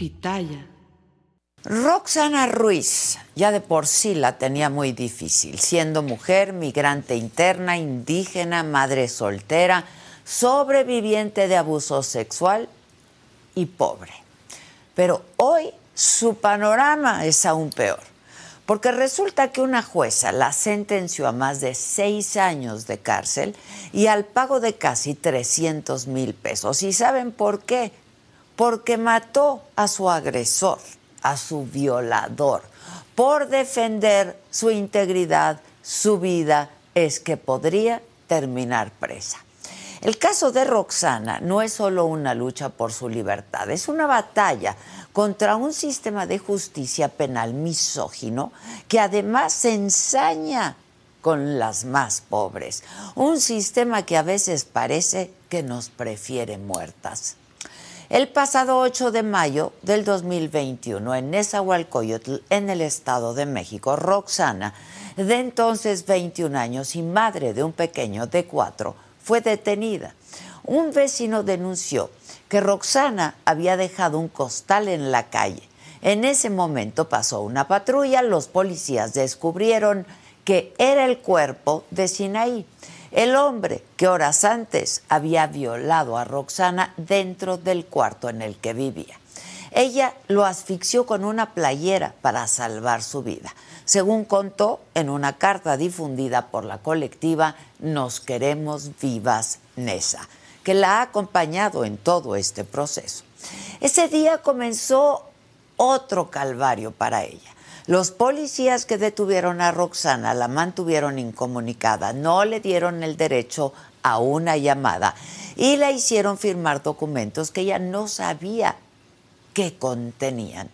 Pitaya. Roxana Ruiz ya de por sí la tenía muy difícil, siendo mujer, migrante interna, indígena, madre soltera, sobreviviente de abuso sexual y pobre. Pero hoy su panorama es aún peor, porque resulta que una jueza la sentenció a más de seis años de cárcel y al pago de casi 300 mil pesos. ¿Y saben por qué? Porque mató a su agresor, a su violador, por defender su integridad, su vida, es que podría terminar presa. El caso de Roxana no es solo una lucha por su libertad, es una batalla contra un sistema de justicia penal misógino que además se ensaña con las más pobres, un sistema que a veces parece que nos prefiere muertas. El pasado 8 de mayo del 2021, en Nezahualcóyotl, en el Estado de México, Roxana, de entonces 21 años y madre de un pequeño de 4, fue detenida. Un vecino denunció que Roxana había dejado un costal en la calle. En ese momento pasó una patrulla, los policías descubrieron que era el cuerpo de Sinaí. El hombre que horas antes había violado a Roxana dentro del cuarto en el que vivía. Ella lo asfixió con una playera para salvar su vida, según contó en una carta difundida por la colectiva Nos Queremos Vivas Nesa, que la ha acompañado en todo este proceso. Ese día comenzó otro calvario para ella. Los policías que detuvieron a Roxana la mantuvieron incomunicada, no le dieron el derecho a una llamada y la hicieron firmar documentos que ella no sabía qué contenían.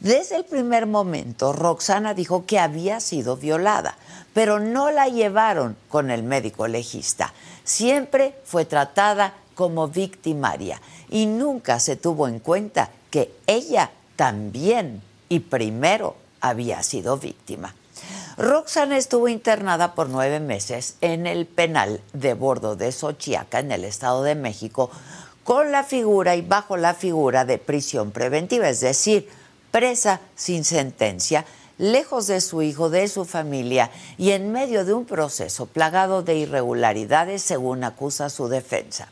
Desde el primer momento, Roxana dijo que había sido violada, pero no la llevaron con el médico legista. Siempre fue tratada como victimaria y nunca se tuvo en cuenta que ella también y primero había sido víctima. Roxana estuvo internada por nueve meses en el penal de bordo de Xochiaca, en el Estado de México, con la figura y bajo la figura de prisión preventiva, es decir, presa sin sentencia, lejos de su hijo, de su familia y en medio de un proceso plagado de irregularidades, según acusa su defensa.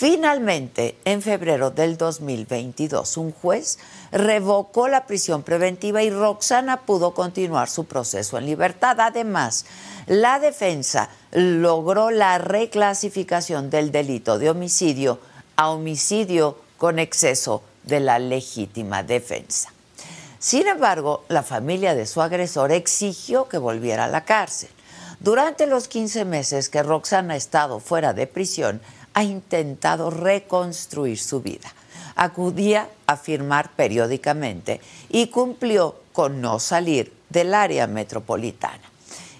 Finalmente, en febrero del 2022, un juez revocó la prisión preventiva y Roxana pudo continuar su proceso en libertad. Además, la defensa logró la reclasificación del delito de homicidio a homicidio con exceso de la legítima defensa. Sin embargo, la familia de su agresor exigió que volviera a la cárcel. Durante los 15 meses que Roxana ha estado fuera de prisión, ha intentado reconstruir su vida. Acudía a firmar periódicamente y cumplió con no salir del área metropolitana.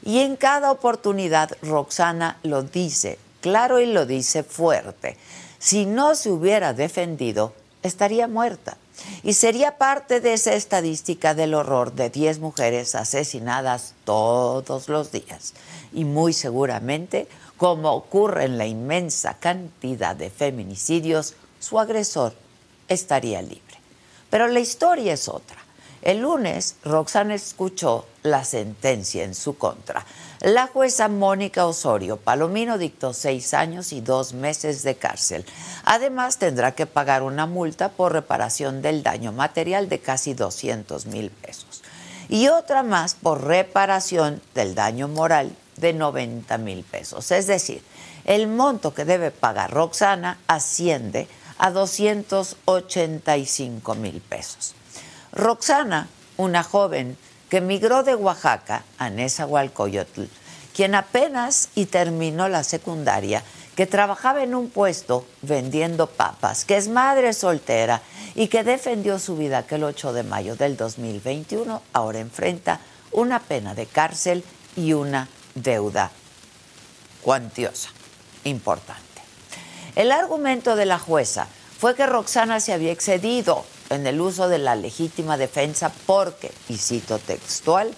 Y en cada oportunidad Roxana lo dice claro y lo dice fuerte. Si no se hubiera defendido, estaría muerta. Y sería parte de esa estadística del horror de 10 mujeres asesinadas todos los días. Y muy seguramente como ocurre en la inmensa cantidad de feminicidios, su agresor estaría libre. Pero la historia es otra. El lunes, Roxana escuchó la sentencia en su contra. La jueza Mónica Osorio Palomino dictó seis años y dos meses de cárcel. Además, tendrá que pagar una multa por reparación del daño material de casi 200 mil pesos. Y otra más por reparación del daño moral de 90 mil pesos. Es decir, el monto que debe pagar Roxana asciende a 285 mil pesos. Roxana, una joven que emigró de Oaxaca a Nezahualcóyotl, quien apenas y terminó la secundaria, que trabajaba en un puesto vendiendo papas, que es madre soltera y que defendió su vida que el 8 de mayo del 2021 ahora enfrenta una pena de cárcel y una deuda cuantiosa, importante. El argumento de la jueza fue que Roxana se había excedido en el uso de la legítima defensa porque, y cito textual,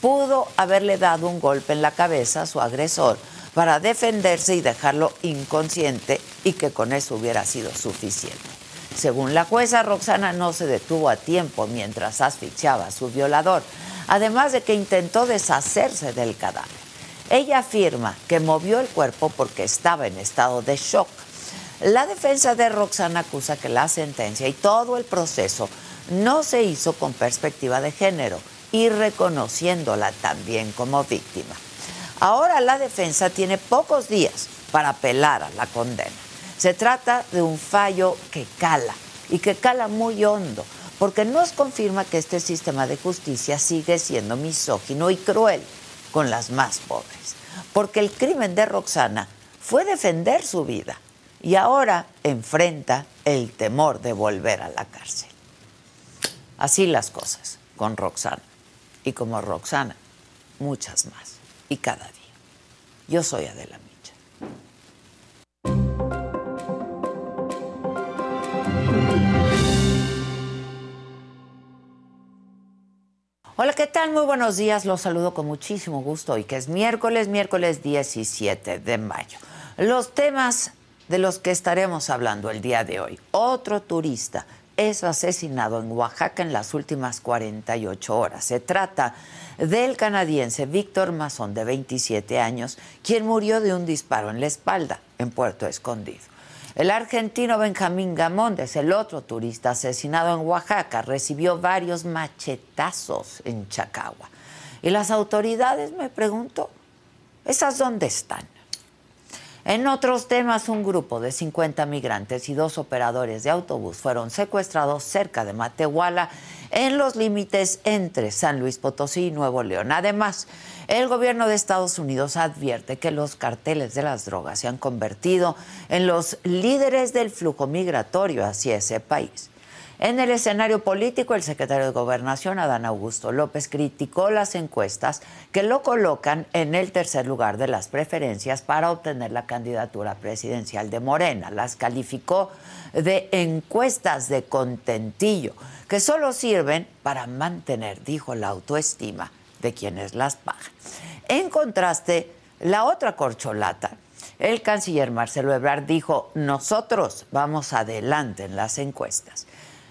pudo haberle dado un golpe en la cabeza a su agresor para defenderse y dejarlo inconsciente y que con eso hubiera sido suficiente. Según la jueza, Roxana no se detuvo a tiempo mientras asfixiaba a su violador, además de que intentó deshacerse del cadáver. Ella afirma que movió el cuerpo porque estaba en estado de shock la defensa de Roxana acusa que la sentencia y todo el proceso no se hizo con perspectiva de género y reconociéndola también como víctima. Ahora la defensa tiene pocos días para apelar a la condena. Se trata de un fallo que cala y que cala muy hondo, porque nos confirma que este sistema de justicia sigue siendo misógino y cruel con las más pobres, porque el crimen de Roxana fue defender su vida y ahora enfrenta el temor de volver a la cárcel. Así las cosas con Roxana. Y como Roxana, muchas más. Y cada día. Yo soy Adela Micha. Hola, ¿qué tal? Muy buenos días. Los saludo con muchísimo gusto hoy que es miércoles, miércoles 17 de mayo. Los temas de los que estaremos hablando el día de hoy. Otro turista es asesinado en Oaxaca en las últimas 48 horas. Se trata del canadiense Víctor Mazón, de 27 años, quien murió de un disparo en la espalda en Puerto Escondido. El argentino Benjamín Gamón, es el otro turista asesinado en Oaxaca, recibió varios machetazos en Chacagua. Y las autoridades, me pregunto, ¿esas dónde están? En otros temas, un grupo de 50 migrantes y dos operadores de autobús fueron secuestrados cerca de Matehuala, en los límites entre San Luis Potosí y Nuevo León. Además, el gobierno de Estados Unidos advierte que los carteles de las drogas se han convertido en los líderes del flujo migratorio hacia ese país. En el escenario político, el secretario de Gobernación, Adán Augusto López, criticó las encuestas que lo colocan en el tercer lugar de las preferencias para obtener la candidatura presidencial de Morena. Las calificó de encuestas de contentillo, que solo sirven para mantener, dijo, la autoestima de quienes las pagan. En contraste, la otra corcholata, el canciller Marcelo Ebrard dijo, nosotros vamos adelante en las encuestas.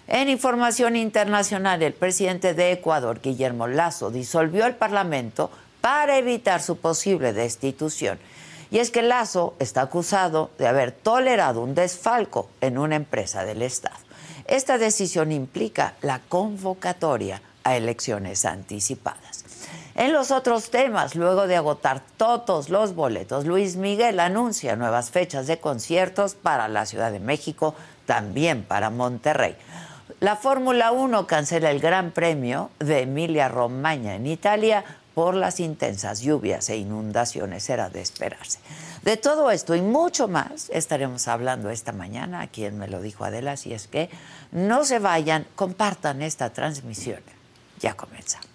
En información internacional, el presidente de Ecuador, Guillermo Lazo, disolvió el Parlamento para evitar su posible destitución. Y es que Lazo está acusado de haber tolerado un desfalco en una empresa del Estado. Esta decisión implica la convocatoria a elecciones anticipadas. En los otros temas, luego de agotar todos los boletos, Luis Miguel anuncia nuevas fechas de conciertos para la Ciudad de México, también para Monterrey. La Fórmula 1 cancela el Gran Premio de Emilia Romagna en Italia por las intensas lluvias e inundaciones. Era de esperarse. De todo esto y mucho más estaremos hablando esta mañana, a quien me lo dijo Adela, si es que no se vayan, compartan esta transmisión. Ya comenzamos.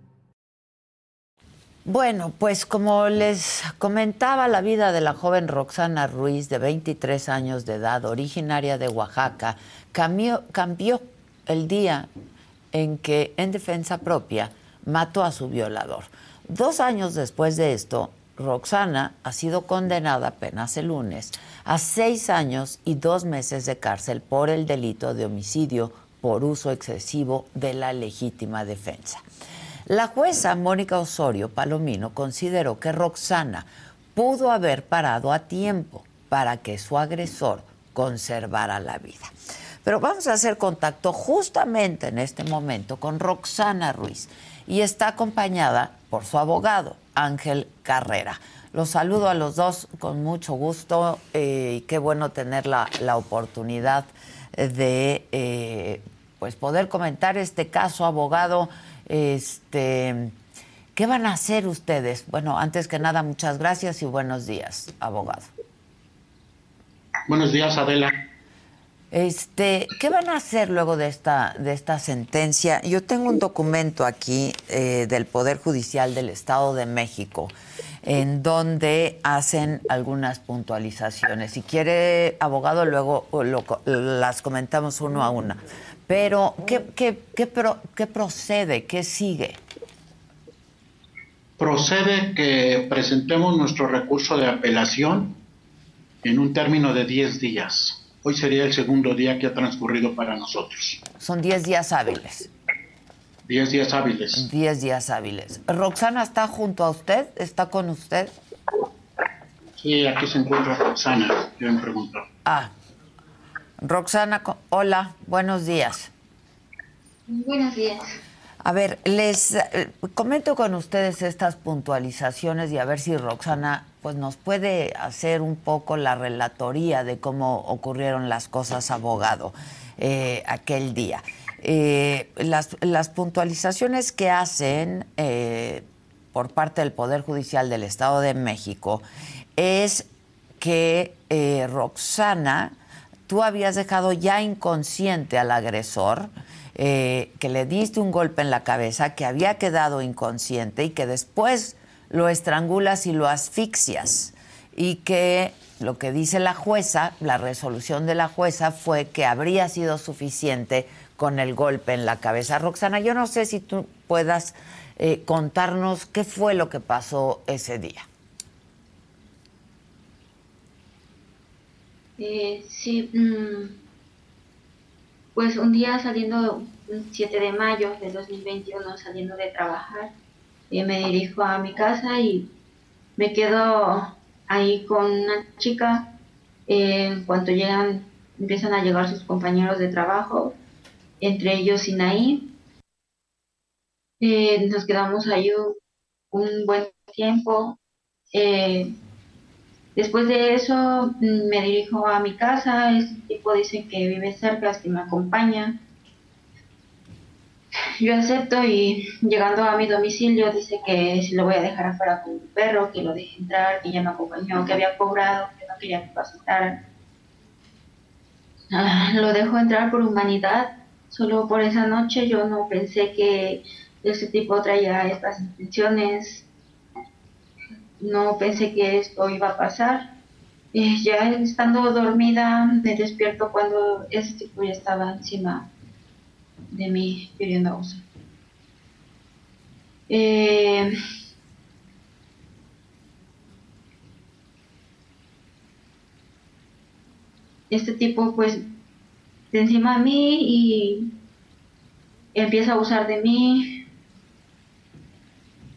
Bueno, pues como les comentaba, la vida de la joven Roxana Ruiz, de 23 años de edad, originaria de Oaxaca, cambió, el día en que, en defensa propia, mató a su violador. Dos años después de esto, Roxana ha sido condenada apenas el lunes a seis años y dos meses de cárcel por el delito de homicidio por uso excesivo de la legítima defensa. La jueza Mónica Osorio Palomino consideró que Roxana pudo haber parado a tiempo para que su agresor conservara la vida. Pero vamos a hacer contacto justamente en este momento con Roxana Ruiz y está acompañada por su abogado, Ángel Carrera. Los saludo a los dos con mucho gusto eh, y qué bueno tener la, oportunidad de eh, pues poder comentar este caso, abogado. Este, ¿Qué van a hacer ustedes? Bueno, antes que nada, muchas gracias y buenos días, abogado. Buenos días, Adela. Este, ¿qué van a hacer luego de esta de esta sentencia? Yo tengo un documento aquí eh, del Poder Judicial del Estado de México en donde hacen algunas puntualizaciones. Si quiere, abogado, luego las comentamos uno a una. Pero, ¿qué, qué, qué, procede? ¿Qué sigue? Procede que presentemos nuestro recurso de apelación en un término de 10 días. Hoy sería el segundo día que ha transcurrido para nosotros. Son 10 días hábiles. 10 días hábiles. 10 días hábiles. ¿Roxana está junto a usted? ¿Está con usted? Sí, aquí se encuentra Roxana, yo me pregunto. Ah, Roxana, hola, buenos días. Buenos días. A ver, les eh, comento con ustedes estas puntualizaciones y a ver si Roxana pues nos puede hacer un poco la relatoría de cómo ocurrieron las cosas, abogado, eh, aquel día. Eh, las, las, puntualizaciones que hacen por parte del Poder Judicial del Estado de México es que Roxana tú habías dejado ya inconsciente al agresor, eh, que le diste un golpe en la cabeza, que había quedado inconsciente y que después lo estrangulas y lo asfixias. Y que lo que dice la jueza, la resolución de la jueza fue que habría sido suficiente con el golpe en la cabeza. Roxana, yo no sé si tú puedas eh, contarnos qué fue lo que pasó ese día. Eh, sí, mm, pues un día saliendo, 7 de mayo de 2021, saliendo de trabajar, eh, me dirijo a mi casa y me quedo ahí con una chica. Eh, en cuanto llegan, empiezan a llegar sus compañeros de trabajo, entre ellos Sinaí. Eh, nos quedamos ahí un buen tiempo. Después de eso mm, me dirijo a mi casa, este tipo dice que vive cerca, que me acompaña. Yo acepto y llegando a mi domicilio dice que si lo voy a dejar afuera con mi perro, que lo deje entrar, que ya me acompañó, que había cobrado, que no quería que pasara. Ah, lo dejo entrar por humanidad, solo por esa noche yo no pensé que ese tipo traía estas intenciones no pensé que esto iba a pasar. y ya estando dormida, me despierto cuando ese tipo ya estaba encima de mí pidiendo auxilio. Eh, este tipo pues de encima de mí y empieza a abusar de mí.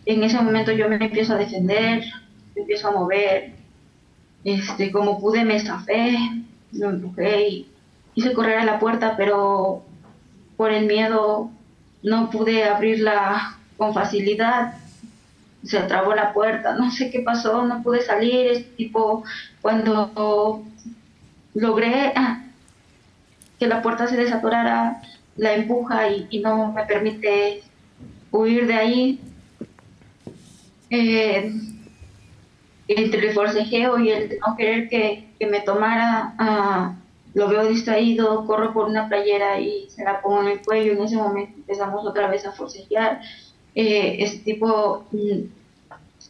En ese momento yo me empiezo a defender, me empiezo a mover. Este, como pude me estafé, lo empujé y hice correr a la puerta, pero por el miedo no pude abrirla con facilidad. Se trabó la puerta, no sé qué pasó, no pude salir. Es tipo cuando logré ah, que la puerta se desatorara, la empuja y, no me permite huir de ahí. Eh, entre el forcejeo y el no querer que, me tomara, ah, lo veo distraído, corro por una playera y se la pongo en el cuello. En ese momento empezamos otra vez a forcejear. Eh, tipo, mm,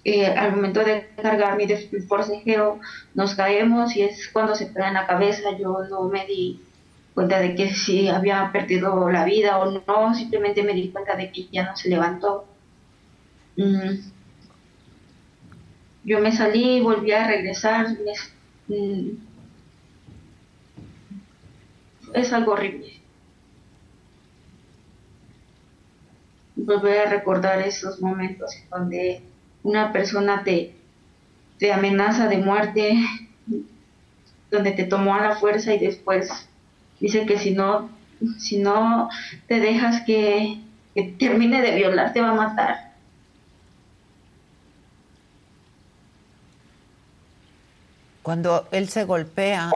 eh, al momento de cargar mi forcejeo, nos caemos y es cuando se pega en la cabeza. Yo no me di cuenta de que si había perdido la vida o no, simplemente me di cuenta de que ya no se levantó. Mm. Yo me salí, volví a regresar. Mm, es algo horrible. Volver a recordar esos momentos donde una persona te, te amenaza de muerte, donde te tomó a la fuerza y después dice que si no, si no te dejas que, que termine de violar, te va a matar. Cuando él se golpea,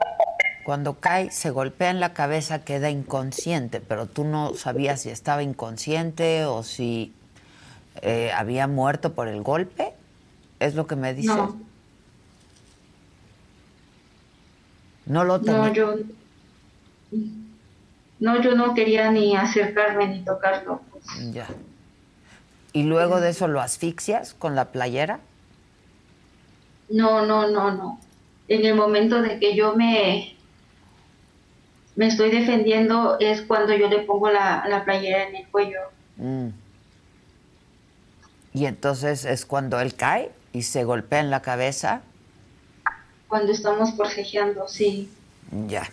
cuando cae, se golpea en la cabeza, queda inconsciente, pero tú no sabías si estaba inconsciente o si eh, había muerto por el golpe. ¿Es lo que me dices? No. No lo No, yo. No, yo no quería ni acercarme ni tocarlo. Pues. Ya. ¿Y luego de eso lo asfixias con la playera? No, no, no, no. En el momento de que yo me me estoy defendiendo es cuando yo le pongo la, la playera en el cuello. Mm. Y entonces es cuando él cae y se golpea en la cabeza. Cuando estamos forcejeando, sí. Ya.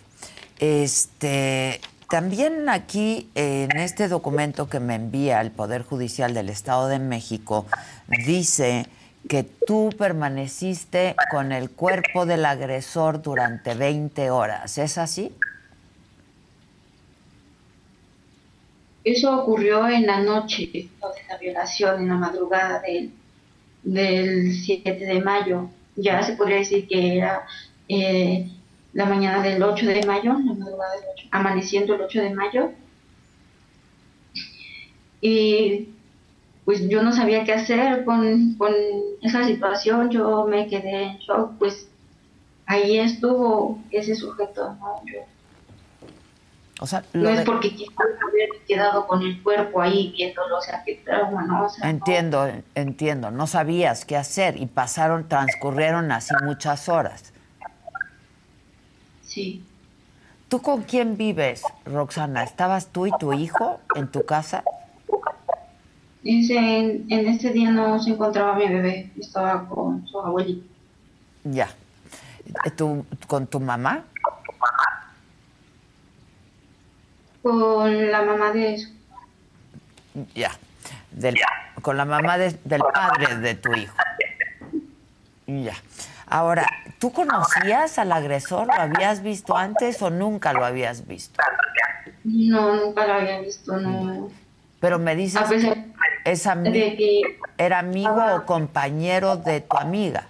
Este, también aquí en este documento que me envía el Poder Judicial del Estado de México dice que tú permaneciste con el cuerpo del agresor durante 20 horas. ¿Es así? Eso ocurrió en la noche de la violación, en la madrugada del, del 7 de mayo. Ya se podría decir que era eh, la mañana del 8 de mayo, la madrugada del 8, amaneciendo el 8 de mayo. Y pues yo no sabía qué hacer con, con esa situación, yo me quedé en shock, pues ahí estuvo ese sujeto, ¿no? Yo no es porque quizás haber quedado con el cuerpo ahí viéndolo, o sea, qué trauma, ¿no? entiendo, entiendo. No sabías qué hacer y pasaron, transcurrieron así muchas horas. Sí. ¿Tú con quién vives, Roxana? ¿Estabas tú y tu hijo en tu casa? En, en este día no se encontraba mi bebé, estaba con su abuelita. Ya. ¿Tú, ¿Con tu mamá? con la mamá de su Ya, con la mamá del padre de tu hijo. Ya. Ahora, ¿tú conocías al agresor? ¿Lo habías visto antes o nunca lo habías visto? No, nunca lo había visto, no. Pero me dices que es era amigo o compañero de tu amiga.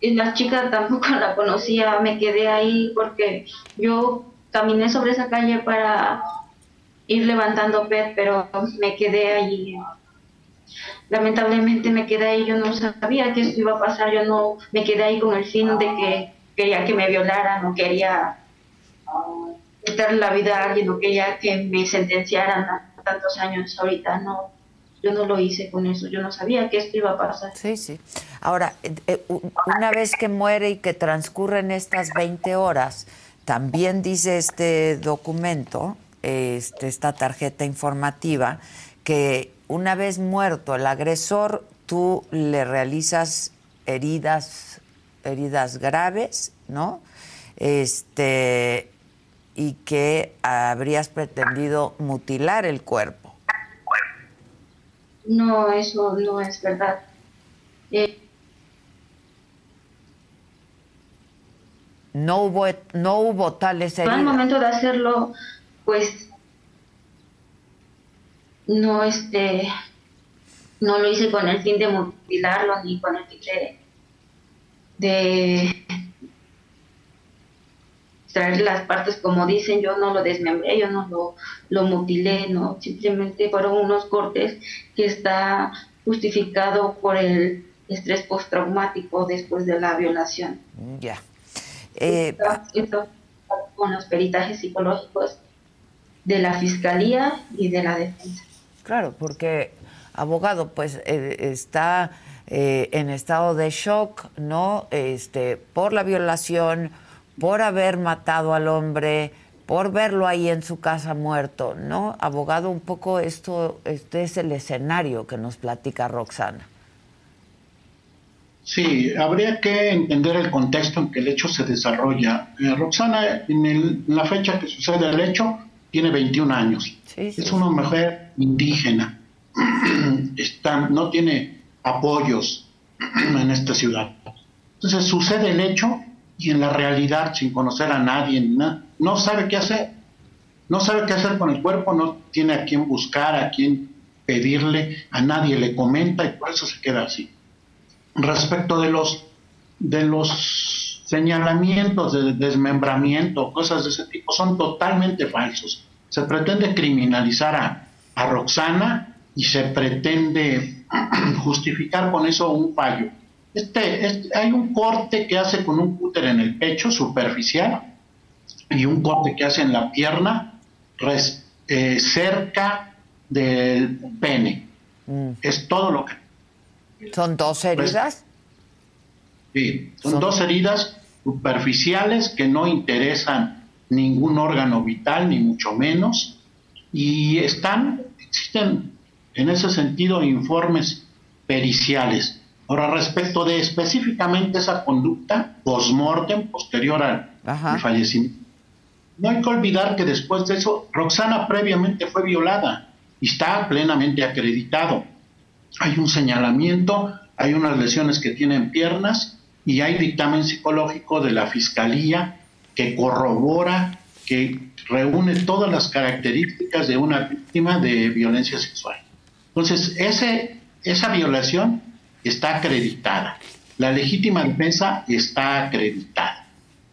Y la chica tampoco la conocía, me quedé ahí porque yo caminé sobre esa calle para ir levantando PET, pero me quedé allí. Lamentablemente me quedé ahí, yo no sabía que esto iba a pasar, yo no me quedé ahí con el fin de que quería que me violaran, no quería quitarle la vida a alguien, no quería que me sentenciaran tantos años ahorita, no, yo no lo hice con eso, yo no sabía que esto iba a pasar. Sí, sí. Ahora, eh, eh, una vez que muere y que transcurren estas 20 horas, también dice este documento, este, esta tarjeta informativa, que una vez muerto el agresor, tú le realizas heridas, heridas graves, ¿no? Este, y que habrías pretendido mutilar el cuerpo. No, eso no es verdad. Eh, no hubo no hubo tales heridas. Al momento de hacerlo, pues no este no lo hice con el fin de mutilarlo ni con el fin de, traer las partes como dicen yo no lo desmembré yo no lo, lo mutilé no simplemente fueron unos cortes que está justificado por el estrés postraumático después de la violación. Ya. Eh, con los peritajes psicológicos de la fiscalía y de la defensa. Claro, porque abogado, pues eh, está eh, en estado de shock, ¿no? Este, por la violación, por haber matado al hombre, por verlo ahí en su casa muerto, ¿no? Abogado, un poco esto, este es el escenario que nos platica Roxana. Sí, habría que entender el contexto en que el hecho se desarrolla. Eh, Roxana, en, la fecha que sucede el hecho, tiene 21 años. Es una mujer indígena. Está, no tiene apoyos en esta ciudad. Entonces sucede el hecho y en la realidad, sin conocer a nadie, no sabe qué hacer. No sabe qué hacer con el cuerpo, no tiene a quién buscar, a quién pedirle, a nadie le comenta y por eso se queda así. Respecto de los, de los señalamientos de desmembramiento, cosas de ese tipo, son totalmente falsos se pretende criminalizar a, Roxana y se pretende justificar con eso un fallo. Este, este, hay un corte que hace con un cúter en el pecho superficial y un corte que hace en la pierna eh, cerca del pene. Mm. Es todo lo que... ¿Son dos heridas? sí, son, dos heridas superficiales que no interesan ningún órgano vital, ni mucho menos, y están, existen en ese sentido informes periciales. Ahora, respecto de específicamente esa conducta post-mortem, posterior al fallecimiento, no hay que olvidar que después de eso, Roxana previamente fue violada y está plenamente acreditado. Hay un señalamiento, hay unas lesiones que tienen piernas y hay dictamen psicológico de la Fiscalía que corrobora, que reúne todas las características de una víctima de violencia sexual. Entonces, ese, esa violación está acreditada. La legítima defensa está acreditada.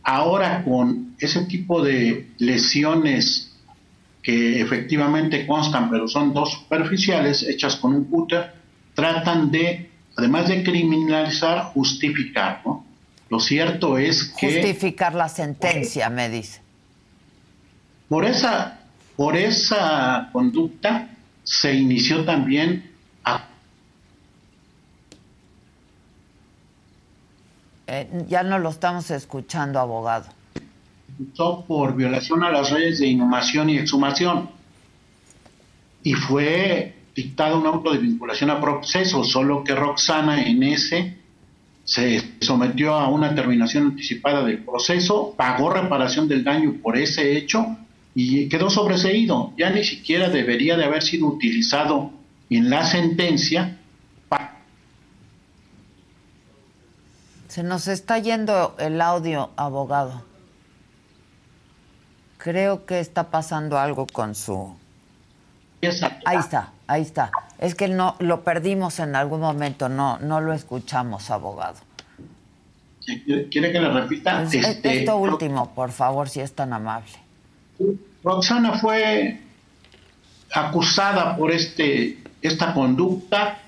Ahora, con ese tipo de lesiones que efectivamente constan, pero son dos superficiales, hechas con un cúter, tratan de, además de criminalizar, justificar, ¿no? Lo cierto es que... Justificar la sentencia, me dice. Por esa, por esa conducta se inició también a... Eh, ya no lo estamos escuchando, abogado. Por violación a las leyes de inhumación y exhumación. Y fue dictado un auto de vinculación a proceso, solo que Roxana en ese se sometió a una terminación anticipada del proceso, pagó reparación del daño por ese hecho y quedó sobreseído. Ya ni siquiera debería de haber sido utilizado en la sentencia. Se nos está yendo el audio, abogado. Creo que está pasando algo con su... Ahí está, ahí está. Es que no lo perdimos en algún momento, no, no lo escuchamos, abogado. ¿Quiere que le repita? este, esto último, por favor, si es tan amable. Roxana fue acusada por este, esta conducta,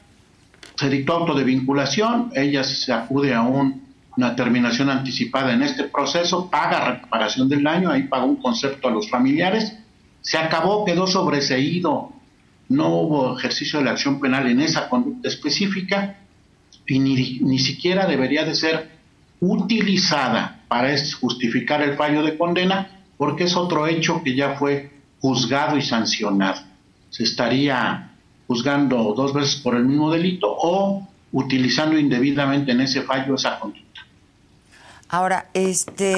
se dictó auto de vinculación, ella se acude a una terminación anticipada en este proceso, paga reparación del daño, ahí pagó un concepto a los familiares, se acabó, quedó sobreseído no hubo ejercicio de la acción penal en esa conducta específica y ni, ni siquiera debería de ser utilizada para justificar el fallo de condena porque es otro hecho que ya fue juzgado y sancionado. Se estaría juzgando dos veces por el mismo delito o utilizando indebidamente en ese fallo esa conducta. Ahora, este,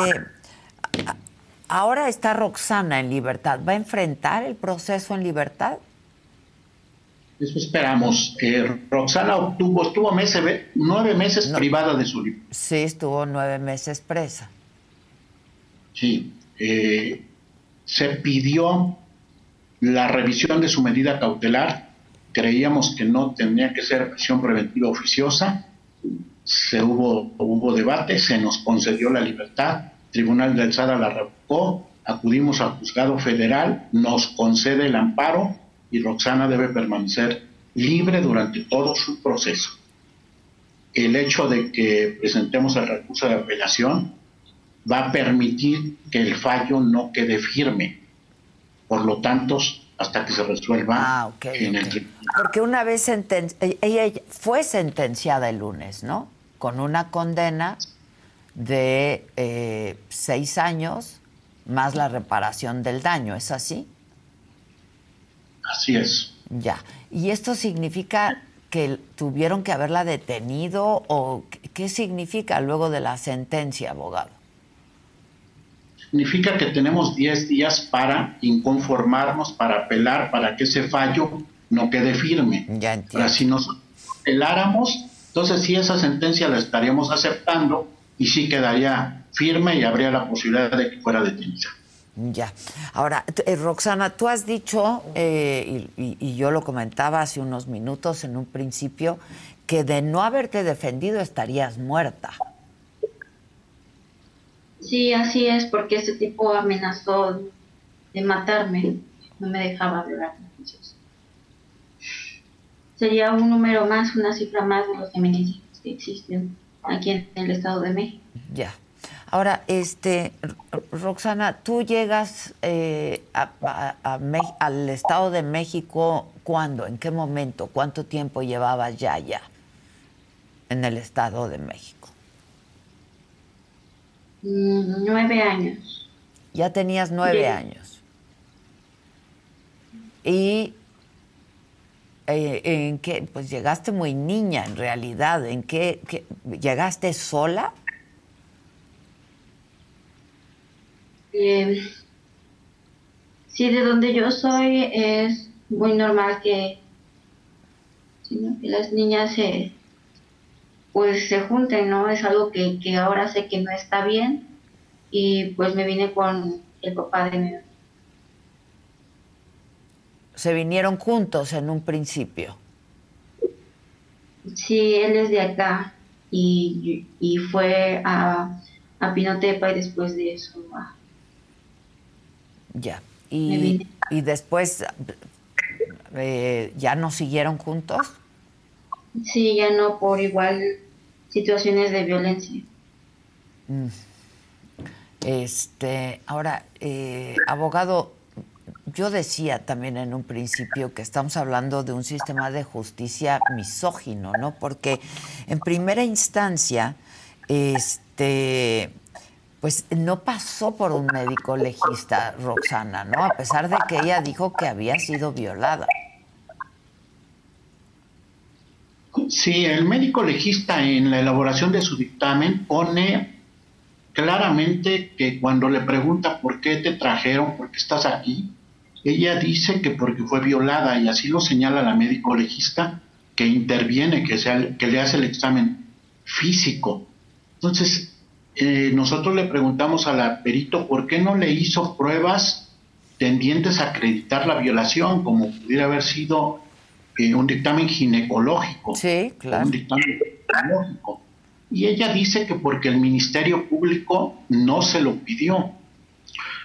ahora está Roxana en libertad. ¿Va a enfrentar el proceso en libertad? Eso esperamos. Roxana obtuvo, estuvo meses, nueve meses privada de su libertad. Sí, estuvo nueve meses presa. Sí. Eh, se pidió la revisión de su medida cautelar. Creíamos que no tenía que ser prisión preventiva oficiosa. Se hubo, hubo debate, se nos concedió la libertad. Tribunal de Alzada la revocó. Acudimos al juzgado federal, nos concede el amparo y Roxana debe permanecer libre durante todo su proceso. El hecho de que presentemos el recurso de apelación va a permitir que el fallo no quede firme. Por lo tanto, hasta que se resuelva ah, en el tribunal. Porque una vez ella fue sentenciada el lunes, ¿no? Con una condena de eh, seis años más la reparación del daño, ¿es así? Así es. Ya. ¿Y esto significa que tuvieron que haberla detenido o qué significa luego de la sentencia, abogado? Significa que tenemos 10 días para inconformarnos, para apelar, para que ese fallo no quede firme. Ya entiendo. si nos apeláramos, entonces sí esa sentencia la estaríamos aceptando y sí quedaría firme y habría la posibilidad de que fuera detenida. Ya. Ahora, eh, Roxana, tú has dicho, eh, y, yo lo comentaba hace unos minutos en un principio, que de no haberte defendido estarías muerta. Sí, así es, porque ese tipo amenazó de matarme, no me dejaba hablar. Sería un número más, una cifra más de los feminicidios que existen aquí en el Estado de México. Ya. Ahora, este, Roxana, tú llegas eh, al Estado de México, ¿cuándo? ¿En qué momento? ¿Cuánto tiempo llevabas ya ya en el Estado de México? Mm, nueve años. Ya tenías nueve años. Y eh, en qué, pues llegaste muy niña en realidad. ¿En qué llegaste sola? Eh, sí, de donde yo soy es muy normal que, las niñas se pues se junten, ¿no? Es algo que, que ahora sé que no está bien y pues me vine con el papá de mi ¿Se vinieron juntos en un principio? Sí, él es de acá y, y fue a, a Pinotepa y después de eso a, ya. Y, y después, eh, ¿ya no siguieron juntos? Sí, ya no, por igual situaciones de violencia. Mm. Este, ahora, eh, abogado, yo decía también en un principio que estamos hablando de un sistema de justicia misógino, ¿no? Porque en primera instancia, este, pues no pasó por un médico legista, Roxana, ¿no? A pesar de que ella dijo que había sido violada. Sí, el médico legista en la elaboración de su dictamen pone claramente que cuando le pregunta por qué te trajeron, por qué estás aquí, ella dice que porque fue violada y así lo señala la médico legista que interviene, que, sea, que le hace el examen físico. Entonces, eh, nosotros le preguntamos a la perito por qué no le hizo pruebas tendientes a acreditar la violación, como pudiera haber sido eh, un dictamen ginecológico. Sí, claro. Un dictamen ginecológico. Y ella dice que porque el Ministerio Público no se lo pidió.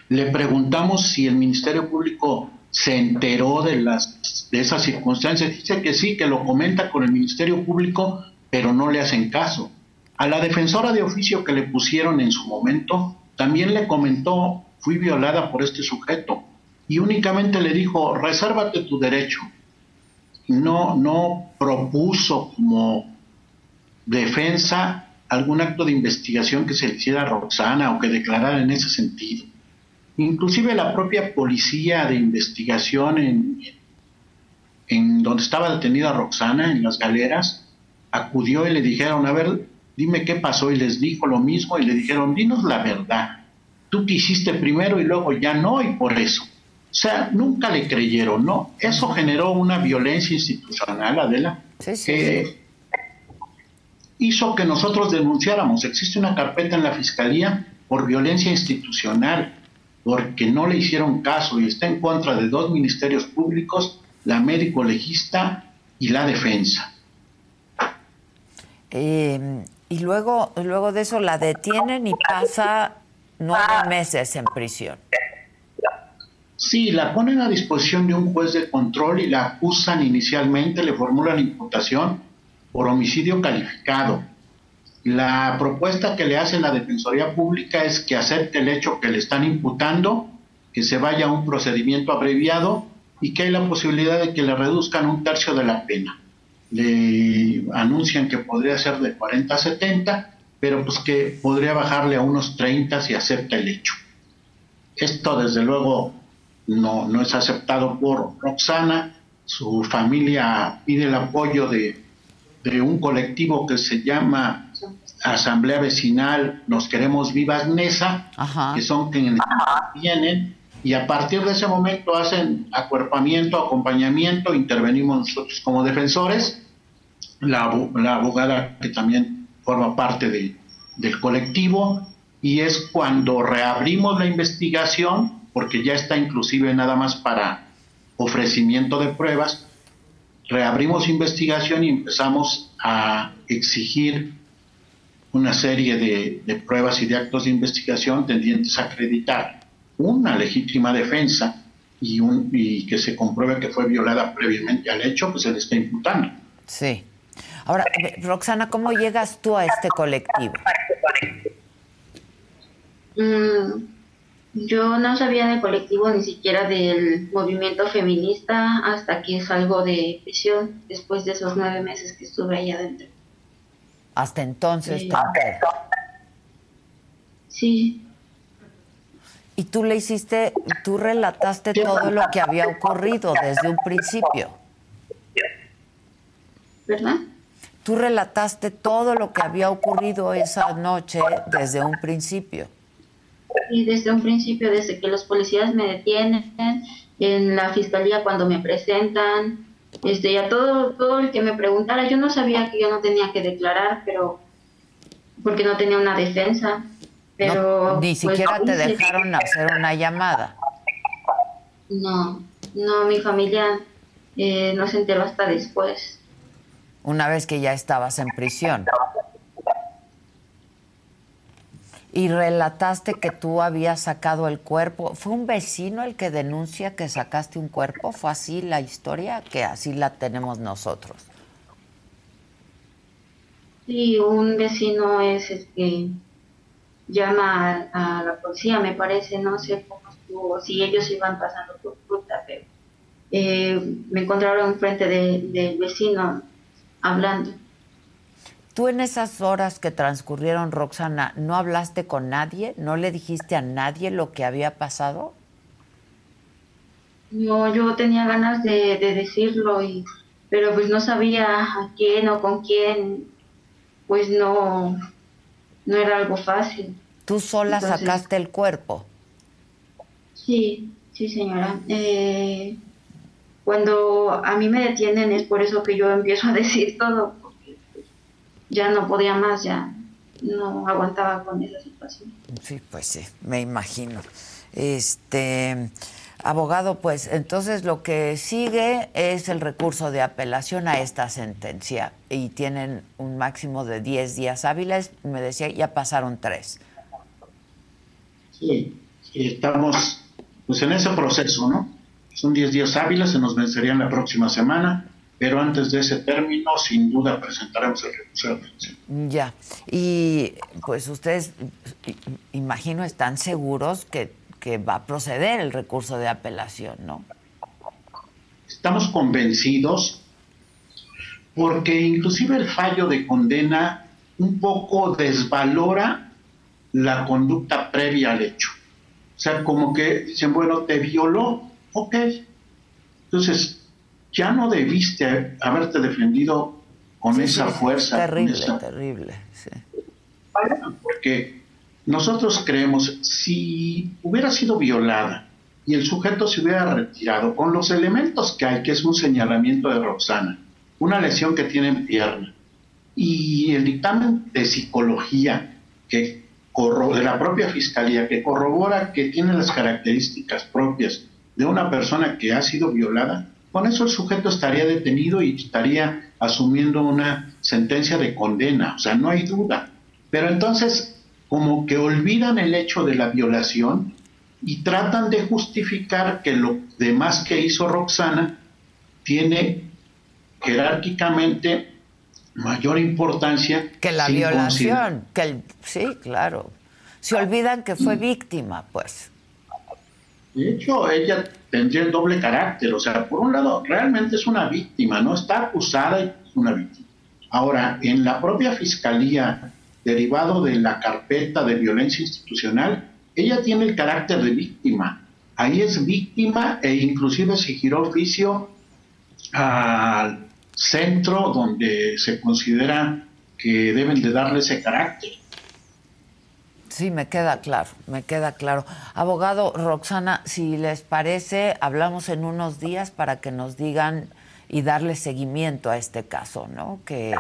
Le preguntamos si el Ministerio Público se enteró de, las, de esas circunstancias. Dice que sí, que lo comenta con el Ministerio Público, pero no le hacen caso. A la defensora de oficio que le pusieron en su momento, también le comentó, fui violada por este sujeto, y únicamente le dijo, resérvate tu derecho. No, no propuso como defensa algún acto de investigación que se le hiciera a Roxana o que declarara en ese sentido. Inclusive la propia policía de investigación en, en donde estaba detenida Roxana, en las galeras, acudió y le dijeron, a ver, dime qué pasó, y les dijo lo mismo, y le dijeron, dinos la verdad, tú quisiste primero y luego ya no, y por eso. O sea, nunca le creyeron, ¿no? Eso generó una violencia institucional, Adela, que hizo que nosotros denunciáramos. Existe una carpeta en la Fiscalía por violencia institucional, porque no le hicieron caso y está en contra de dos ministerios públicos, la médico legista y la defensa. Eh, y luego, luego de eso la detienen y pasa nueve meses en prisión. Sí, la ponen a disposición de un juez de control y la acusan inicialmente, le formulan imputación por homicidio calificado. La propuesta que le hace la Defensoría Pública es que acepte el hecho que le están imputando, que se vaya a un procedimiento abreviado y que hay la posibilidad de que le reduzcan un tercio de la pena. Le anuncian que podría ser de 40 a 70, pero pues que podría bajarle a unos 30 si acepta el hecho. Esto desde luego no, no es aceptado por Roxana, su familia pide el apoyo de, de un colectivo que se llama Asamblea Vecinal Nos Queremos Vivas Mesa, que son quienes vienen. Y a partir de ese momento hacen acuerpamiento, acompañamiento, intervenimos nosotros como defensores, la, la abogada que también forma parte de, del colectivo, y es cuando reabrimos la investigación, porque ya está inclusive nada más para ofrecimiento de pruebas, reabrimos investigación y empezamos a exigir una serie de, de pruebas y de actos de investigación tendientes a acreditar una legítima defensa y, un, y que se compruebe que fue violada previamente al hecho, pues se le está imputando. Sí. Ahora, Roxana, ¿cómo llegas tú a este colectivo? Mm, yo no sabía del colectivo ni siquiera del movimiento feminista hasta que salgo de prisión después de esos nueve meses que estuve ahí adentro. Hasta entonces, sí. Sí. Y tú le hiciste, tú relataste todo lo que había ocurrido desde un principio. ¿Verdad? Tú relataste todo lo que había ocurrido esa noche desde un principio. Y desde un principio, desde que los policías me detienen, en la fiscalía cuando me presentan, este, ya todo, todo el que me preguntara, yo no sabía que yo no tenía que declarar, pero porque no tenía una defensa. Pero, ni pues, siquiera te dejaron hacer una llamada. No, no, mi familia eh, no se enteró hasta después. Una vez que ya estabas en prisión. Y relataste que tú habías sacado el cuerpo. ¿Fue un vecino el que denuncia que sacaste un cuerpo? ¿Fue así la historia? Que así la tenemos nosotros. Sí, un vecino es el que llama a, la policía, me parece, no sé cómo estuvo, si ellos iban pasando por fruta, pero eh, me encontraron enfrente del de vecino hablando. ¿Tú en esas horas que transcurrieron, Roxana, no hablaste con nadie? ¿No le dijiste a nadie lo que había pasado? No, yo tenía ganas de, de decirlo, y, pero pues no sabía a quién o con quién, pues no, no era algo fácil. ¿Tú sola sacaste el cuerpo? Sí, sí, señora. Eh, cuando a mí me detienen es por eso que yo empiezo a decir todo, ya no podía más, ya no aguantaba con esa situación. Sí, pues sí, me imagino. Este, abogado, pues entonces lo que sigue es el recurso de apelación a esta sentencia y tienen un máximo de 10 días hábiles. Me decía, ya pasaron tres. Sí, estamos pues en ese proceso, ¿no? Son 10 días hábiles, se nos vencerían la próxima semana, pero antes de ese término, sin duda, presentaremos el recurso de apelación. Ya, y pues ustedes, imagino, están seguros que, que va a proceder el recurso de apelación, ¿no? Estamos convencidos porque inclusive el fallo de condena un poco desvalora la conducta previa al hecho. O sea, como que dicen, bueno, te violó, ok. Entonces, ya no debiste haberte defendido con esa fuerza. Terrible, terrible. Porque nosotros creemos, si hubiera sido violada y el sujeto se hubiera retirado con los elementos que hay, que es un señalamiento de Roxana, una lesión que tiene en pierna, y el dictamen de psicología que de la propia fiscalía que corrobora que tiene las características propias de una persona que ha sido violada, con eso el sujeto estaría detenido y estaría asumiendo una sentencia de condena, o sea, no hay duda. Pero entonces, como que olvidan el hecho de la violación y tratan de justificar que lo demás que hizo Roxana tiene jerárquicamente mayor importancia que la violación, que el, sí, claro. Se olvidan que fue víctima, pues. De hecho, ella tendría el doble carácter, o sea, por un lado, realmente es una víctima, no está acusada y es una víctima. Ahora, en la propia fiscalía, derivado de la carpeta de violencia institucional, ella tiene el carácter de víctima. Ahí es víctima e inclusive se giró oficio al centro donde se considera que deben de darle ese carácter. Sí, me queda claro, me queda claro. Abogado Roxana, si les parece, hablamos en unos días para que nos digan y darle seguimiento a este caso, ¿no? Que,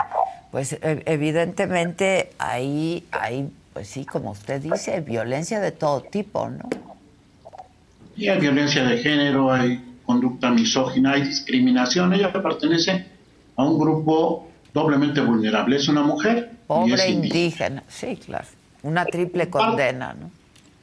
pues, e, evidentemente ahí hay, pues sí, como usted dice, violencia de todo tipo, ¿no? Y hay violencia de género, hay conducta misógina, hay discriminación. Ella pertenece a un grupo doblemente vulnerable. Es una mujer. Pobre indígena. sí, claro. Una triple condena, ¿no?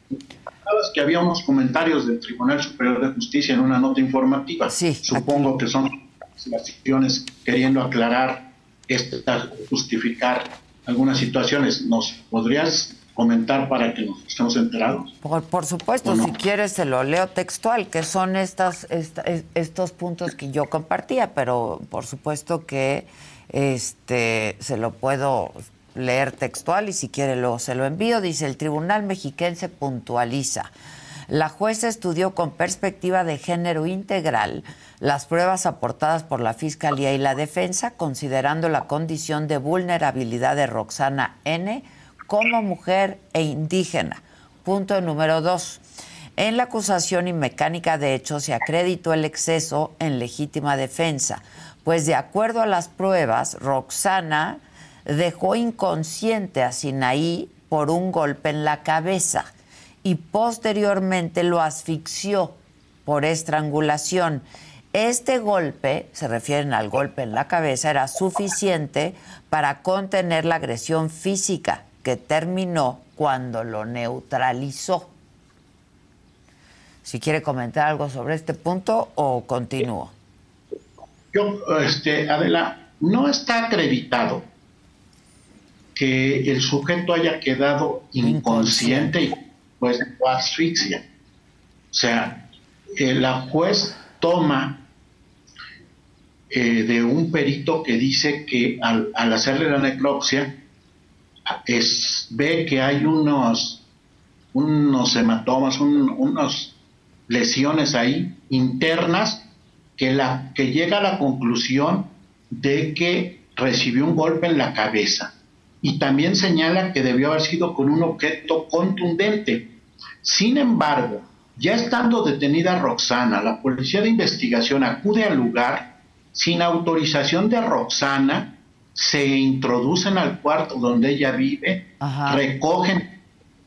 Sabes que había unos comentarios del Tribunal Superior de Justicia en una nota informativa. Sí. Supongo que son situaciones queriendo aclarar, esta, justificar algunas situaciones. ¿Nos podrías comentar para que nos estemos enterados? Por, supuesto, si quieres se lo leo textual, que son estas, estos puntos que yo compartía, pero por supuesto que este se lo puedo leer textual y si quiere luego se lo envío. Dice, el Tribunal Mexiquense puntualiza. La jueza estudió con perspectiva de género integral las pruebas aportadas por la Fiscalía y la Defensa, considerando la condición de vulnerabilidad de Roxana N como mujer e indígena. Punto número dos. En la acusación y mecánica de hecho se acreditó el exceso en legítima defensa, pues de acuerdo a las pruebas, Roxana dejó inconsciente a Sinaí por un golpe en la cabeza y posteriormente lo asfixió por estrangulación. Este golpe, se refieren al golpe en la cabeza, era suficiente para contener la agresión física que terminó cuando lo neutralizó. Si quiere comentar algo sobre este punto o continúo. Yo, este, Adela, no está acreditado que el sujeto haya quedado inconsciente, y pues asfixia. O sea, la juez toma eh, de un perito que dice que al, al hacerle la necropsia es, ve que hay unos, unos hematomas, unos lesiones ahí internas que, la, que llega a la conclusión de que recibió un golpe en la cabeza. Y también señala que debió haber sido con un objeto contundente. Sin embargo, ya estando detenida Roxana, la policía de investigación acude al lugar sin autorización de Roxana se introducen al cuarto donde ella vive, recogen,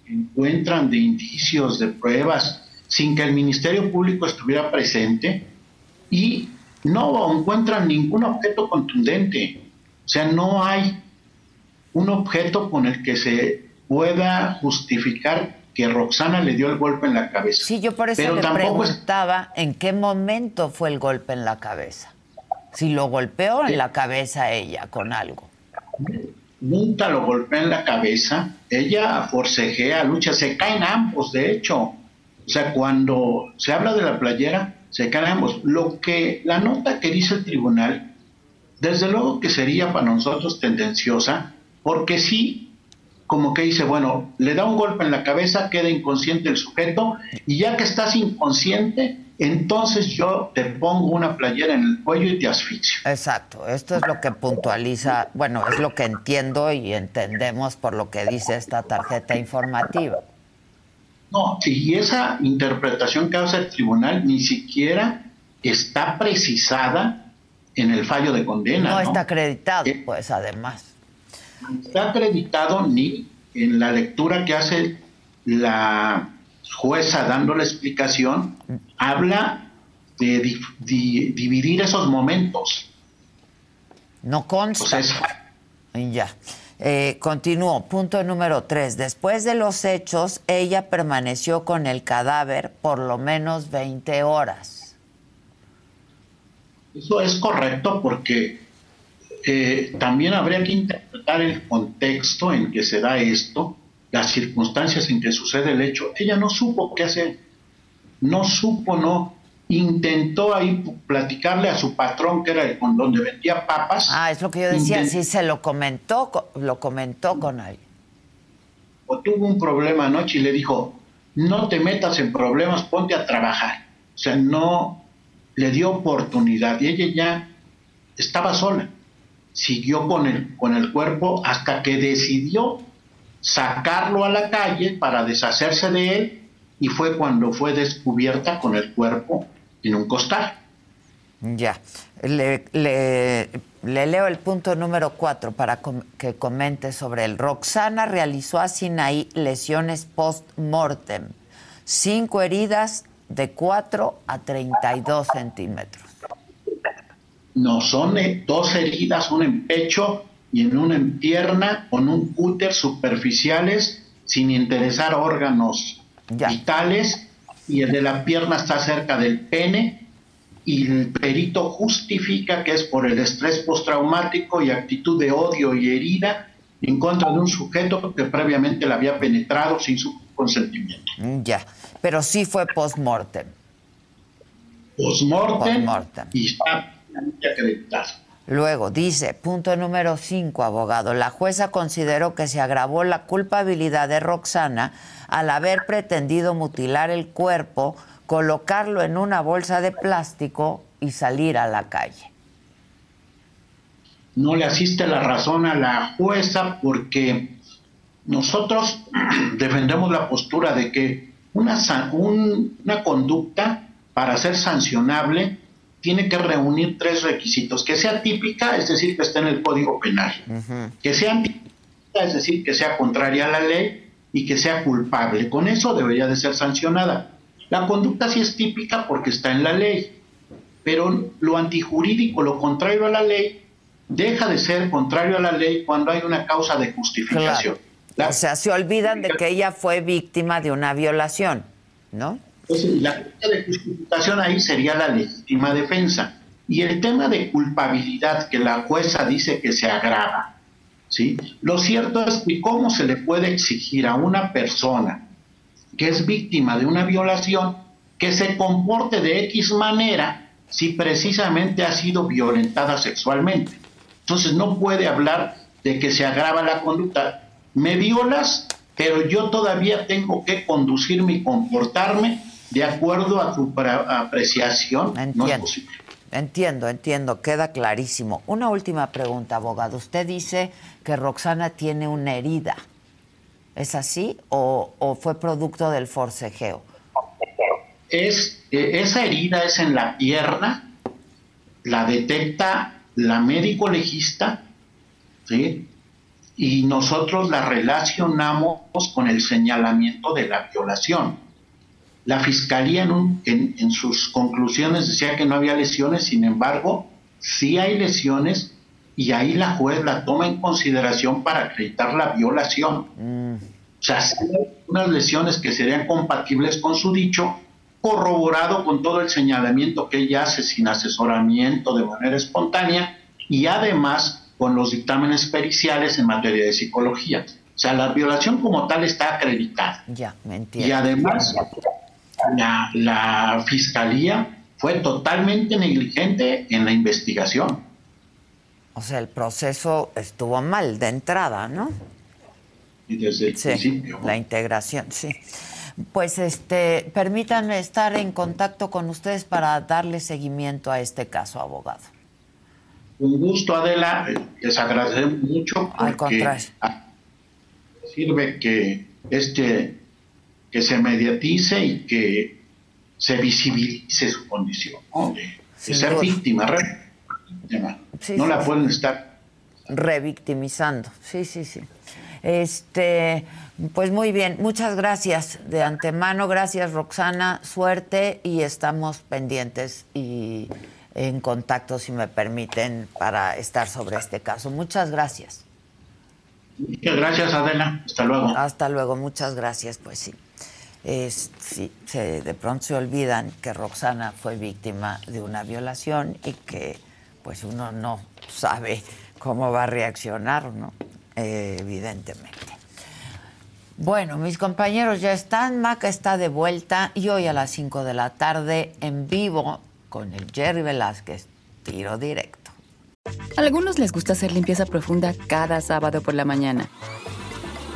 encuentran de indicios, de pruebas, sin que el Ministerio Público estuviera presente y no encuentran ningún objeto contundente. O sea, no hay un objeto con el que se pueda justificar que Roxana le dio el golpe en la cabeza. Sí, yo por eso Pero le preguntaba en qué momento fue el golpe en la cabeza si lo golpeó en la cabeza ella con algo. Nunca lo golpea en la cabeza. Ella forcejea, lucha, se caen ambos, de hecho. O sea, cuando se habla de la playera, se caen ambos. Lo que la nota que dice el tribunal, desde luego que sería para nosotros tendenciosa, porque sí, como que dice, bueno, le da un golpe en la cabeza, queda inconsciente el sujeto, y ya que estás inconsciente, entonces yo te pongo una playera en el cuello y te asfixio. Exacto, esto es lo que puntualiza, bueno, es lo que entiendo y entendemos por lo que dice esta tarjeta informativa. No, y esa interpretación que hace el tribunal ni siquiera está precisada en el fallo de condena. No, está acreditado, eh, pues además. Está acreditado ni en la lectura que hace la jueza dando la explicación, habla de dividir esos momentos. No consta. ya. Eh, continúo. Punto número tres. Después de los hechos, ella permaneció con el cadáver por lo menos 20 horas. Eso es correcto porque eh, también habría que interpretar el contexto en que se da esto, las circunstancias en que sucede el hecho. Ella no supo qué hacer, no supo, no intentó ahí platicarle a su patrón que era el con donde vendía papas. Ah, es lo que yo decía, sí se lo comentó, lo comentó con él. O tuvo un problema anoche y le dijo, no te metas en problemas, ponte a trabajar. O sea, no le dio oportunidad y ella ya estaba sola. Siguió con el, con el cuerpo hasta que decidió sacarlo a la calle para deshacerse de él y fue cuando fue descubierta con el cuerpo en un costal. Ya. Le, le, leo el punto número cuatro para que comente sobre él. Roxana realizó a Sinaí lesiones post-mortem. Cinco heridas de 4 a 32 centímetros. No, son dos heridas, una en pecho y en una en pierna, con un cúter superficiales, sin interesar órganos vitales y el de la pierna está cerca del pene y el perito justifica que es por el estrés postraumático y actitud de odio y herida en contra de un sujeto que previamente la había penetrado sin su consentimiento. Ya, pero sí fue post-mortem. Post-mortem y está Luego dice, punto número 5, abogado, la jueza consideró que se agravó la culpabilidad de Roxana al haber pretendido mutilar el cuerpo, colocarlo en una bolsa de plástico y salir a la calle. No le asiste la razón a la jueza porque nosotros defendemos la postura de que una, una conducta para ser sancionable tiene que reunir tres requisitos. Que sea típica, es decir, que esté en el Código Penal. Que sea antípica, es decir, que sea contraria a la ley y que sea culpable. Con eso debería de ser sancionada. La conducta sí es típica porque está en la ley, pero lo antijurídico, lo contrario a la ley, deja de ser contrario a la ley cuando hay una causa de justificación. o sea, se olvidan de que ella fue víctima de una violación, ¿no? Entonces, la de justificación ahí sería la legítima defensa. Y el tema de culpabilidad que la jueza dice que se agrava, ¿sí? Lo cierto es que cómo se le puede exigir a una persona que es víctima de una violación que se comporte de X manera si precisamente ha sido violentada sexualmente. Entonces no puede hablar de que se agrava la conducta. Me violas, pero yo todavía tengo que conducirme y comportarme de acuerdo a tu apreciación. Entiendo. Entiendo, entiendo, queda clarísimo. Una última pregunta, abogado. Usted dice que Roxana tiene una herida. ¿Es así o, fue producto del forcejeo? Es, eh, esa herida es en la pierna, la detecta la médico legista, ¿sí? y nosotros la relacionamos con el señalamiento de la violación. La fiscalía en, sus conclusiones decía que no había lesiones, sin embargo, sí hay lesiones y ahí la juez la toma en consideración para acreditar la violación. Mm. O sea, unas lesiones que serían compatibles con su dicho, corroborado con todo el señalamiento que ella hace sin asesoramiento de manera espontánea y además con los dictámenes periciales en materia de psicología. O sea, la violación como tal está acreditada. Ya, me entiendo. Y además, la, fiscalía fue totalmente negligente en la investigación. O sea, el proceso estuvo mal de entrada, ¿no? Y desde el principio. La integración, sí. Pues este, permítanme estar en contacto con ustedes para darle seguimiento a este caso, abogado. Un gusto, Adela. Les agradecemos mucho. Al contrario. Sirve que este que se mediatice y que se visibilice su condición de, ser víctima, no la pueden estar revictimizando. Sí, sí, sí. Este, pues muy bien, muchas gracias de antemano, gracias Roxana, suerte y estamos pendientes y en contacto, si me permiten, para estar sobre este caso. Muchas gracias. Muchas gracias, Adela. Hasta luego. Hasta luego, muchas gracias, pues sí. Se, de pronto se olvidan que Roxana fue víctima de una violación y que pues uno no sabe cómo va a reaccionar, ¿no? Eh, evidentemente. Bueno, mis compañeros ya están, Maca está de vuelta y hoy a las 5 de la tarde en vivo con el Jerry Velázquez, tiro directo. A algunos les gusta hacer limpieza profunda cada sábado por la mañana.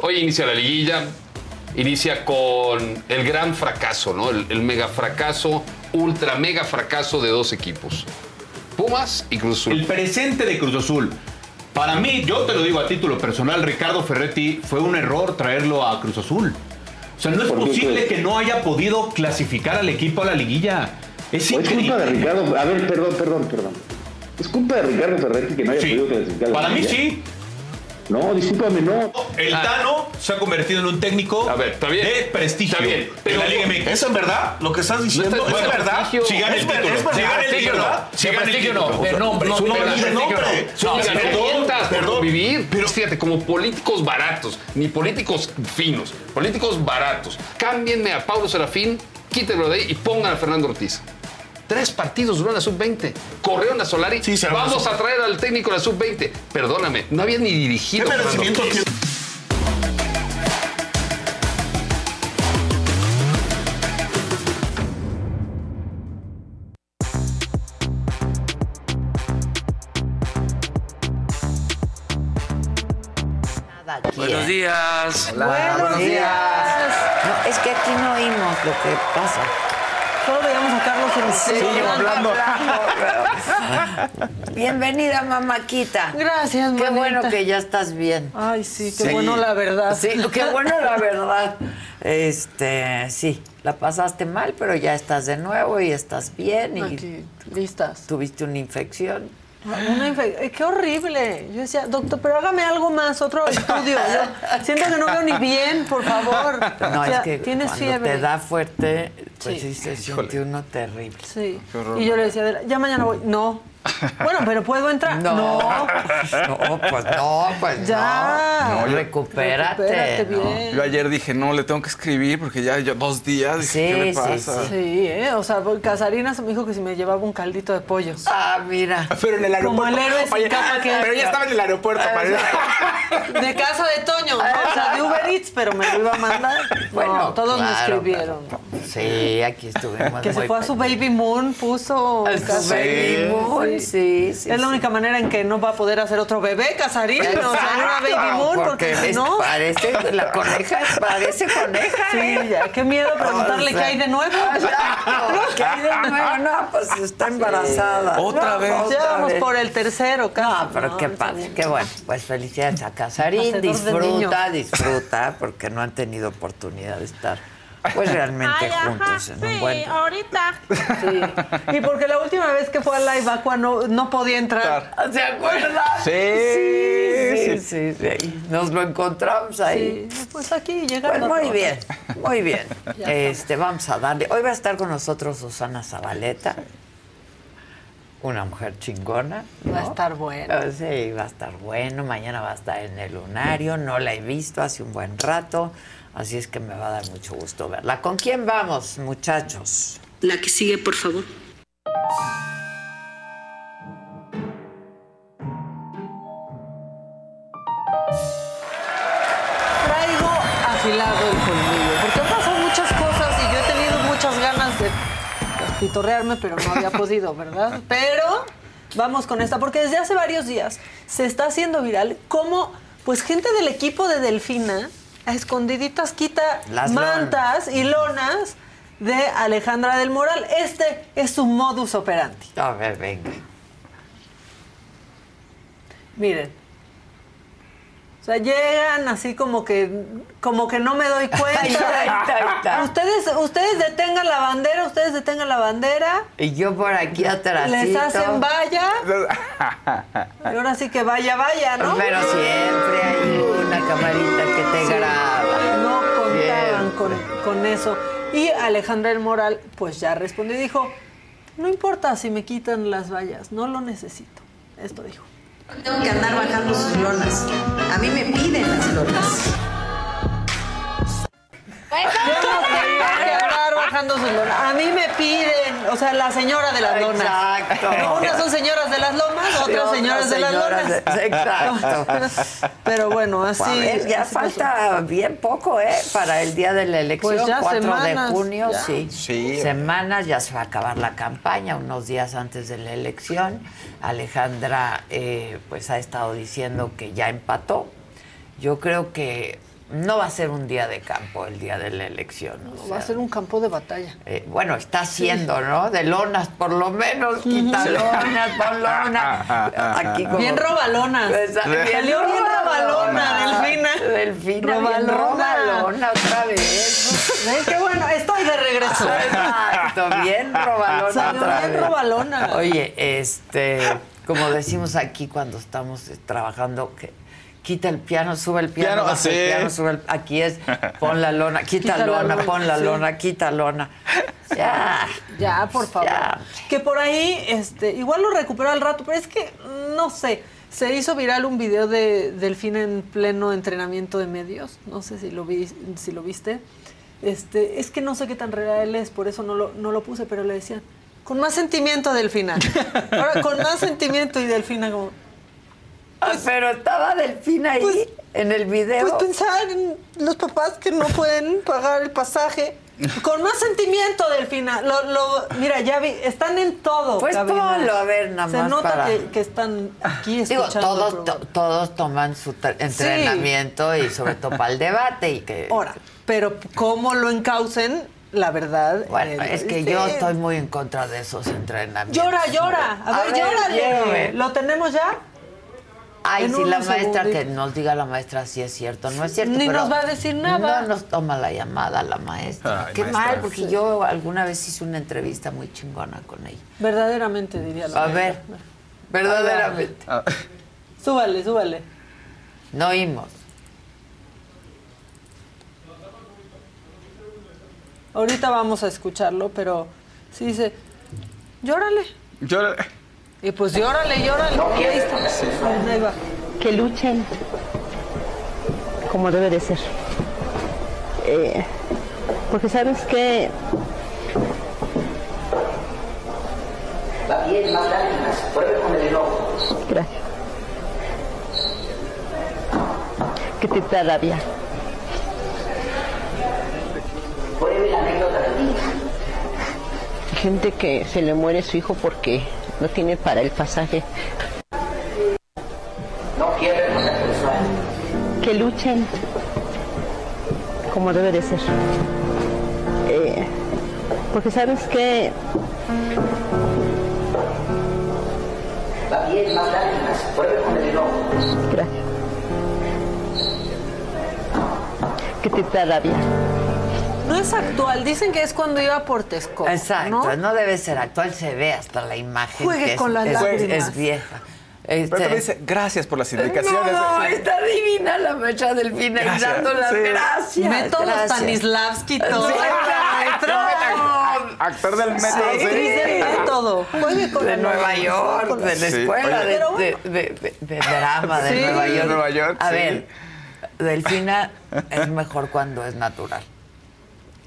Hoy inicia la liguilla, inicia con el gran fracaso, ¿no? El, mega fracaso, ultra mega fracaso de dos equipos. Pumas y Cruz Azul. El presente de Cruz Azul. Para mí, yo te lo digo a título personal, Ricardo Ferretti, fue un error traerlo a Cruz Azul. O sea, no es posible que no haya podido clasificar al equipo a la liguilla. Es, es culpa de Ricardo. A ver, perdón, perdón, perdón. Es culpa de Ricardo Ferretti que no haya podido clasificar. Para mí sí. No, discúlpame, no. El ah. Tano se ha convertido en un técnico a ver, está bien. de prestigio. Está bien. Pero la Liga MX. ¿Es en verdad lo que estás diciendo? No ¿Es verdad? Si gana el título. Si gana el título. Si gana el título. De nombre. No, no, de nombre. No, perdón. Vivir. Pero fíjate, como políticos baratos, ni políticos finos, políticos baratos. Cámbienme a Pablo Serafín, quítenlo de ahí y pongan a Fernando Ortiz. Tres partidos duró la sub-20. Corrieron a Solari. Vamos a traer al técnico de la sub-20. Perdóname, no había ni dirigido. ¿Qué merecimiento tiene? Buenos días. Hola, buenos días. No, es que aquí no oímos lo que pasa. Solo veíamos a Carlos en sí, hablando. Bienvenida, mamáquita. Gracias, Qué bueno que ya estás bien. Ay, sí, qué bueno la verdad. Sí, qué bueno la verdad. Este, sí, la pasaste mal, pero ya estás de nuevo y estás bien. Y Aquí, listas. Tuviste una infección. Una eh, qué horrible. Yo decía, doctor, pero hágame algo más, otro estudio. siento que no veo ni bien, por favor. No, es que tienes fiebre. te da fuerte, pues sí, se siente uno terrible. Sí. Y yo le decía, ya mañana voy. No, bueno, pero ¿puedo entrar? No. No, pues no, pues ya. no. recupérate. bien. Yo ayer dije, no, le tengo que escribir porque ya yo dos días. sí, ¿qué le pasa? Sí, sí. ¿eh? O sea, Casarina me dijo que si me llevaba un caldito de pollo. Ah, mira. Pero en el aeropuerto. Como el héroe sin capa que... Pero ya estaba en el aeropuerto. para... De casa de Toño, ¿no? O sea, de Uber Eats, pero me lo iba a mandar. Bueno, todos me escribieron. Sí, aquí estuvimos. Que se fue a su Baby Moon, puso... Su Baby Moon. Sí, sí. Es la única manera en que no va a poder hacer otro bebé, Casarín, o sea, una baby moon, porque, si no. Parece, la coneja parece coneja. Sí, ¿eh? ya, qué miedo preguntarle qué hay de nuevo. ¿Qué hay de nuevo? No, pues está embarazada. Otra vez. Ya vamos por el tercero, casi. No, pero qué padre, qué bueno. Pues felicidades a Casarín, disfruta, disfruta, porque no han tenido oportunidad de estar pues realmente Ay, ajá, juntos en un sí, buen ahorita. Sí. Y porque la última vez que fue a Live Aqua no, no podía entrar. ¿Se acuerdan? Sí, Sí, sí, sí. Nos lo encontramos ahí. Sí, pues aquí Pues llegando. muy bien, muy bien. Este, vamos a darle. Hoy va a estar con nosotros Susana Zabaleta, una mujer chingona. ¿no? Va a estar bueno. Ah, Sí, va a estar bueno. Mañana va a estar en el Lunario. No la he visto hace un buen rato, así es que me va a dar mucho gusto verla. ¿Con quién vamos, muchachos? La que sigue, por favor. Traigo afilado el colmillo, porque han pasado muchas cosas y yo he tenido muchas ganas de pitorrearme, pero no había podido, ¿verdad? Pero vamos con esta, porque desde hace varios días se está haciendo viral cómo, pues, gente del equipo de Delfina a escondiditas quita Las mantas y lonas de Alejandra del Moral. Este es su modus operandi. A ver, venga. Miren. O sea, llegan así como que como que no me doy cuenta. Ahí está, ahí está, ahí está. Ustedes ustedes detengan la bandera, ustedes detengan la bandera. Y yo por aquí atrás. Les hacen vaya. Y ahora sí que vaya, vaya, ¿no? Pero siempre hay una camarita que te Sí. graba. No contaban con, con eso. Y Alejandra el Moral, pues ya respondió y dijo, no importa si me quitan las vallas, no lo necesito. Esto dijo. Tengo que andar bajando sus lonas. A mí me piden las lonas. Yo no tengo que andar bajando sus lonas. A mí me piden, o sea, la señora de las lonas. Exacto. Unas son señoras de las lomas, otras señoras de las de- exacto. Pero bueno, así. a ver, ya así pasó. falta bien poco, ¿eh? Para el día de la elección, Pues ya 4 semanas, de junio, ya. sí. Sí. Semanas, ya se va a acabar la campaña, unos días antes de la elección. Alejandra, eh, pues ha estado diciendo que ya empató. Yo creo que no va a ser un día de campo el día de la elección. o Va a ser un campo de batalla. eh, bueno, está haciendo, ¿no? De lonas, por lo menos, quita lonas, pon lonas. Aquí como- Bien robalonas. Salió bien robalona, Delfina. Delfina, bien Robalona. robalona otra vez. ¿Ven qué bueno? Estoy de regreso. Exacto, bien robalona Salió otra bien vez. robalona. Oye, este, como decimos aquí cuando estamos eh, trabajando, que quita el piano, sube el piano, Piano, baja el piano, sube el, aquí es, pon la lona, quita, Quita la lona, lona, pon la sí. lona, quita lona. Ya. Ya, por favor. Ya. Que por ahí, este, igual lo recuperó al rato, pero es que, no sé, se hizo viral un video de Delfina en pleno entrenamiento de medios. No sé si lo vi, si lo viste. Este, es que no sé qué tan real es, por eso no lo, no lo puse, pero le decían, con más sentimiento, Delfina. Ahora, con más sentimiento y Delfina como, Ah, pero estaba Delfina ahí Pues- en el video. pues pensar en los papás que no pueden pagar el pasaje. Con más sentimiento, Delfina. Lo, lo, mira, ya vi, están en todo. Pues ponlo, a ver, nada Se más nota para- que, que están aquí Digo, escuchando. el todos, to- todos toman su entrenamiento y sobre todo para el debate y que Ahora, pero cómo lo encaucen, la verdad. bueno, eh, es que sí. yo estoy muy en contra de esos entrenamientos. Llora, llora. A, A ver, ver, llórale. ¿Lo tenemos ya? Ay, En si la maestra, que nos diga la maestra si es cierto o no es cierto. Ni pero nos va a decir nada. No nos toma la llamada la maestra. Ay, Qué maestra. mal, porque yo alguna vez hice una entrevista muy chingona con ella. Verdaderamente, diría la A ver, verdaderamente. Ah, Súbale, súbale. No oímos. Ahorita vamos a escucharlo, pero sí dice, llórale. Yo, Y pues llórale, llórale. Y ahí está. Ahí va. que luchen como debe de ser. Eh, porque sabes que Va bien, más lágrimas. Pruebe con el enojo. gracias que te da rabia. Pruebe la anécdota niño. Gente que se le muere su hijo porque no tiene para el pasaje. No quiere el contacto visual. Que luchen como debe de ser. Eh, porque sabes que Va bien, más lágrimas. Pruebe con el enojo. gracias que te da rabia. No es actual, dicen que es cuando iba por Texcoco. Exacto, ¿no? ¿no? debe ser actual, se ve hasta la imagen. Juegue que es- con las es, lágrimas. es vieja. Pero Este- te dice, gracias por las indicaciones. No, está divina la mecha del fin ahí Gracias, dando las sí. gracias. Método gracias. Stanislavski, todo. Sí. Actor del método, Sí, del método. Juegue con de Nueva. York, de la escuela oye. de, de, de- de- de drama de. Nueva York. De Nueva York, A sí. ver, Delfina es mejor cuando es natural.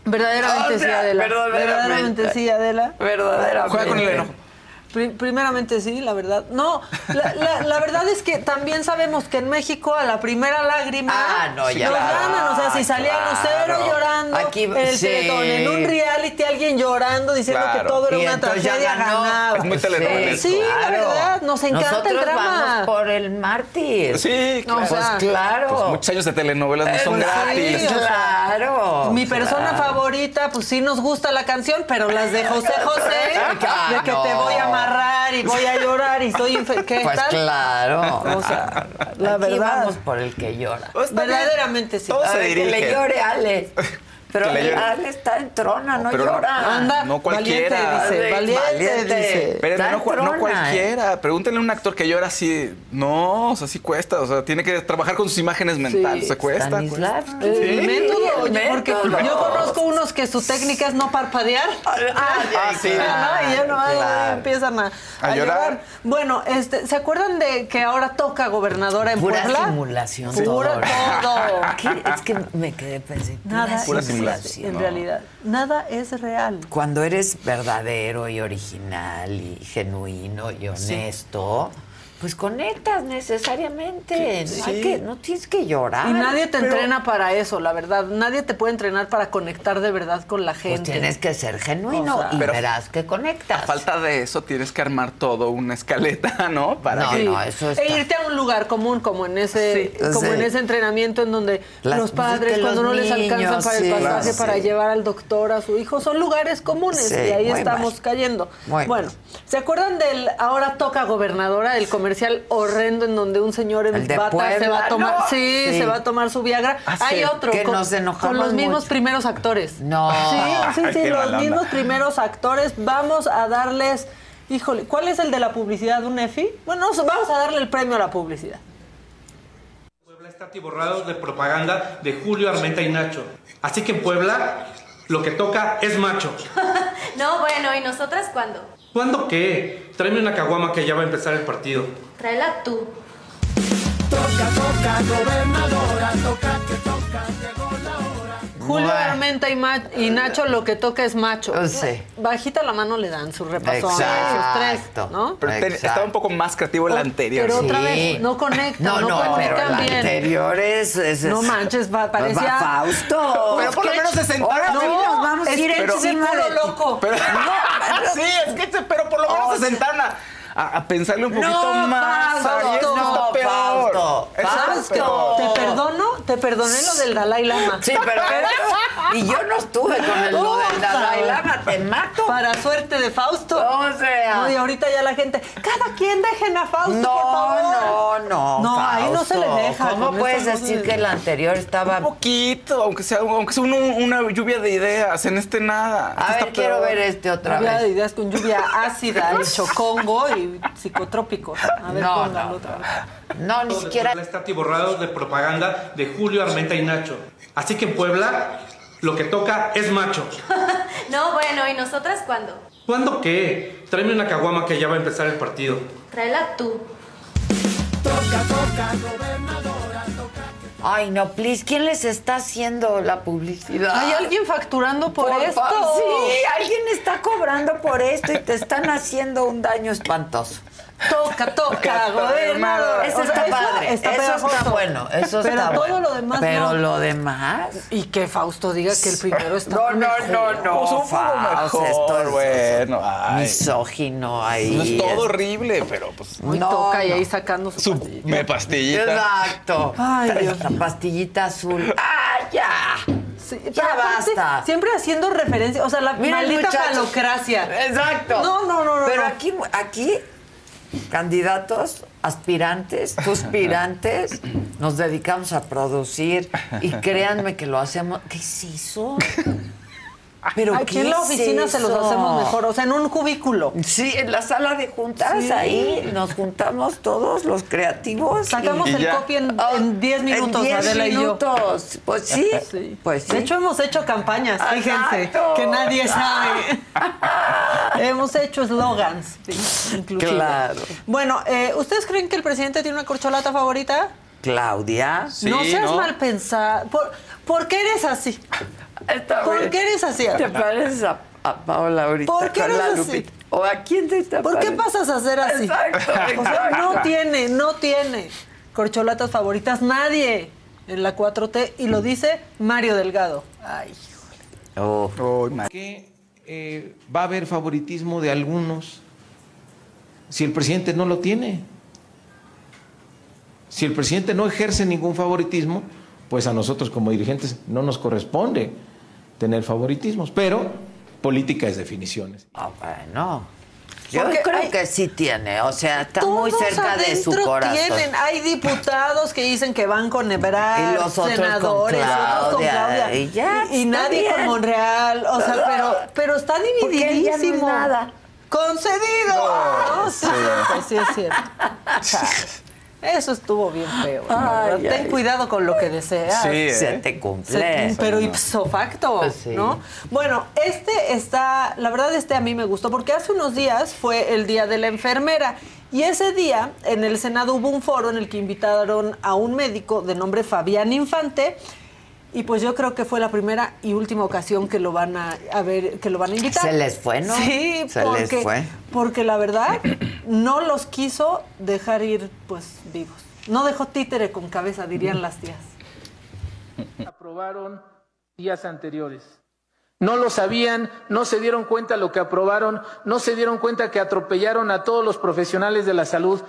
Verdaderamente O sea, sí, Adela. verdaderamente. Verdaderamente sí, Adela. Verdaderamente. Juega con el enojo. Pri- Primeramente sí, la verdad. No, la, la- la verdad es que también sabemos que en México a la primera lágrima Ah, no, ya. nos ganan. O sea, si salía claro. Lucero llorando Aquí- en el sí. Teletón, en un reality alguien llorando diciendo Claro. que todo era Y una tragedia, ganó. ganaba. Es muy telenovelesco. Sí, la verdad, nos encanta el drama. vamos por el mártir. Sí, claro. o sea, Pues claro. Pues muchos años de telenovelas no son Eh, gratis. sí, o sea, claro. Mi persona claro. favorita, pues sí nos gusta la canción, pero las de José José, Ah, de que no. te voy a amarrar y voy a llorar y soy infeliz. ¿Qué Pues tal? claro. O sea, la Aquí verdad. vamos por el que llora. Pues. Verdaderamente sí. Todo se ver, que dirige. le llore Ale. Pero. Ale está en trona, no Pero no- llora. Anda, No cualquiera. Valiente, dice. Sí, Valiente, valiente. dice. Está no, en cua- no trona, cualquiera. Pregúntenle a un actor que llora así. No, o sea, sí cuesta. O sea, tiene que trabajar con sus imágenes mentales. Se cuesta. Stanislavski. cuesta. El Sí. método, el porque yo conozco unos que su técnica es no parpadear. Ah, sí. Ah, no, y ya no claro. empiezan a, A a llorar. llorar. Bueno, este, ¿se acuerdan de que ahora toca gobernadora en Pura Puebla? simulación. Pura todo. todo. ¿Qué? Es que me quedé pensando. Nada Pura es en realidad. Nada es real. Cuando eres verdadero y original y genuino y honesto, pues conectas necesariamente. No, hay Sí. que, no tienes que llorar. Y nadie te pero- entrena para eso, la verdad. Nadie te puede entrenar para conectar de verdad con la Pues gente. tienes que ser genuino O sea, y pero- verás que conectas. A falta de eso, tienes que armar todo una escaleta, ¿no? Para No, que- no, eso está. E irte a un lugar común, como en ese, Sí. como Sí. en ese entrenamiento en donde Las- los padres, cuando los no les alcanza niños, para el pasaje claro, para sí. llevar al doctor a su hijo, son lugares comunes Sí, y ahí estamos mal. cayendo. Muy bueno, mal. ¿se acuerdan del ahora toca gobernadora, el comercial horrendo en donde un señor en bata se va Puebla, a tomar, ¿no? sí, Sí. se va a tomar su Viagra? Ah, Hay sí, otro que con, nos enojamos con los mismos mucho. primeros actores. No. Sí, sí, sí, Qué los mismos primeros actores. Vamos a darles, híjole, ¿cuál es el de la publicidad, un EFI? Bueno, vamos a darle el premio a la publicidad. Puebla está atiborrado de propaganda de Julio Armenta y Nacho. Así que en Puebla lo que toca es macho. No, bueno, ¿y nosotras cuándo? ¿Cuándo qué? Tráeme una caguama que ya va a empezar el partido. Tráela tú. Julio. Armenta y, y Nacho lo que toca es macho. Oh, sí. Bajita la mano le dan su repasón, Exacto. sus tres, ¿no? Pero te- estaba un poco más creativo el anterior. Pero Sí. otra vez, no conectan, No, no, no, comunican bien. anterior es, es- No es- manches, parecía- Fausto. Pero por lo menos se sentaron. Ahora No, nos vamos a es ir que en loco. Pero, No, sí, es que pero por lo menos O se sentaron a, a- pensarle un poquito No, más. Fausto, no, peor. Fausto. Te perdono, te perdoné lo del Dalai Lama. Sí, pero y yo no estuve con el lo del Dalai Lama, te mato. Para suerte de Fausto. O sea. No, y ahorita ya la gente, cada quien dejen a Fausto, No, por favor. no, no. No, ahí no se le deja, ¿Cómo puedes no decir que el anterior estaba Un poquito, aunque sea, aunque sea un- una lluvia de ideas, en este nada. A Este ver, quiero peor. ver este otra Lluvia de vez. ideas con lluvia ácida, el chocongo y psicotrópicos. A ver, No, no, otra vez. No, ni siquiera. Puebla está atiborrado de propaganda de Julio Armenta y Nacho. Así que en Puebla lo que toca es macho. No, bueno, ¿y nosotras cuándo? ¿Cuándo qué? Tráeme una caguama que ya va a empezar el partido. Tráela tú. Ay, no, please, ¿quién les está haciendo la publicidad? ¿Hay alguien facturando por, Por esto? Sí, alguien está cobrando por esto y te están haciendo un daño espantoso. Toca, toca, gobernador. Eso O sea, está padre, eso está bueno, eso Pero está todo bueno. lo demás Pero no. lo demás... Y que Fausto diga que el primero está No, no, mejor. no, no, Pues un Fausto, mejor, esto es bueno. ay. misógino ahí. No es todo horrible, pero pues. Muy No, toca y no. ahí sacando su, Su pastilla. me pastillita. Exacto. Ay, Dios La pastillita azul. ¡Ah, ya! Sí, Ya pero aparte, basta. Siempre haciendo referencia, o sea, la Miren, maldita falocracia. Exacto. No, no, no, no. Pero no. aquí, aquí, candidatos, aspirantes, suspirantes, nos dedicamos a producir y créanme que lo hacemos. ¿Qué es eso? Pero Aquí ¿qué en la es oficina se los hacemos mejor, o sea, en un cubículo. Sí, en la sala de juntas, Sí. ahí nos juntamos todos los creativos. Sacamos y- el copy en, en 10 minutos, en 10 Adela y yo. minutos. Pues sí, pues sí. De hecho, hemos hecho campañas, fíjense, Exacto. que nadie sabe. hemos hecho eslogans, sí, inclusive. Claro. Bueno, eh, ¿ustedes creen que el presidente tiene una corcholata favorita? Claudia. no seas mal pensado. ¿Por, por qué eres así? ¿Por bien. qué eres así? ¿Te pareces a, a Paola ahorita ¿Por qué eres así? Lupita? ¿O a quién te está ¿Por qué pasas a ser así? Exacto, O sea, exacto. no tiene, no tiene corcholatas favoritas nadie en la 4T y lo dice Mario Delgado. Ay, que eh, va a haber favoritismo de algunos si el presidente no lo tiene. Si el presidente no ejerce ningún favoritismo, pues a nosotros como dirigentes no nos corresponde tener favoritismos, pero política es definiciones. Ah, bueno. Yo Porque creo hay- que sí tiene, o sea, está muy cerca de su adentro corazón. Tienen. Hay diputados que dicen que van con Ebrard, Y los otros con senadores, otros con Claudia, y ya, y está nadie bien. con Monreal. O sea, pero, pero está ya no es divididísimo. nada. ¡Concedido! No, No, sí, sí. cierto, sí es cierto. Eso estuvo bien feo. Ay, verdad. Ten ay. cuidado con lo que deseas. Sí, ¿eh? Se te cumple. Se- pero ipso facto, sí. ¿no? Bueno, este está, la verdad este a mí me gustó porque hace unos días fue el Día de la Enfermera y ese día en el Senado hubo un foro en el que invitaron a un médico de nombre Fabián Infante y pues yo creo que fue la primera y última ocasión que lo van a, a ver, que lo van a invitar. Se les fue, ¿no? Sí, Se les porque, fue. porque la verdad no los quiso dejar ir pues vivos. No dejó títere con cabeza, dirían las tías. aprobaron días anteriores. No lo sabían, no se dieron cuenta lo que aprobaron, no se dieron cuenta que atropellaron a todos los profesionales de la salud,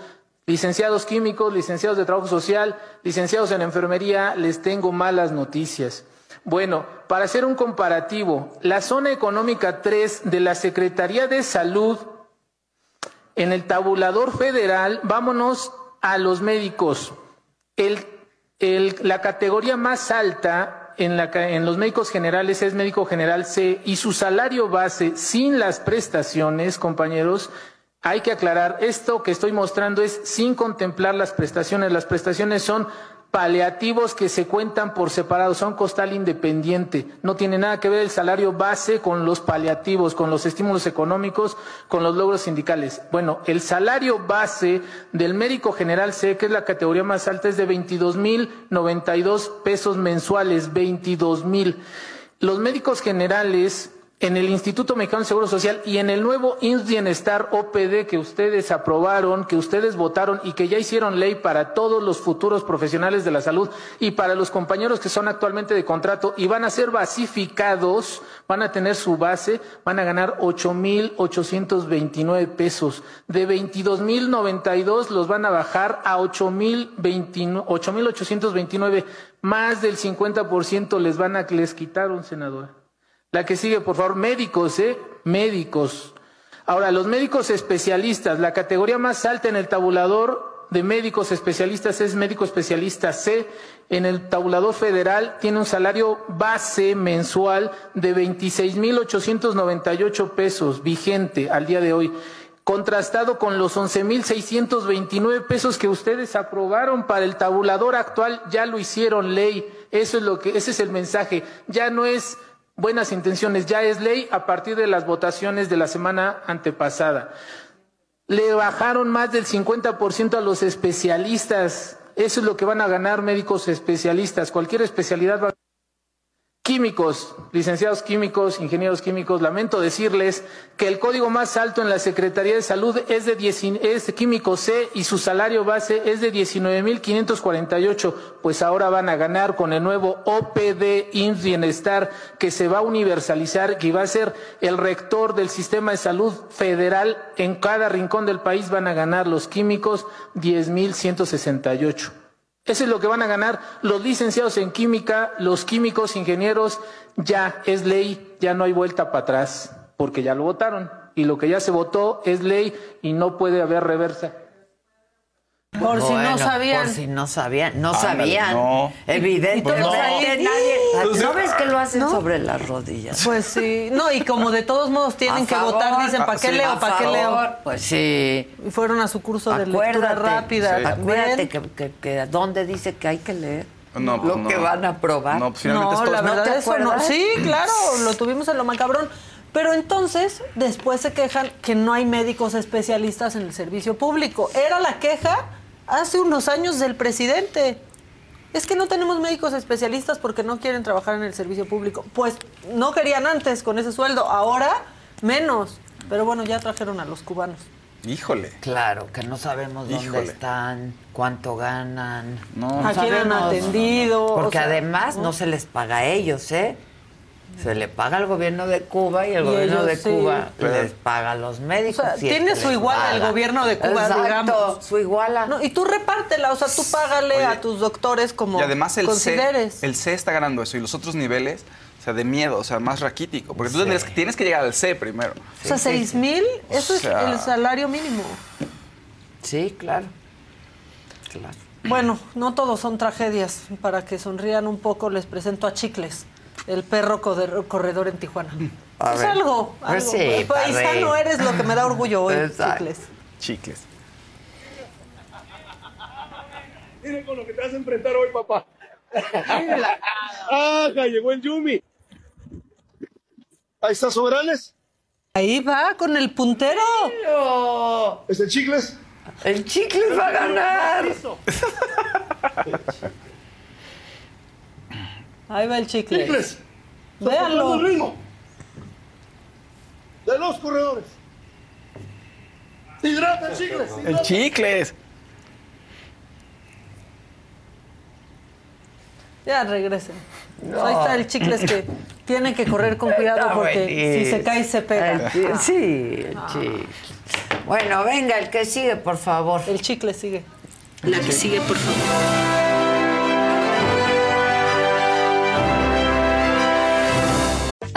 licenciados químicos, licenciados de trabajo social, licenciados en enfermería, les tengo malas noticias. Bueno, para hacer un comparativo, la zona económica 3 de la Secretaría de Salud en el tabulador federal, vámonos a los médicos. El, la categoría más alta en, la en los médicos generales es médico general C y su salario base sin las prestaciones, compañeros, hay que aclarar, esto que estoy mostrando es sin contemplar las prestaciones. Las prestaciones son paliativos que se cuentan por separado, son costal independiente. No tiene nada que ver el salario base con los paliativos, con los estímulos económicos, con los logros sindicales. Bueno, el salario base del médico general C, que es la categoría más alta, es de 22 mil 92 pesos mensuales, 22 mil. Los médicos generales en el Instituto Mexicano de Seguro Social y en el nuevo INS Bienestar OPD que ustedes aprobaron, que ustedes votaron y que ya hicieron ley para todos los futuros profesionales de la salud y para los compañeros que son actualmente de contrato y van a ser basificados, van a tener su base, van a ganar 8.829 pesos. De 22.092 los van a bajar a 8.029 8.829, más del 50% les van a les quitaron, senadora. La que sigue, por favor, médicos, ¿eh? Médicos. Ahora, los médicos especialistas, la categoría más alta en el tabulador de médicos especialistas es médico especialista C. En el tabulador federal tiene un salario base mensual de 26.898 pesos, vigente al día de hoy, contrastado con los 11.629 pesos que ustedes aprobaron para el tabulador actual, ya lo hicieron ley. Eso es lo que, ese es el mensaje. Ya no es buenas intenciones, ya es ley a partir de las votaciones de la semana antepasada. Le bajaron más del 50% a los especialistas. Eso es lo que van a ganar médicos especialistas. Cualquier especialidad va a Químicos, licenciados químicos, ingenieros químicos, lamento decirles que el código más alto en la Secretaría de Salud es de, 10 es químico C y su salario base es de 19.548, pues ahora van a ganar con el nuevo OPD Bienestar que se va a universalizar y va a ser el rector del sistema de salud federal en cada rincón del país van a ganar los químicos 10.168. Eso es lo que van a ganar los licenciados en química, los químicos, ingenieros. Ya es ley, ya no hay vuelta para atrás, porque ya lo votaron. Y lo que ya se votó es ley y no puede haber reversa. Por si no sabían. Por si no sabían. No Ándale, sabían. no. Evidentemente todos ahí, nadie. Pues, ¿No ves que lo hacen ¿no? sobre las rodillas? Pues sí, no, y como de todos modos tienen A que favor. votar, dicen, ¿para Ah, qué sí. leo? ¿Para qué favor, leo? Pues sí. Y fueron a su curso de lectura rápida. Sí. Acuérdate que, que, que ¿dónde dice que hay que leer? No, pues lo no. que van a aprobar. No, pues finalmente No, es la ¿No verdad te eso no. Sí, claro, lo tuvimos en lo macabrón. Pero entonces, después se quejan que no hay médicos especialistas en el servicio público. Era la queja hace unos años del presidente. Es que no tenemos médicos especialistas porque no quieren trabajar en el servicio público. Pues no querían antes con ese sueldo, ahora menos. Pero bueno, ya trajeron a los cubanos. Híjole. Claro, que no sabemos dónde Híjole. están, cuánto ganan. No. ¿A quién han atendido? Porque O sea, además no se les paga a ellos, ¿eh? Se le paga al gobierno de Cuba y el Y gobierno ellos de sí. Cuba les paga a los médicos. O sea, tiene su iguala el gobierno de Cuba, Exacto, digamos. su iguala. No, y tú repártela, o sea, tú págale Oye, a tus doctores como Y además el C, consideres. el C está ganando eso y los otros niveles, o sea, de miedo, o sea, más raquítico. Porque tú tendrías tienes que llegar al C primero. o sea, seis mil, eso O sea- es el salario mínimo. Sí, claro. Claro. Bueno, no todos son tragedias. Para que sonrían un poco, les presento a Chicles, el perro corredor en Tijuana. A es ver. algo, Pues algo. sí, Paisano padre. eres lo que me da orgullo hoy, Exacto. Chicles. Chicles. Miren con lo que te vas a enfrentar hoy, papá. ¡Ajá! Llegó el Yumi. Ahí está Soberanes. Ahí va, con el puntero. ¿Es el Chicles? El Chicles va a ganar. Ahí va el Chicles. Chicles. Véanlo. el ritmo. De los corredores. Hidrata, Chicles. El Chicles. Ya regresen. Ahí está el Chicles que tiene que correr con cuidado Está porque si se cae se pega. El sí, el Ah. Chicles. Bueno, venga, el que sigue, por favor. El Chicle sigue. La que sigue, por favor.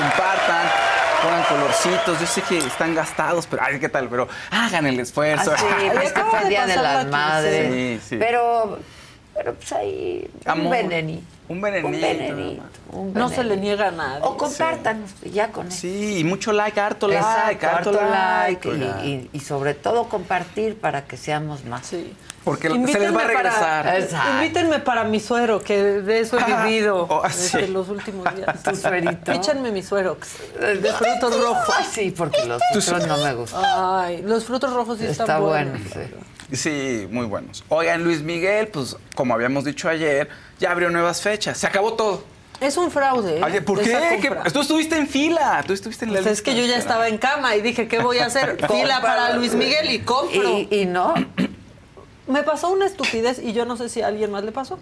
Compartan, pongan colorcitos. Yo sé que están gastados, pero ay, ¿qué tal? Pero hagan el esfuerzo. Ah, sí, es que fue el Día de las Madres. Sí, sí. Pero, pero pues ahí, un venenito. Un venenito. Un venenito. un No se le niega a nadie. O compártanos, ya con eso. Sí, y mucho like, harto like, Exacto, harto, harto like. y, y- y sobre todo compartir para que seamos más. Porque se les va a regresar. Para, Exacto. invítenme para mi suero, que de eso he Ah, vivido oh, este, sí. los últimos días. Tu suerito. Échanme mi suero de frutos rojos. Ay, sí, porque los sí. no me gustan. Ay, los frutos rojos sí Está están bueno, buenos. sí. Sí, muy buenos. Oigan, Luis Miguel, pues como habíamos dicho ayer, ya abrió nuevas fechas. Se acabó todo. Es un fraude. ¿eh? Oye, ¿por qué? ¿Qué- compra. Tú estuviste en fila. Tú estuviste en la Pues es que yo ya estaba en cama y dije, ¿qué voy a hacer? Fila para Luis Miguel y compro. Y, y no, Me pasó una estupidez y yo no sé si a alguien más le pasó.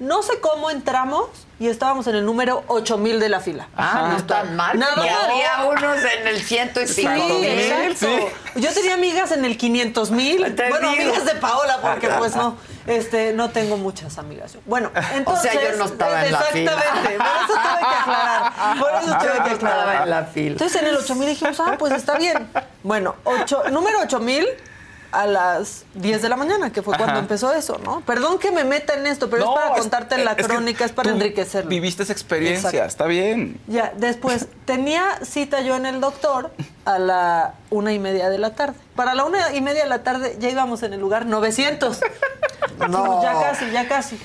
No sé cómo entramos y estábamos en el número 8000 de la fila. ah, no están mal. Nada había unos en el ciento y Sí, pico mil. exacto. Yo tenía amigas en el 500 mil. Bueno, digo. amigas de Paola, porque pues no, este, no tengo muchas amigas. Bueno, entonces. yo no estaba en la fila. Exactamente. Por eso tuve que aclarar. Por eso tuve que no estaba aclarar. en la fila. Entonces en el 8000 dijimos, ah, pues está bien. Bueno, ocho, número 8000. A las 10 de la mañana, que fue cuando empezó eso, ¿no? Perdón que me meta en esto, pero No, es para es- contarte la es crónica, es para tú enriquecerlo. Viviste esa experiencia, Exacto. está bien. Ya, después tenía cita yo en el doctor a la una y media de la tarde. Para la una y media de la tarde ya íbamos en el lugar 900. No. Ya casi, ya casi.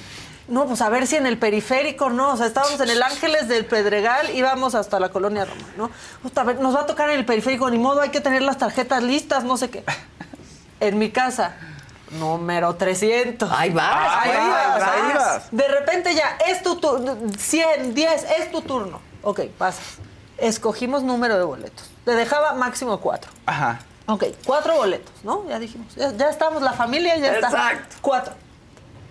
No, pues a ver si en el periférico, no. O sea, estábamos en el Ángeles del Pedregal, íbamos hasta la colonia Roma, ¿no? A ver, nos va a tocar en el periférico, ni modo, hay que tener las tarjetas listas, no sé qué. En mi casa, número 300. Ahí vas, ahí ahí vas, vas. ahí vas. De repente ya, es tu turno, 100, 10, es tu turno. Ok, pasas. Escogimos número de boletos. Te dejaba máximo cuatro. Ajá. Ok, cuatro boletos, ¿no? Ya dijimos, ya, ya estamos, la familia ya está. Exacto. Cuatro.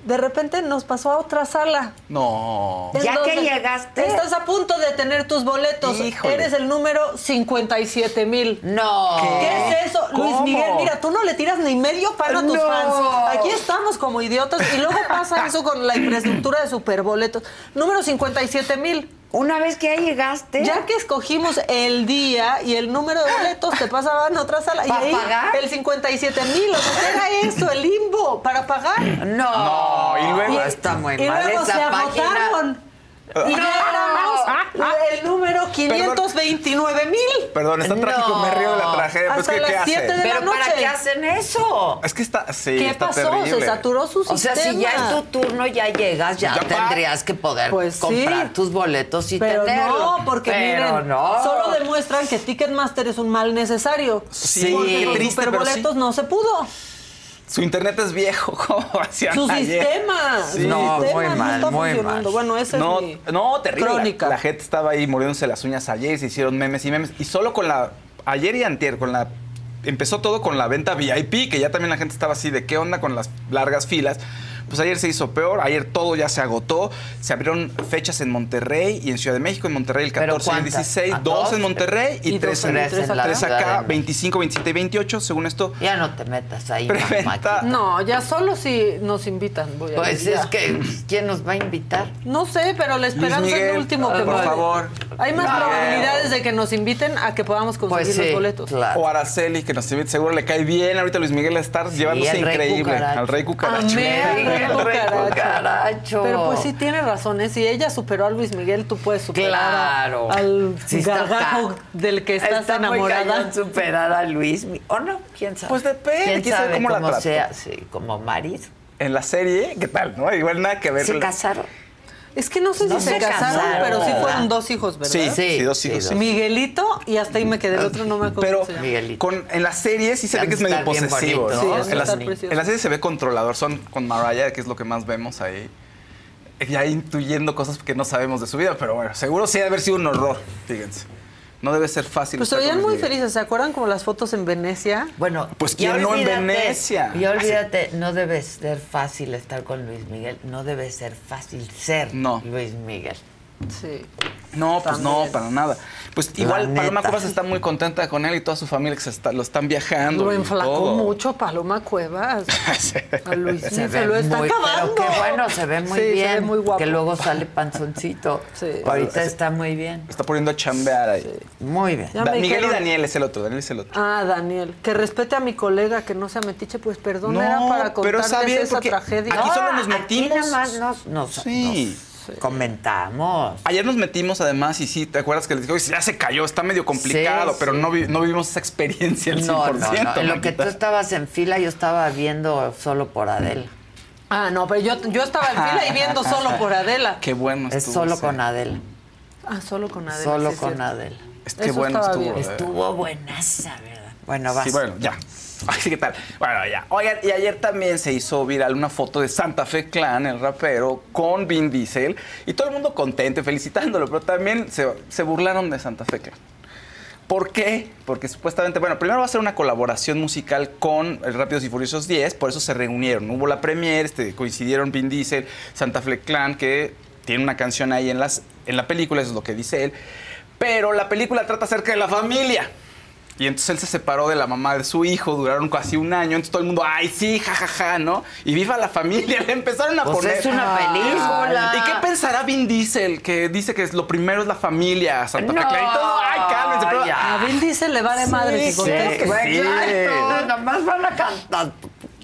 De repente nos pasó a otra sala. No. Ya que llegaste. Estás a punto de tener tus boletos. Híjole. Eres el número 57 mil. No. ¿Qué es eso? Luis. Miguel, mira, tú no le tiras ni medio palo a tus No. fans. Aquí estamos como idiotas y luego pasa eso con la infraestructura de superboletos. Número 57 mil. Una vez que ya llegaste. Ya que escogimos el día y el número de boletos, te pasaban a otra sala. Y ¿Para ahí pagar? el 57 mil. O sea, era eso, el limbo, para pagar. No. No, y luego- está muy Y mal luego esa se página. agotaron. Y ya éramos el número 529 mil. Perdón, está No. trágico, me río de la tragedia. Pues, Hasta ¿qué, las ¿qué hace? siete de- ¿Pero la para noche. qué hacen eso? Es que está, sí, ¿Qué está pasó? terrible. Se saturó su sistema. O sea, si ya es tu turno, ya llegas, ya, Ya tendrías que poder Pues sí. comprar tus boletos y Pero tenerlo. no, porque Pero miren, no. solo demuestran que Ticketmaster es un mal necesario. Sí, porque qué triste, superboletos sí. no se pudo. Su internet es viejo, ¿cómo hacían Su ayer? sistema. Sí. su No, sistema muy no mal, está muy funcionando. mal. Bueno, esa No, es mi no, terrible. La- crónica. La, gente estaba ahí muriéndose las uñas ayer, se hicieron memes y memes. Y solo con la. Ayer y antier, con la. Empezó todo con la venta VIP, que ya también la gente estaba así de qué onda con las largas filas. Pues ayer se hizo peor, ayer todo ya se agotó. Se abrieron fechas en Monterrey y en Ciudad de México, en Monterrey el ¿Pero 14 y el cuántas? 16, ¿A dos en Monterrey y, Y tres, en, tres en la tres acá, México. 25, 27 y 28, según esto. Ya no te metas ahí. Preventa. No, ya solo si nos invitan. Voy a Pues ir, es que, ¿quién nos va a invitar? No sé, pero la esperanza es Miguel, lo último que por favor. Hay más probabilidades de que nos inviten a que podamos conseguir Pues sí, los boletos. claro. O Araceli, que nos invite, seguro le cae bien. Ahorita Luis Miguel a estar llevándose increíble. cucaracho. Al rey cucaracho. Amé al Sí, rey el rey cucaracho. cucaracho. Pero pues sí tiene razón, ¿eh? Si ella superó a Luis Miguel, tú puedes superar a- Claro. al Sí gargajo del que estás Está muy enamorada. cañón superar a Luis. Mi- ¿O no? ¿Quién sabe? Pues depende, ¿Quién quién sabe cómo la sea? Sí, como marido. En la serie, ¿qué tal? ¿No? Igual nada que ver. ¿Se casaron? Es que no sé No si se, se casaron, casaron. pero sí fueron dos hijos, ¿verdad? Sí, Sí, sí, dos sí, hijos. dos. Miguelito y hasta ahí me quedé. El otro no me acuerdo. Pero. Miguelito. con, en la serie sí se ve que es de medio posesivo, ¿no? Sí, de en, la, estar preciosos. en la serie se ve controlador. Son con Mariah, que es lo que más vemos ahí. Ya intuyendo cosas que no sabemos de su vida, pero bueno, seguro sí debe haber sido un horror, fíjense. No debe ser fácil. Pues se veían muy felices. ¿Se acuerdan como las fotos en Venecia? Bueno, Pues, ¿quién no en Venecia? Y olvídate, no debe ser fácil estar con Luis Miguel. No debe ser fácil ser No. Luis Miguel. Sí. No, pues no, para nada. Pues La igual Paloma. Cuevas está muy contenta con él y toda su familia que se está- lo están viajando. Lo enflacó todo. mucho Paloma Cuevas. A Luis Se lo está muy, acabando. pero qué bueno, se ve muy Sí, se bien. ve muy guapo. Que luego sale panzoncito. Sí. Ahorita está muy bien. Está poniendo a chambear ahí. Muy bien. Da- Miguel dijeron- y Daniel es el otro, Daniel es el otro. Ah, Daniel, que respete a mi colega, que no sea metiche, pues perdón, No, era para pero contarles bien, esa tragedia. aquí solo nos Aquí metimos. nada más nos, nos- Sí. nos comentamos. Ayer nos metimos además y sí, ¿te acuerdas que les dije, "Oye, ya se cayó, está medio complicado, Sí, pero sí. No, vi- no vivimos esa experiencia al 100%. pues No, no, no. En lo que tú estabas en fila, yo estaba viendo solo por Adela. Ah, no, pero yo, yo estaba en fila y viendo solo por Adela. Qué bueno Es estuvo. solo sí. con Adela. Ah, solo con Adela. Solo sí, es con cierto. Adela. Es que bueno estuvo. bien. de- Estuvo buenaza, ¿verdad? Bueno, vas. Sí, bueno, ya. Así que tal. Bueno, ya. Oigan, y ayer también se hizo viral una foto de Santa Fe Clan, el rapero, con Vin Diesel. Y todo el mundo contento, felicitándolo, pero también se, se burlaron de Santa Fe Clan. ¿Por qué? Porque supuestamente, bueno, primero va a ser una colaboración musical con el Rápidos y Furiosos 10, por eso se reunieron. Hubo la premiere, este, coincidieron Vin Diesel, Santa Fe Clan, que tiene una canción ahí en, las, en la película, eso es lo que dice él. Pero la película trata acerca de la familia. Y entonces él se separó de la mamá de su hijo, duraron casi un año, entonces todo el mundo, ay, sí, jajaja, ¿no? Y viva la familia, le empezaron a Pues poner. es una película. ¿Y qué pensará Vin Diesel? Que dice que es lo primero es la familia, Santa No, todo. Ay, cálmense, pero ya. A Vin Diesel se le vale madre que Sí, conteste. exacto. Nomás van a cantar.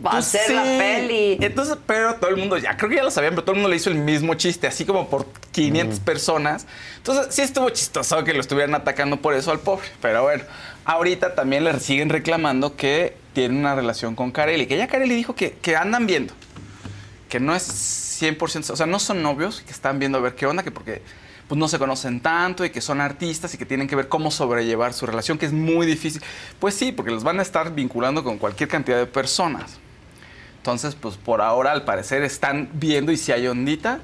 Va a Pues ser la sí. peli. Entonces, pero todo el mundo, ya creo que ya lo sabían, pero todo el mundo le hizo el mismo chiste, así como por 500 personas. Entonces, sí estuvo chistoso que lo estuvieran atacando por eso al pobre. Pero bueno, ahorita también le siguen reclamando que tiene una relación con Carelli, que ya Carelli dijo que, que andan viendo, que no es 100%, o sea, no son novios, que están viendo a ver qué onda, que porque pues no se conocen tanto y que son artistas y que tienen que ver cómo sobrellevar su relación, que es muy difícil. Pues sí, porque los van a estar vinculando con cualquier cantidad de personas. Entonces, pues por ahora al parecer están viendo y si hay ondita,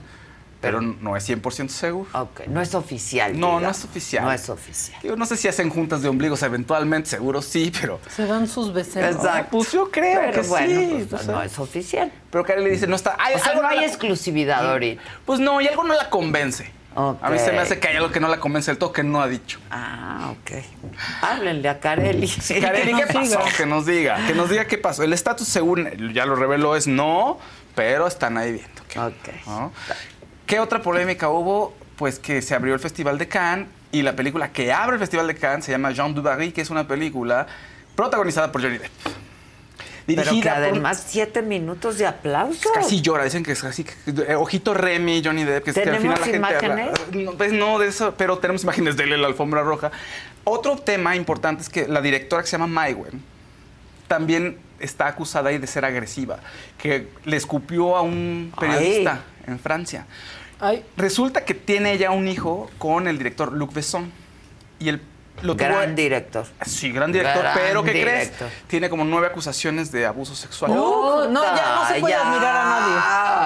pero no es 100% seguro. Ok, no es oficial. No, no es oficial. No es oficial. Digo, no sé si hacen juntas de ombligos, eventualmente, seguro sí, pero... Se dan sus becerros. Exacto. Pues yo creo Pero que bueno, sí. pues, o no sea. es oficial. Pero Karen le dice, no está... Ay, O sea, algo no hay la- exclusividad ahorita. Pues no, y algo no la convence. A mí se me Ok. hace que hay algo que no la convence del todo, que no ha dicho. Ah, ok. Háblenle a Carelli. ¿y Que qué pasó? diga. Que nos diga, que nos diga qué pasó. El estatus, según ya lo reveló, es no, pero están ahí viendo. ¿qué? ¿no? ¿Qué otra polémica hubo? Pues que se abrió el Festival de Cannes y la película que abre el Festival de Cannes se llama Jean du Barry, que es una película protagonizada por Johnny Depp. Pero que por- además siete minutos de aplauso. Casi llora, dicen que es así. que- eh, ojito Remy, Johnny Depp, que es que al ¿Tenemos final la gente habla- imágenes? No, pues no de eso, pero tenemos imágenes de él en la alfombra roja. Otro tema importante es que la directora que se llama Maïwen también está acusada ahí de ser agresiva, que le escupió a un periodista en Francia. Resulta que tiene ella un hijo con el director Luc Besson y el lo tuvo- Gran director. Sí, gran director, Gran pero ¿qué director. crees? Tiene como nueve acusaciones de abuso sexual. No, no, ya no se puede Ya. admirar a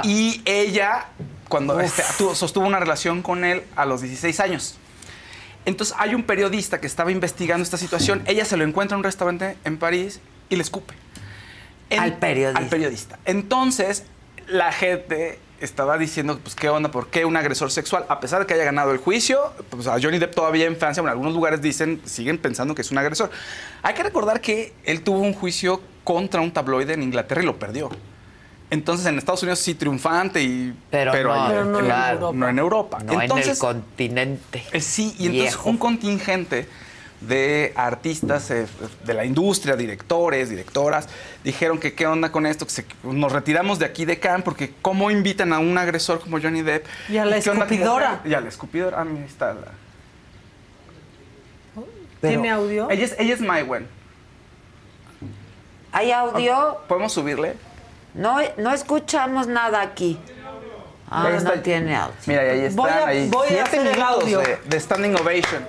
nadie. Y ella, cuando este, tuvo- sostuvo una relación con él a los 16 años. Entonces hay un periodista que estaba investigando esta situación. Ella se lo encuentra en un restaurante en París y le escupe. En- Al periodista. Al periodista. Entonces la gente estaba diciendo, pues, ¿qué onda? ¿Por qué un agresor sexual? A pesar de que haya ganado el juicio, pues a Johnny Depp todavía en Francia, en algunos lugares dicen, siguen pensando que es un agresor. Hay que recordar que él tuvo un juicio contra un tabloide en Inglaterra y lo perdió. Entonces en Estados Unidos sí triunfante y Pero no, en claro, no en Europa. No en el continente. eh, sí, y entonces viejo. un contingente de artistas eh, de la industria, directores, directoras, dijeron que qué onda con esto, que se- nos retiramos de aquí de Cannes porque cómo invitan a un agresor como Johnny Depp. Y a la ¿Qué onda con escupidora. Y a la escupidora. Ah, mira, ahí está. la- ¿Tiene audio? Ella es, ella es Maïwen. ¿Hay audio? ¿Podemos subirle? No, no escuchamos nada aquí. Ah, Ahí está. no tiene audio. Mira, ahí están. Voy a- ahí. voy a Siete hacer el audio. De, de Standing Ovation.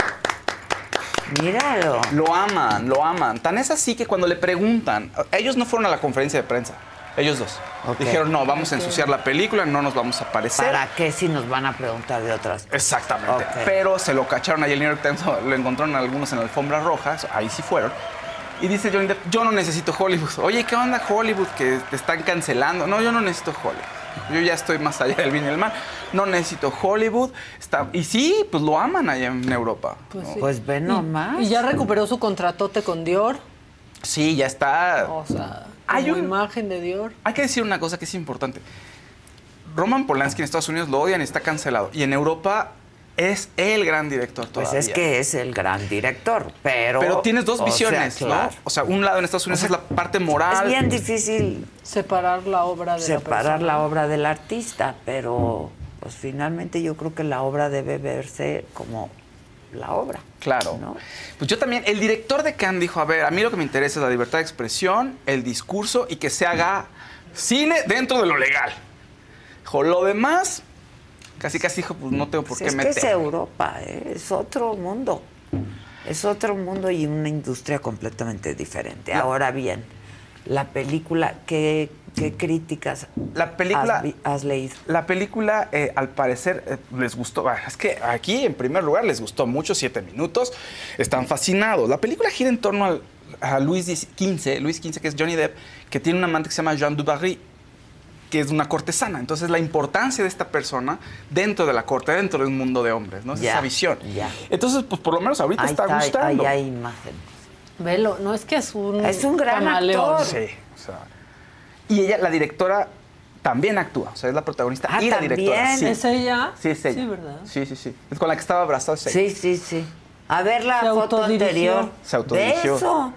Míralo. Lo aman, lo aman. Tan es así que cuando le preguntan, ellos no fueron a la conferencia de prensa, ellos dos. Dijeron, no, vamos a ensuciar la película, no nos vamos a aparecer. ¿Para qué si nos van a preguntar de otras cosas? Exactamente. Pero se lo cacharon ahí el New York Times, lo encontraron algunos en la alfombra roja, ahí sí fueron. Y dice Johnny Depp, yo no necesito Hollywood. Oye, ¿qué onda Hollywood que te están cancelando? No, yo no necesito Hollywood. Yo ya estoy más allá del bien y el mal. No necesito Hollywood. Está... Y sí, pues lo aman allá en Europa. Pues, ¿no? sí. Pues ve nomás. Y, ya recuperó su contratote con Dior. Sí, ya está. O sea, Hay como un- imagen de Dior. Hay que decir una cosa que es importante. Roman Polanski en Estados Unidos lo odian y está cancelado. Y en Europa es el gran director Pues todavía. es que es el gran director, pero... Pero tienes dos sea, visiones, claro. ¿no? O sea, un lado en Estados Unidos es la parte moral. Es bien difícil Separar la obra de separar la obra del artista, pero pues finalmente yo creo que la obra debe verse como la obra. Claro. Pues yo también, el director de Cannes dijo, a ver, a mí lo que me interesa es la libertad de expresión, el discurso y que se haga cine dentro de lo legal. Dijo, lo demás, casi casi dijo, pues no tengo por Pues qué es que meter. es Europa, ¿eh? es otro mundo. Es otro mundo y una industria completamente diferente. La- Ahora bien, la película, ¿qué, qué críticas La película- has, leído? La película, eh, al parecer, eh, les gustó. Es que aquí, en primer lugar, les gustó mucho, siete minutos. Están fascinados. La película gira en torno al- a Luis XV, Luis XV, que es Johnny Depp, que tiene un amante que se llama Jean du Barry, que es una cortesana. Entonces, la importancia de esta persona dentro de la corte, dentro de un mundo de hombres, ¿no? Es esa visión. Entonces, pues por lo menos ahorita Ahí está, está, gustando. ahí hay imágenes. Velo, no es que es un Es un gran camaleón. actor. Sí, o sea. Y ella, la directora, también actúa. O sea, es la protagonista Ah, y la ¿también? directora. Sí. ¿Es ella? Sí, es ella. Sí, ¿verdad? Sí, sí, sí. Es con la que estaba abrazado. es ella. Sí, sí, sí. A ver la Se foto autodirigió. anterior. Se autodirigió. ¿De eso?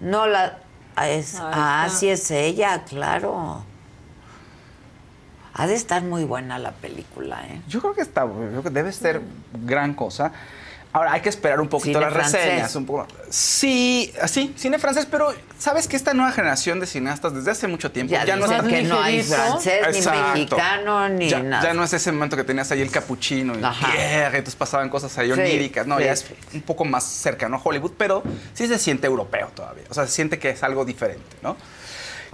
No la. Ah, Es, ah, sí es ella, claro. Ha de estar muy buena la película, ¿eh? Yo creo que está, yo creo que debe ser gran cosa. Ahora hay que esperar un poquito Cine las francés. reseñas. Un poco. Sí, sí, cine francés, pero sabes que esta nueva generación de cineastas desde hace mucho tiempo Ya, no es que no hay francés, ni mexicano, ni ya, nada. ya no es ese momento que tenías ahí el capuchino y Ajá. Pierre, y entonces pasaban cosas ahí Sí, oníricas. No, sí, ya sí. es un poco más cercano a Hollywood, pero sí se siente europeo todavía. O sea, se siente que es algo diferente, ¿no?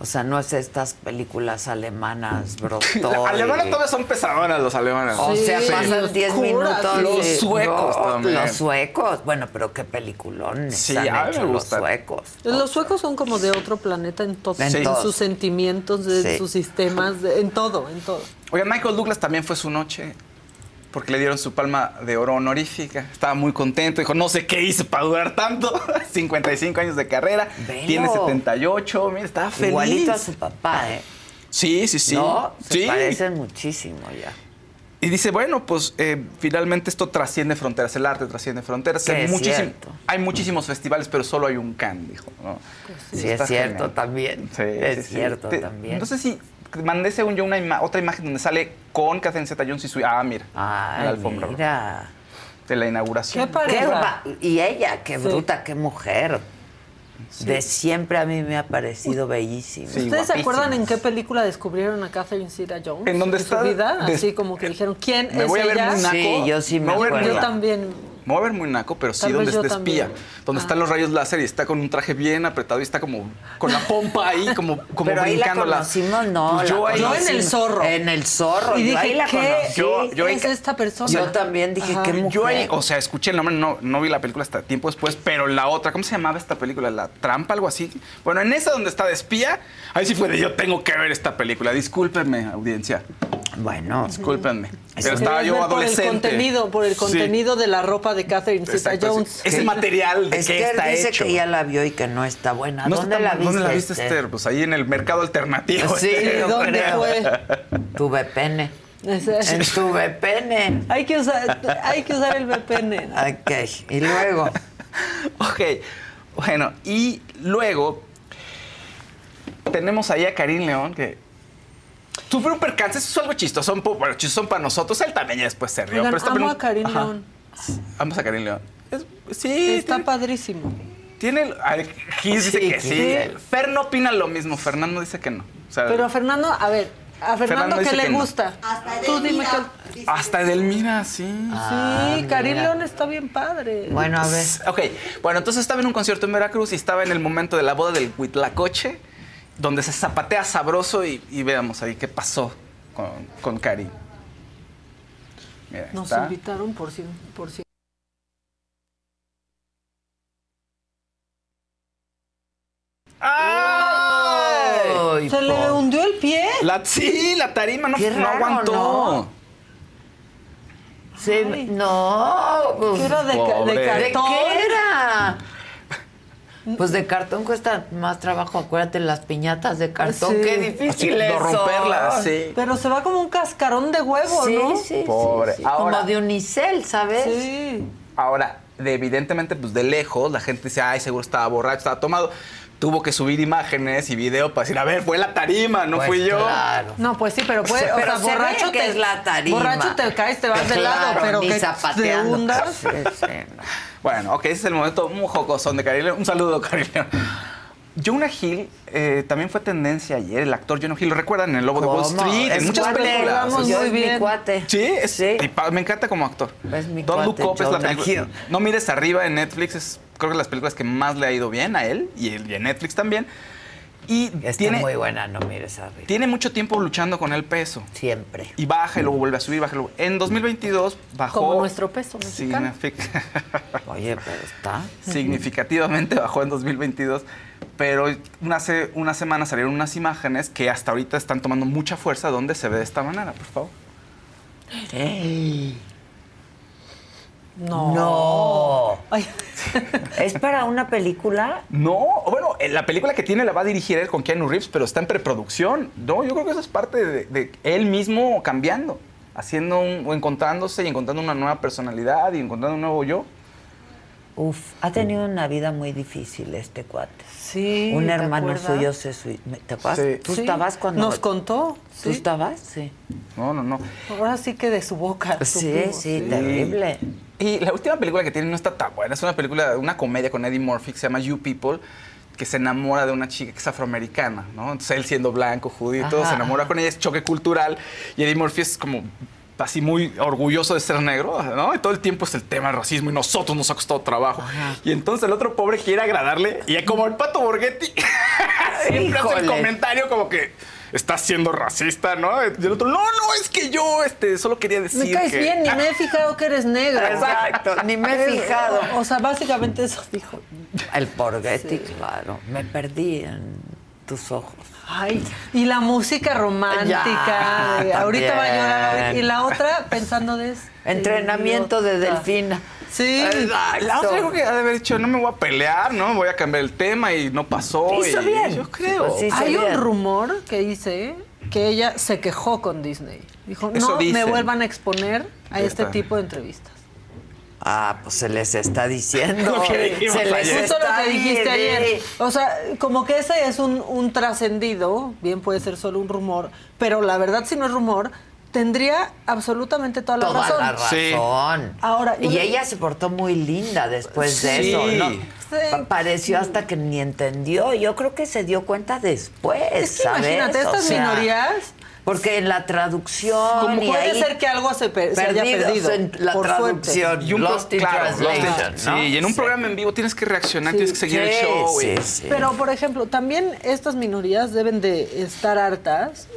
O sea, no es estas películas alemanas, bro. Los alemanes todavía son pesadonas los alemanes. O sea, Sí, pasan 10 oscuras. minutos. Los y- suecos no, también. Los suecos. Bueno, pero qué peliculones Sí, han a mí hecho los suecos. Los suecos son como de otro planeta en todo. En En, todo. sus sentimientos, en Sí. sus sistemas, de- en todo, en todo. Oigan, Michael Douglas también fue su noche porque le dieron su palma de oro honorífica. Estaba muy contento. Dijo, no sé qué hice para durar tanto. 55 años de carrera. Velo. Tiene 78. Mira, estaba feliz. Igualito a su papá, ¿eh? Sí, sí, sí. No, se sí. parecen muchísimo ya. Y dice, bueno, pues eh, finalmente esto trasciende fronteras, el arte trasciende fronteras. Hay, es muchísim- cierto. hay muchísimos festivales, pero solo hay un Cannes, dijo. ¿no? Sí, es cierto también. Sí, es sí, sí. cierto Te- también. No sé si mandé según yo una ima- otra imagen donde sale con Catherine Zeta-Jones y su... Ah, mira. en la Ay, alfombra mira. de la inauguración. Qué Qué pareja. y ella, qué Sí. bruta, qué mujer. De siempre a mí me ha parecido bellísima. Sí. ¿Ustedes se acuerdan en qué película descubrieron a Catherine Zeta-Jones? En donde su está vida? des- Así como que dijeron, ¿quién Me es voy a ver ella? muy naco. Sí, yo sí me Me voy a ver acuerdo. Yo también. Me voy a ver muy naco, pero sí Tal donde está espía. también. Donde Ah. están los rayos láser y está con un traje bien apretado y está como con la pompa ahí, como, como Pero ahí la brincando. conocimos, no. Pues yo la ahí- Yo en el zorro. En el zorro. Y yo dije, ahí la ¿qué. Yo- yo ahí es esta persona? Yo también dije, Ajá. qué mujer. Yo ahí, o sea, escuché el nombre, no, no vi la película hasta tiempo después, pero la otra, ¿cómo se llamaba esta película? ¿La Trampa, algo así? Bueno, en esa donde está de espía, ahí sí fue de yo tengo que ver esta película. Discúlpenme, audiencia. Bueno, Discúlpenme. Pero Querías estaba yo adolescente. Por el contenido, por el Sí. contenido de la ropa de Catherine Zeta-Jones. Ese material de es qué que está dice hecho. que ya la vio y que no está buena. No ¿Dónde, está la ¿Dónde la viste, Esther? Esther? Pues ahí en el mercado alternativo. Sí, Esther. ¿Dónde creo. fue? Tu VPN. En tu VPN. Hay que usar, hay que usar el VPN. Ok, y luego. Ok, bueno, y luego tenemos ahí a Karim León que sufrió un percance, eso es algo chistoso, bueno, chistoso para nosotros, él también ya después se rió. Oigan, pero está amo a Karim. León. Vamos a Karim León. Es- sí, Está tiene, padrísimo. tiene- Gis dice Sí, que sí. sí. Fer no opina lo mismo, Fernando dice que no. O sea, Pero a Fernando, a ver, a Fernando, Fernando ¿qué le que no. gusta? Tú dime que... hasta Edelmira, sí. sí, Karim León está bien padre. Bueno, a ver. Ok, bueno, entonces estaba en un concierto en Veracruz y estaba en el momento de la boda del Huitlacoche, donde se zapatea sabroso y, y veamos ahí qué pasó con, con Cari. Mira, Nos está. invitaron por si... Por si. ¡Ay! ¿Se le hundió el pie? La, sí, la tarima no, Qué no aguantó. ¿no? No. pues, ¿Qué era de, de era? Pues de cartón cuesta más trabajo, acuérdate, las piñatas de cartón, Sí. qué difícil es no romperlas, sí. Pero se va como un cascarón de huevo, Sí, ¿no? sí, sí, Pobre. sí. Ahora- Como de unicel, ¿sabes? Sí. Ahora, de, evidentemente, pues de lejos, la gente dice, ay, seguro estaba borracho, estaba tomado. Tuvo que subir imágenes y video para decir, a ver, fue la tarima, no Pues fui yo. Claro. No, pues sí, pero puede, o Pero sea, se ve borracho que te es la tarima. Borracho te caes, te vas de lado, pero que te hundas. Sí, sí, no. Bueno, ok, ese es el momento muy jocosón de Cari León. Un saludo, Cari León. Jonah Hill eh, también fue tendencia ayer, el actor Jonah Hill. ¿Lo recuerdan en El Lobo de Wall. Street? Es En muchas cuate, películas. vamos, muy mi cuate. Sí, es- Sí. me encanta como actor. Es mi Don't Look cuate, Up es la película. No mires arriba en Netflix, es creo que las películas que más le ha ido bien a él y, y en Netflix también. Y Está tiene, muy buena, no mires arriba. tiene mucho tiempo luchando con el peso. Siempre. Y baja y luego vuelve a subir, baja y luego. En 2022 bajó. Como nuestro peso mexicano. signific- Oye, pero está. significativamente bajó en 2022, pero una hace una semana salieron unas imágenes que hasta ahorita están tomando mucha fuerza donde se ve de esta manera, por favor. No. No. Ay, ¿Es para una película? No, bueno, eh, la película que tiene la va a dirigir él con Keanu Reeves, pero está en preproducción. No, yo creo que eso es parte de, de él mismo cambiando. haciendo un, o encontrándose y encontrando una nueva personalidad y encontrando un nuevo yo. Uf, ha tenido una vida muy difícil este cuate. Sí. Un ¿te hermano suyo se suicidó. ¿Te acuerdas? Sí. ¿Tú Sí. estabas cuando.? Nos contó. ¿Tú sí. estabas? Sí. No, no, no. Ahora sí que de su boca. Sí, supimos, sí, terrible. Y la última película que tiene no está tan buena. Es una película, una comedia con Eddie Murphy que se llama You People, que se enamora de una chica que es afroamericana, ¿no? Entonces él siendo blanco, judío y todo, se enamora con ella, es choque cultural. Y Eddie Murphy es como así muy orgulloso de ser negro, ¿no? Y todo el tiempo es el tema del racismo y nosotros nos ha costado trabajo. Y entonces el otro pobre quiere agradarle y como el pato Borghetti siempre hace el comentario como que está siendo racista, ¿no? Y el otro, no, no, es que yo este, solo quería decir Me caes que... bien, ni me he fijado que eres negro. Exacto, ni me he fijado. O sea, básicamente eso dijo. El Borghetti, claro. Me perdí en tus ojos. Ay, y la música romántica. Ya, ahorita va a llorar. Y la otra pensando de este Entrenamiento de. Delfina. Sí. La otra creo que ha de haber dicho, no me voy a pelear, ¿no? Voy a cambiar el tema y no pasó. Hizo y bien. Yo creo. Pues sí. Hay bien. un rumor que hice que ella se quejó con Disney. Dijo, Eso no me vuelvan a exponer a este tipo de entrevistas. Ah, pues se les está diciendo. Lo que dijimos se les ayer. Justo lo que dijiste ayer. O sea, como que ese es un, un trascendido, bien puede ser solo un rumor, pero la verdad si no es rumor, tendría absolutamente toda la Toda razón. la razón. Sí. Ahora, y le- ella se portó muy linda después de eso, ¿no? Sí. Pa- Pareció hasta que ni entendió. Yo creo que se dio cuenta después, Es que ¿sabes? imagínate, O estas sea, minorías, Porque en la traducción como y puede ahí ser que algo se, per- se haya perdido. en la por traducción. suerte. Y un Lost in claro, translation, Lost in- ¿no? Sí, y en un Sí. programa en vivo tienes que reaccionar, tienes que seguir el show. sí, y- sí. Pero, por ejemplo, también estas minorías deben de estar hartas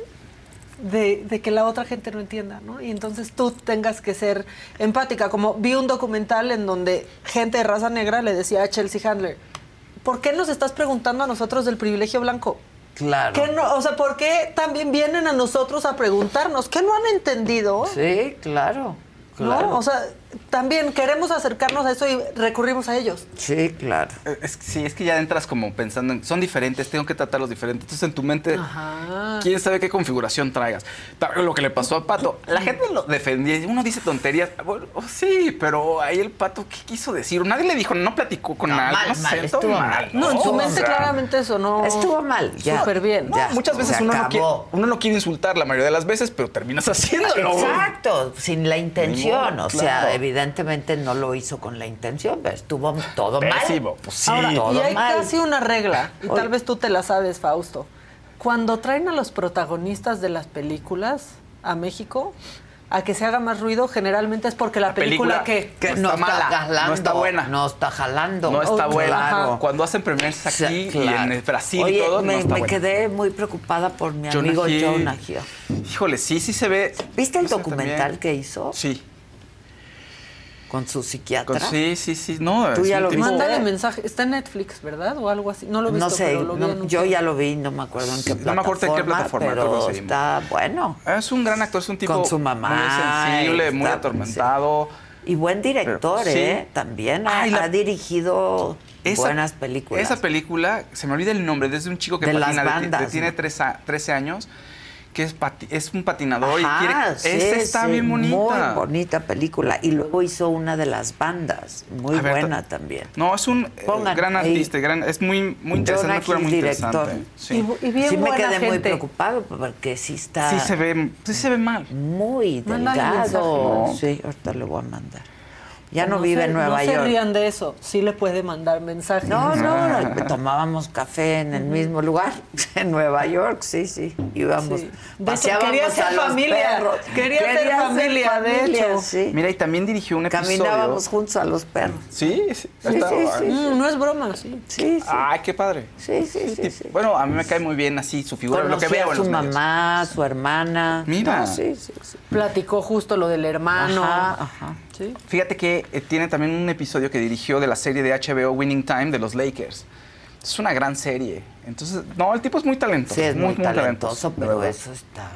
de, de que la otra gente no entienda, ¿no? Y entonces tú tengas que ser empática. Como vi un documental en donde gente de raza negra le decía a Chelsea Handler, ¿por qué nos estás preguntando a nosotros del privilegio blanco? Claro. ¿Qué no, o sea, ¿por qué también vienen a nosotros a preguntarnos? ¿Qué no han entendido? Sí, claro. claro. ¿No? O sea, también queremos acercarnos a eso y recurrimos a ellos. Sí, claro. Eh, Es, sí, es que ya entras como pensando en, son diferentes, tengo que tratarlos diferentes. Entonces en tu mente, Ajá. quién sabe qué configuración traigas. Pero Lo que le pasó al pato, la gente lo defendía, y uno dice tonterías. Bueno, oh, sí, pero ahí el pato, ¿qué quiso decir? Nadie le dijo, no platicó con No, nadie. mal, no mal, sé, estuvo mal. No, en su o mente sea, claramente eso no... Estuvo mal, ya. Súper bien. no, Ya, muchas veces uno no, quiere, uno no quiere insultar la mayoría de las veces, pero terminas haciéndolo. Exacto, sin la intención. O sea. Evidentemente no lo hizo con la intención, pero estuvo todo Pésimo, mal. pues sí. Ahora, todo y hay mal. casi una regla, y Oye. tal vez tú te la sabes, Fausto. Cuando traen a los protagonistas de las películas a México, a que se haga más ruido, generalmente es porque la, película, película- que... Que No está mala, jalando, no está buena. No está jalando. No está Oh, buena. claro. Cuando hacen premiers aquí Sí, y claro. en Brasil Oye, y todo, me, no está me buena. quedé muy preocupada por mi Jonah amigo Hill. Jonah Hill. Híjole, sí, sí se ve. ¿Viste el documental que hizo Sí. Con su psiquiatra? Con- sí, sí, sí. No, ¿Tú ya lo viste? Mándale mensaje. Está en Netflix, ¿verdad? O algo así. No lo he visto, no sé, pero lo vi no, en un yo ya lo vi, no me acuerdo en qué No me acuerdo en qué plataforma, pero está bueno. Es un gran actor, es un tipo Con su mamá, muy sensible, muy atormentado. Y buen director, Pero, sí. ¿eh? También ha, Ay, la- ha dirigido Esa- buenas películas. Esa película, se me olvida el nombre, desde un chico que De las patina, de- bandas, de- tiene ¿no? tres a- 13 años, que es, pati- es un patinador Ajá, y quiere... sí, esa está sí, bien bonita. Muy bonita película. Y luego hizo una de las bandas, muy ver, buena ta- también. No, es un eh, Pongan gran artista, gran, es muy, muy interesante, figura muy director. interesante. Sí. Y, y bien sí me buena quedé muy gente. preocupado porque sí está Sí se ve, sí se ve mal. muy delgado. mensaje. Sí, ahorita le voy a mandar. Ya no, vive se- en Nueva no York. se rían de eso. Sí le puede mandar mensajes. No, no, no, tomábamos café en el mismo lugar, en Nueva York, sí, sí. Íbamos, Sí. Paseábamos quería a ser los familia. perros. Quería ser familia, de hecho. Sí. Mira, y también dirigió un episodio... Caminábamos juntos a los perros. Sí, sí. Sí, está- sí, sí. Mm, no es broma, sí. Sí, sí. Ay, qué padre. Sí, sí, sí, sí. Bueno, a mí me cae muy bien así su figura, lo que veo a en su medios. mamá, su hermana. Mira. No, sí, sí, sí. Platicó justo lo del hermano. Ajá, ajá. Sí. Fíjate que eh, tiene también un episodio que dirigió de la serie de HBO Winning Time de los Lakers. Es una gran serie. Entonces, no, el tipo es muy talentoso. Sí, es muy, talentoso, pero eso está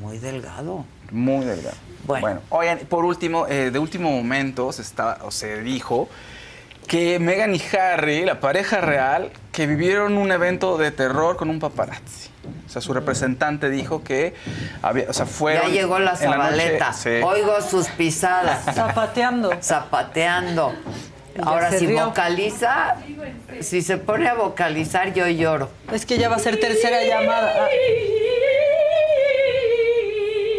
muy delgado. Muy delgado. Bueno. oigan, por último, eh, de último momento se, está, o se dijo que Meghan y Harry, la pareja real, que vivieron un evento de terror con un paparazzi. O sea, su representante dijo que había, o sea, fueron Ya llegó la noche- zabaleta. sí. Oigo sus pisadas. Zapateando. Zapateando. Ya Ahora, si rió. vocaliza, si se pone a vocalizar, yo lloro. Es que ya va a ser tercera llamada.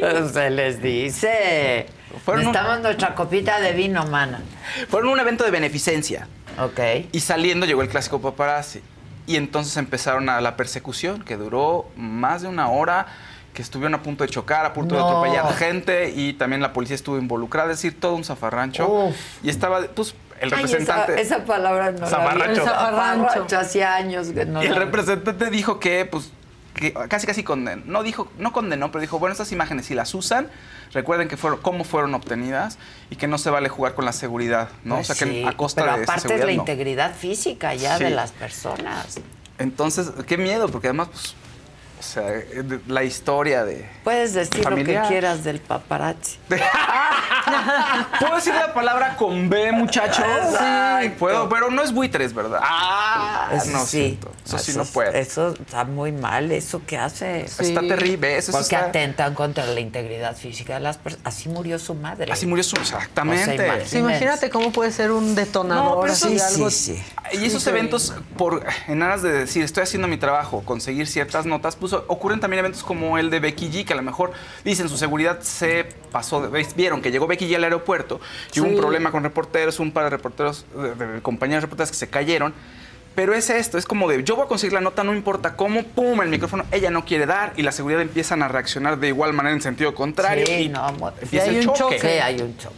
Ah, Se les dice. Fueron un- Necesitamos nuestra copita de vino, mana. Fueron un evento de beneficencia. Ok. Y saliendo llegó el clásico paparazzi. Y entonces empezaron a la persecución, que duró más de una hora, que estuvieron a punto de chocar, a punto No. de atropellar gente, y también la policía estuvo involucrada, es decir, todo un zafarrancho. Uf. Y estaba, pues, el Ay, representante... esa, esa palabra no la Zafarrancho. El zafarrancho. Zafarrancho, Hacía años que no Y el representante dijo que, pues, que casi casi condenó, no dijo, no condenó, pero dijo, bueno, estas imágenes si las usan, recuerden que fueron, cómo fueron obtenidas y que no se vale jugar con la seguridad, ¿no? Pues o sea, que sí, a costa pero de aparte es la no. integridad física ya de las personas. Entonces, qué miedo, porque además, pues, o sea, la historia de... Puedes decir Familiar. lo que quieras del paparazzi. ¿Puedo decir la palabra con B, muchachos? Exacto. Puedo, pero no es buitres, ¿verdad? Ah, Eso no, sí. siento. Eso sí no puedo. Eso está muy mal, eso que hace. Está terrible, eso Porque está- atentan contra la integridad física de las personas. Así murió su madre. Así murió su... Exactamente. O sea, imagínense. Sí, imagínate cómo puede ser un detonador. No, pero algo Y esos eventos, por, en aras de decir, estoy haciendo mi trabajo, conseguir ciertas notas, pues ocurren también eventos como el de Becky G, que a lo mejor dicen su seguridad se pasó, vieron que llegó Becky G al aeropuerto y hubo un Sí. problema con reporteros, un par de reporteros, de, de compañías reporteras que se cayeron. Pero es esto, es como de, yo voy a conseguir la nota, no importa cómo, pum, el micrófono, ella no quiere dar y la seguridad empiezan a reaccionar de igual manera en sentido contrario. Sí, y no, empieza hay el un choque. choque. Sí, hay un choque.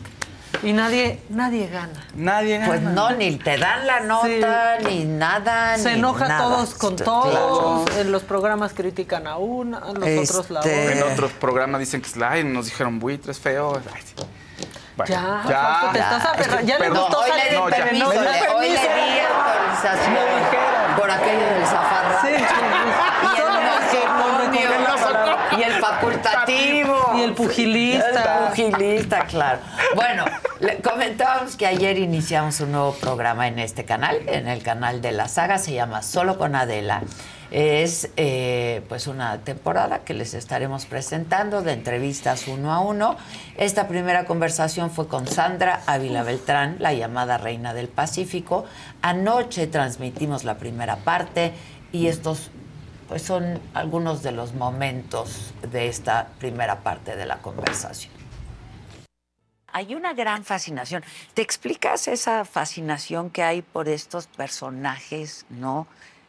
Y nadie, nadie gana. Nadie gana. Pues no, ni te dan la nota, ni nada. Se ni enoja nada. todos con Claro. todos. En los programas critican a una, a los otros la Este, En otra. otros programas dicen que ay, nos dijeron buitres feo. Ay, sí. Bueno, Ya, Fausto, te estás aferrando. Ya le gustó Hoy le di No, ya. permiso, hoy le di autorización por aquello del zafarrancho. Sí, sí. Y el matrimonio. Con la palabra. Y el facultativo. Y el pugilista. El pugilista, claro. Bueno, le comentábamos que ayer iniciamos un nuevo programa en este canal, en el canal de la saga, se llama Solo con Adela. Es eh, pues una temporada que les estaremos presentando de entrevistas uno a uno. Esta primera conversación fue con Sandra Ávila Beltrán, la llamada Reina del Pacífico. Anoche transmitimos la primera parte y estos pues son algunos de los momentos de esta primera parte de la conversación. Hay una gran fascinación. ¿Te explicas esa fascinación que hay por estos personajes, no?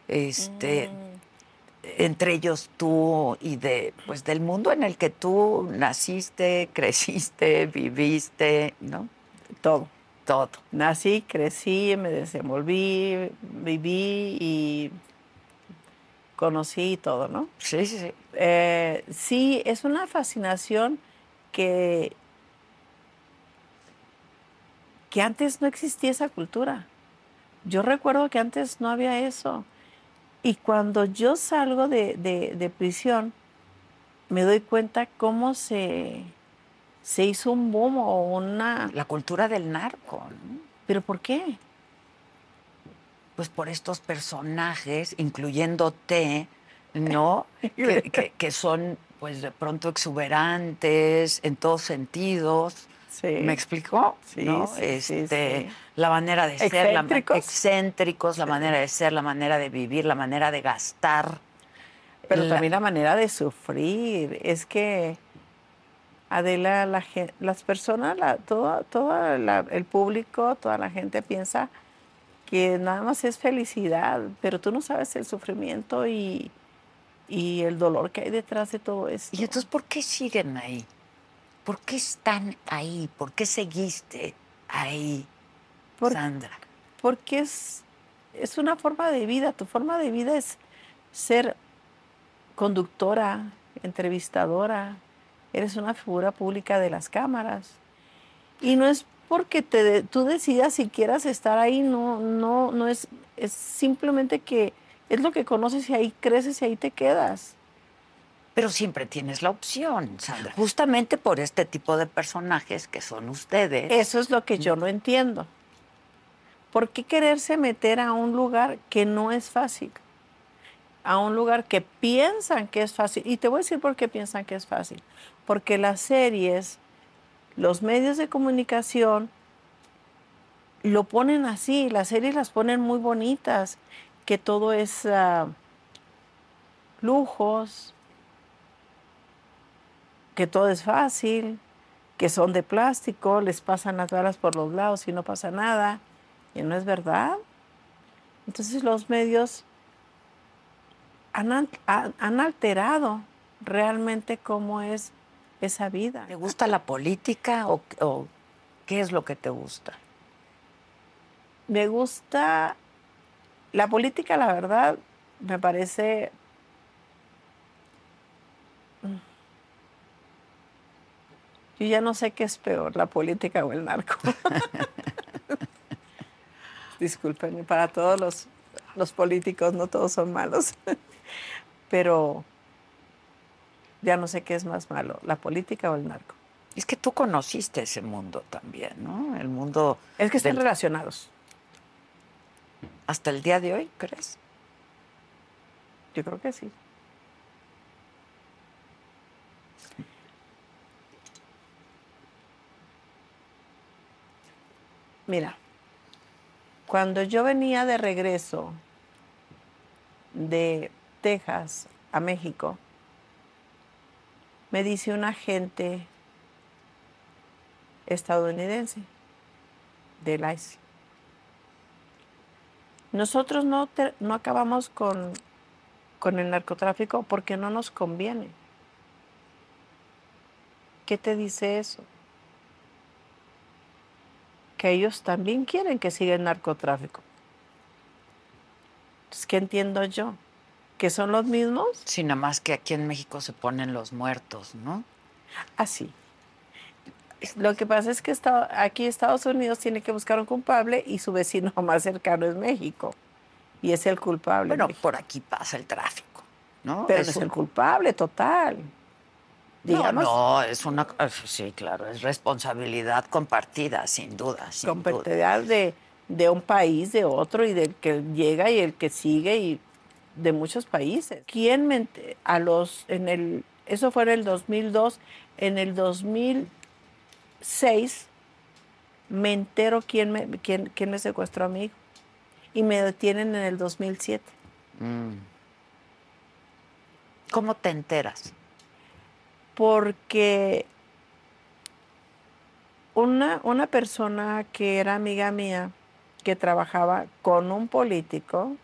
Este, entre ellos tú y de, pues, del mundo en el que tú naciste, creciste, viviste, ¿no? Todo. Todo. Nací, crecí, me desenvolví, viví y conocí todo, ¿no? Sí, sí, sí. Eh, sí, es una fascinación que, que antes no existía esa cultura. Yo recuerdo que antes no había eso. Y cuando yo salgo de, de- de prisión, me doy cuenta cómo se, se hizo un boom o una... La cultura del narco, ¿no? ¿Pero por qué? Pues por estos personajes, incluyéndote, ¿no? que, que- que son, pues de pronto exuberantes en todos sentidos. ¿Me explicó? Sí, ¿no? sí, sí, este, sí. La manera de ser, la, ma- Excéntricos. excéntricos, la manera de ser, la manera de vivir, la manera de gastar. Pero La- también la manera de sufrir. Es que, Adela, la las personas, la, todo, todo la- el público, toda la gente piensa que nada más es felicidad, pero tú no sabes el sufrimiento y, y el dolor que hay detrás de todo esto. ¿Y entonces por qué siguen ahí? ¿Por qué están ahí? ¿Por qué seguiste ahí, Por- Sandra? Porque es, es una forma de vida. Tu forma de vida es ser conductora, entrevistadora. Eres una figura pública de las cámaras. Y no es porque te, de- tú decidas si quieras estar ahí, no, no, no es, es simplemente que es lo que conoces y ahí creces y ahí te quedas. Pero siempre tienes la opción, Sandra. Justamente por este tipo de personajes que son ustedes. Eso es lo que yo no entiendo. ¿Por qué quererse meter a un lugar que no es fácil? A un lugar que piensan que es fácil. Y te voy a decir por qué piensan que es fácil. Porque las series, los medios de comunicación lo ponen así, las series las ponen muy bonitas, que todo es ah, lujos, que todo es fácil, que son de plástico, les pasan las balas por los lados y no pasa nada. Y no es verdad. Entonces los medios han, han alterado realmente cómo es esa vida. ¿Te gusta la política o, o qué es lo que te gusta? Me gusta la política, la verdad, me parece Yo ya no sé qué es peor, la política o el narco. Discúlpenme, para todos los, los políticos no todos son malos, pero ya no sé qué es más malo, la política o el narco. Es que tú conociste ese mundo también, ¿no? El mundo... Es que están del- relacionados. ¿Hasta el día de hoy, crees? Yo creo que sí. Mira, cuando yo venía de regreso de Texas a México, me dice un agente estadounidense del ICE. Nosotros no, te- no acabamos con, con el narcotráfico porque no nos conviene. ¿Qué te dice eso? Que ellos también quieren que siga el narcotráfico. Entonces, ¿qué entiendo yo? ¿Que son los mismos? Sí, nada más que aquí en México se ponen los muertos, ¿no? Así. Lo que pasa es que aquí Estados Unidos tiene que buscar un culpable y su vecino más cercano es México. Y es el culpable. Bueno, por aquí pasa el tráfico, ¿no? Pero Es no es un- el culpable total. Digamos, No, no, es una... Sí, claro, es responsabilidad compartida, sin duda, sin duda. competencial de, de un país, de otro, y del que llega y el que sigue, y de muchos países. ¿Quién me a los, en el, eso fue en el 2002, en el 2006 me entero quién me, quién, quién me secuestró a mi hijo, y me detienen en el 2007. Mm. ¿Cómo te enteras? porque una, una persona que era amiga mía, que trabajaba con un político,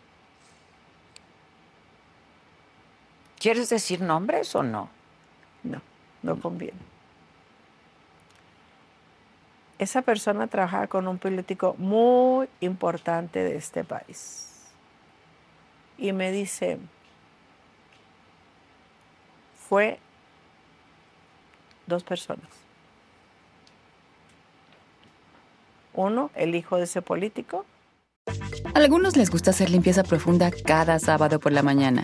¿Quieres decir nombres o no? No, no conviene. Esa persona trabajaba con un político muy importante de este país. Y me dice, fue dos personas. Uno, el hijo de ese político. A algunos les gusta hacer limpieza profunda cada sábado por la mañana.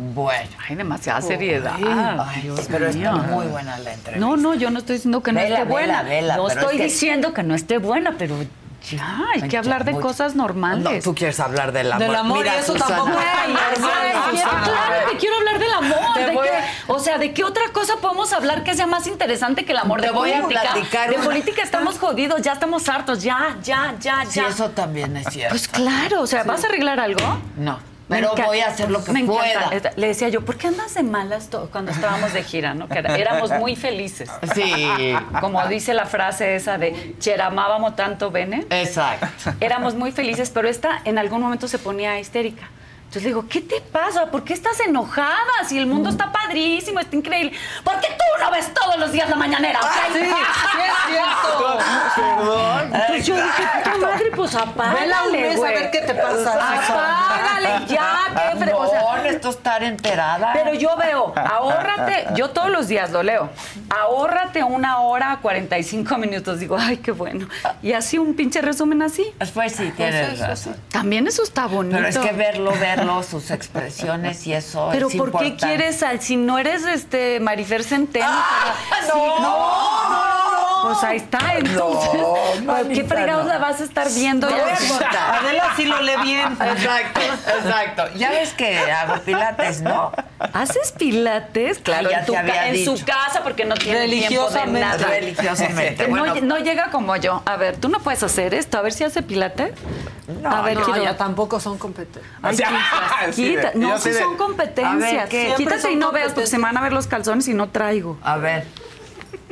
Bueno, Hay demasiada seriedad. ay, Dios pero mío. está muy buena la entrevista. No, no, yo no estoy diciendo que no Vela, esté buena. vela, vela, no estoy es que- diciendo que no esté buena, pero Ya, hay que hablar de cosas normales. No, tú quieres hablar del amor. Del amor, Mira, y eso Susana. tampoco es normal, claro que quiero hablar del amor. ¿de a- O sea, ¿de qué otra cosa podemos hablar que sea más interesante que el amor? Te de voy a política. platicar de una- política estamos jodidos, ya estamos hartos, ya, ya, ya, Sí, ya. eso también es cierto. Pues claro, o sea, ¿vas a arreglar algo? No, pero voy a hacer lo que me encanta. pueda. Le decía yo, ¿por qué andas de malas to- cuando estábamos de gira? ¿no? Que éramos muy felices. Sí. Como dice la frase esa de Cheramábamos tanto bene. Exacto. Éramos muy felices, pero esta en algún momento se ponía histérica. Entonces le digo, ¿qué te pasa? ¿Por qué estás enojada? Si el mundo está padrísimo, está increíble. ¿Por qué tú no ves todos los días la mañanera? ok? Sí, sí es cierto. Perdón. Entonces yo dije, puta madre, pues apágale, Vela un mes a ver qué te pasa, Apágale ya, qué fre... o sea, No, esto estar enterada. pero yo veo, ahórrate, yo todos los días lo leo, ahórrate una hora, 45 minutos. Digo, ay, qué bueno. Y así un pinche resumen así. Pues sí, tienes eso razón. También eso está bonito. Pero es que verlo, verlo, sus expresiones y eso Pero es ¿por qué quieres, al- si no eres este Marifer Centeno? para- no, Sí, no, no, Pues ahí está, entonces. No, ¿Por ¿Qué fregados no. la vas a estar viendo? Contar. Adela sí lo lee bien. Exacto, exacto. Ya ves que hago pilates, ¿no? ¿Haces pilates? Claro, ya en, tu te había ca- en dicho. su casa porque no tiene tiempo de Religiosamente. nada. Religiosamente, No, bueno. no llega como yo. A ver, ¿tú no puedes hacer esto? A ver si hace pilates. No, a ver, No, quiero... ya tampoco son competentes. Ay, O sea, quita, sí, quita. yo No, sí son competencias. Ver, Quítate son y no veas porque se me van a ver los calzones y no traigo. A ver.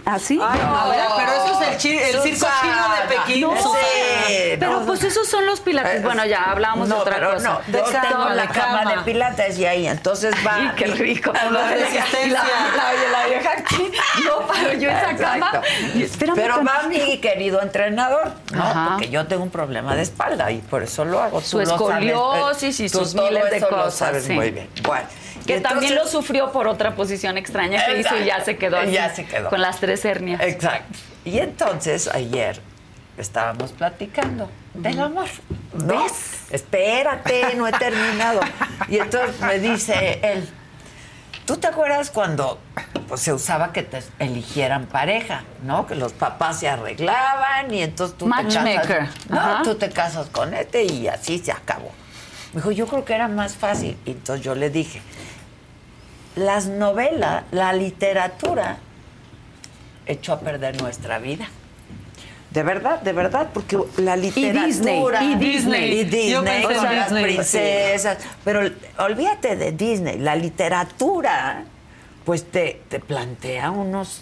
¿Así? Ay, no, vea, pero eso es el, chi- el circo chino de Pekín. No. Sí, Pero no. pues esos son los pilates. Bueno, ya hablábamos de No, otra pero cosa. no, yo tengo la la cama cama. de pilates y ahí, entonces va. Qué rico. La Y resistencia. la, la- la vieja aquí, no paro yo esa Exacto. cama. Espérame Pero va mi querido entrenador, ¿no? Ajá. Porque yo tengo un problema de espalda y por eso lo hago. Su Tú sabes, escoliosis y sus miles de eso lo cosas, sabes sí. muy bien. Bueno, Que también lo sufrió por otra posición extraña que hizo y ya se quedó así, Ya se quedó. con las tres hernias. Exacto. Y entonces ayer estábamos platicando del amor. ¿no? ¿Ves? Espérate, no he terminado. Y entonces me dice él, ¿tú te acuerdas cuando pues, se usaba que te eligieran pareja, ¿no? Que los papás se arreglaban y entonces tú te casas. No, Ajá. tú te casas con este y así se acabó. Me dijo, yo creo que era más fácil. Y entonces yo le dije, las novelas, la literatura echó a perder nuestra vida. De verdad, de verdad, porque la literatura Disney, y Disney. y Disney Yo pensé con las Disney. princesas, pero olvídate de Disney, la literatura pues te, te plantea unos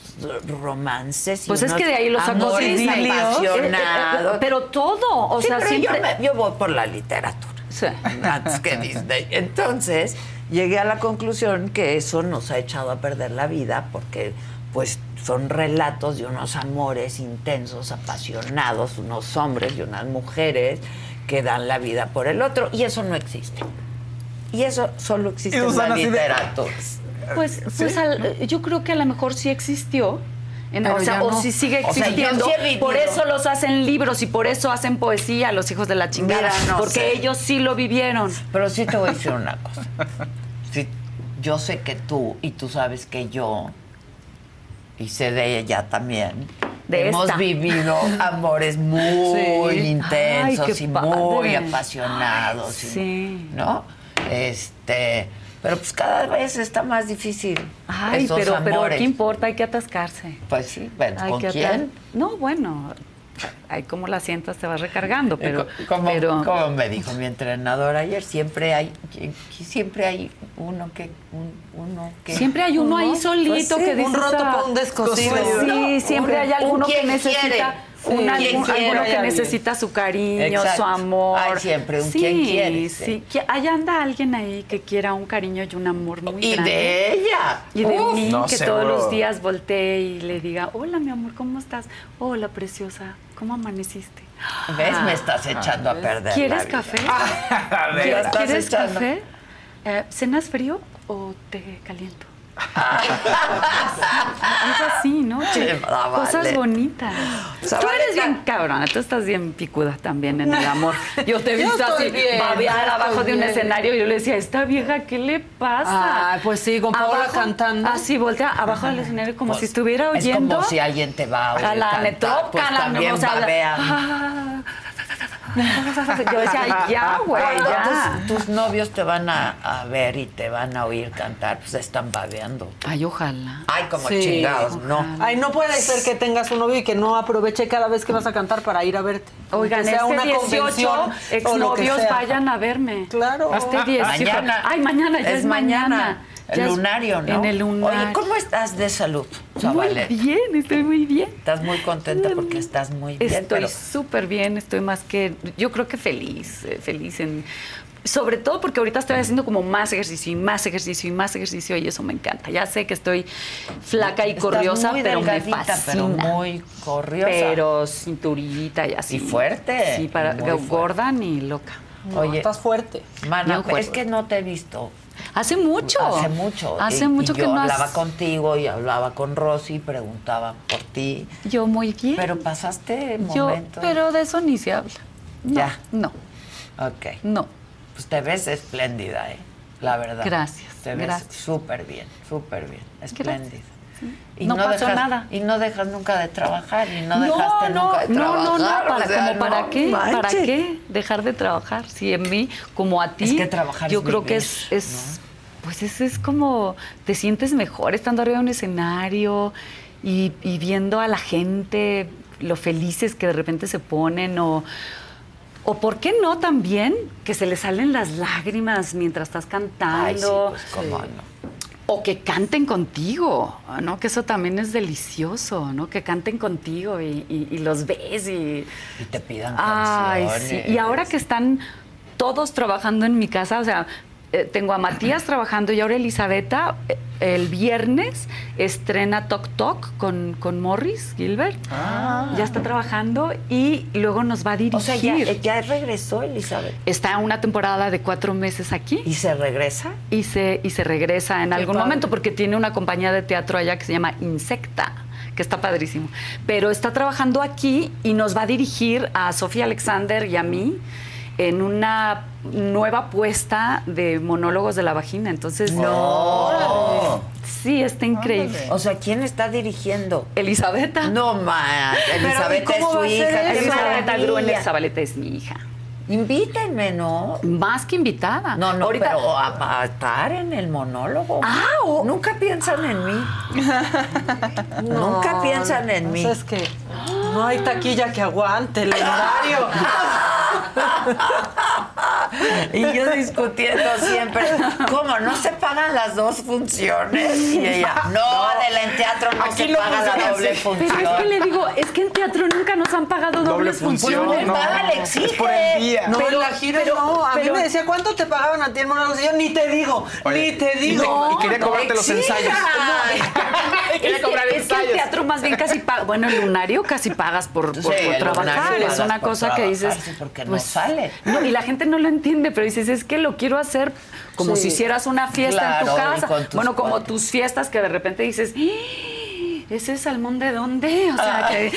romances y Pues es que de ahí lo sacó Disney. apasionados. Eh, eh, pero todo, o Sí, sea, pero siempre... yo, me- yo voy por la literatura Sí. antes que Disney. Entonces, llegué a la conclusión que eso nos ha echado a perder la vida porque pues son relatos de unos amores intensos, apasionados, unos hombres y unas mujeres que dan la vida por el otro y eso no existe. Y eso solo existe en la de- literatura. Pues, pues al- yo creo que a lo mejor sí existió. o sea, ya o no. si sigue O sea, yo existiendo. sí por eso los hacen libros y por eso hacen poesía los hijos de la chingada. Mira, no porque sé. ellos sí lo vivieron. Pero sí te voy a decir una cosa. Yo sé que tú, y tú sabes que yo, y sé de ella también, De hemos esta. vivido amores muy Sí. intensos Ay, y muy apasionados. Sí. ¿No? Este. Pero pues cada vez está más difícil. Ay, esos pero, pero amores. ¿qué importa? Hay que atascarse. Pues sí, bueno, ¿con quién? No, bueno, ahí como la sientas te vas recargando, pero... Co- como, pero como me dijo mi entrenador ayer, siempre hay, siempre hay uno que, un- uno que Siempre hay uno ahí solito Pues sí, que un dice roto por un descosido. Sí, siempre hay alguno que necesita un, alguno que alguien. necesita su cariño, Exacto. su amor. Hay siempre un sí, quien quiere, Sí, allá anda alguien ahí que quiera un cariño y un amor muy Y grande. de ella. Y de Uf, mí, no, que seguro. todos los días voltee y le diga, hola mi amor, ¿cómo estás? Hola preciosa, ¿cómo amaneciste? ¿Ves? Ah, Me estás echando a perder. ¿Quieres café? Me ¿Quieres, la estás ¿quieres echando. café? Eh, ¿Cenas frío o te caliento? Es así, ¿no? Che, ah, vale. Cosas bonitas. O sea, tú vale, eres bien cabrona, tú estás bien picuda también en el amor. Yo te he visto así bien, babear abajo de un escenario y yo le decía, esta vieja, ¿qué le pasa? Ay, pues sí, con Paola Abajo- cantando. Así, voltea abajo del escenario como Pues, si estuviera oyendo. Es como si alguien te va a oír a la Netrop, pues a la también o sea. Ah, Yo decía, ya, güey, ya. Tus, tus novios te van a, a ver y te van a oír cantar, pues están babeando. Ay, ojalá. Ay, como Sí. chingados, no. Ay, no puede ser que tengas un novio y que no aproveche cada vez que vas a cantar para ir a verte. Oigan, Que sea este una 18 convención o lo que exnovios vayan a verme. Claro. Este 18. Mañana. Ay, mañana, ya es, mañana. El lunario, ¿no? En el lunario. Oye, ¿cómo estás de salud, Muy Zabalet? bien, estoy muy bien. Estás muy contenta porque estás muy bien, Estoy pero súper bien, estoy más que, yo creo que feliz, eh, feliz en, sobre todo porque ahorita estoy haciendo como más ejercicio y más ejercicio y más ejercicio y eso me encanta. Ya sé que estoy flaca y Estás corriosa, muy pero me fascina. pero muy corriosa. Pero cinturita y así. Y fuerte, Sí, para muy fuerte. gorda ni loca. No, Oye, estás fuerte. Mana, es que no te he visto. Hace mucho. Hace mucho. Hace Y- mucho y que yo no has- hablaba contigo y hablaba con Rosy, preguntaba por ti. Yo muy bien. Pero pasaste Yo, momentos. pero de eso ni se habla. No, Ya. No, Ok. no. Pues te ves espléndida, ¿eh? La verdad. Gracias, Te ves súper bien, súper bien. Espléndida. Y No pasó dejas, nada. Y no dejas nunca de trabajar. Y no No, dejaste no, nunca de no, trabajar. no, no, o para, sea, como para no qué, para qué dejar de trabajar. Si en mí, como a ti, Es que trabajar yo es creo que es, es pues es, es como te sientes mejor estando arriba de un escenario y, y viendo a la gente lo felices que de repente se ponen o o por qué no también que se le salen las lágrimas mientras estás cantando. Ay, sí, pues cómo no. O que canten contigo, ¿no? Que eso también es delicioso, ¿no? Que canten contigo y, y- y los ves y... Y te pidan Ay, canciones. sí. Y ahora que están todos trabajando en mi casa, o sea, eh, tengo a Matías trabajando y ahora Elisabetta eh, el viernes estrena Tok Tok con, con Morris Gilbert. Ah. Ya está trabajando y luego nos va a dirigir. O sea, ya, ya regresó Elizabeth. Está una temporada de cuatro meses aquí. ¿Y se regresa? Y se, y se regresa en Qué algún padre. momento porque tiene una compañía de teatro allá que se llama Insecta, que está padrísimo. Pero está trabajando aquí y nos va a dirigir a Sofía Alexander y a mí en una nueva apuesta de monólogos de la vagina. Entonces, No. Sí, está increíble. O sea, ¿quién está dirigiendo? Elisabetta. No, ma. Elizabeth es su hija. Elisabetta. Gruener Zabaleta es mi hija. Invítenme, ¿no? Más que invitada. No, no, Ahorita- pero a, a estar en el monólogo. Ah, Nunca piensan en mí. Nunca piensan en mí. Es que no hay taquilla que aguante el horario. Y yo discutiendo siempre, ¿cómo? ¿No se pagan las dos funciones? Y ella, no, Adela, en teatro no Aquí se lo paga la doble función. Pero es que le digo, es que en teatro nunca nos han pagado dobles función, funciones. no. Paga, le exige. Es por el día. No, Pero- en la gira pero- no. A mí pero- me decía, ¿cuánto te pagaban a ti en monólogos? Y yo, ni te digo, Oye, ni te digo. te- y quería cobrarte los exija. ensayos. Quería Es cobrar que, es que el ensayos. teatro más bien casi paga. Bueno, el lunario casi pagas por, por- Sí, por trabajar. Es una cosa que dices. porque no pues, sale. No, y la gente no lo entiende, pero dices, es que lo quiero hacer como Sí. si hicieras una fiesta en tu casa. Bueno, como tus fiestas que de repente dices. "¡Ah! ¿Ese salmón de dónde? O sea, que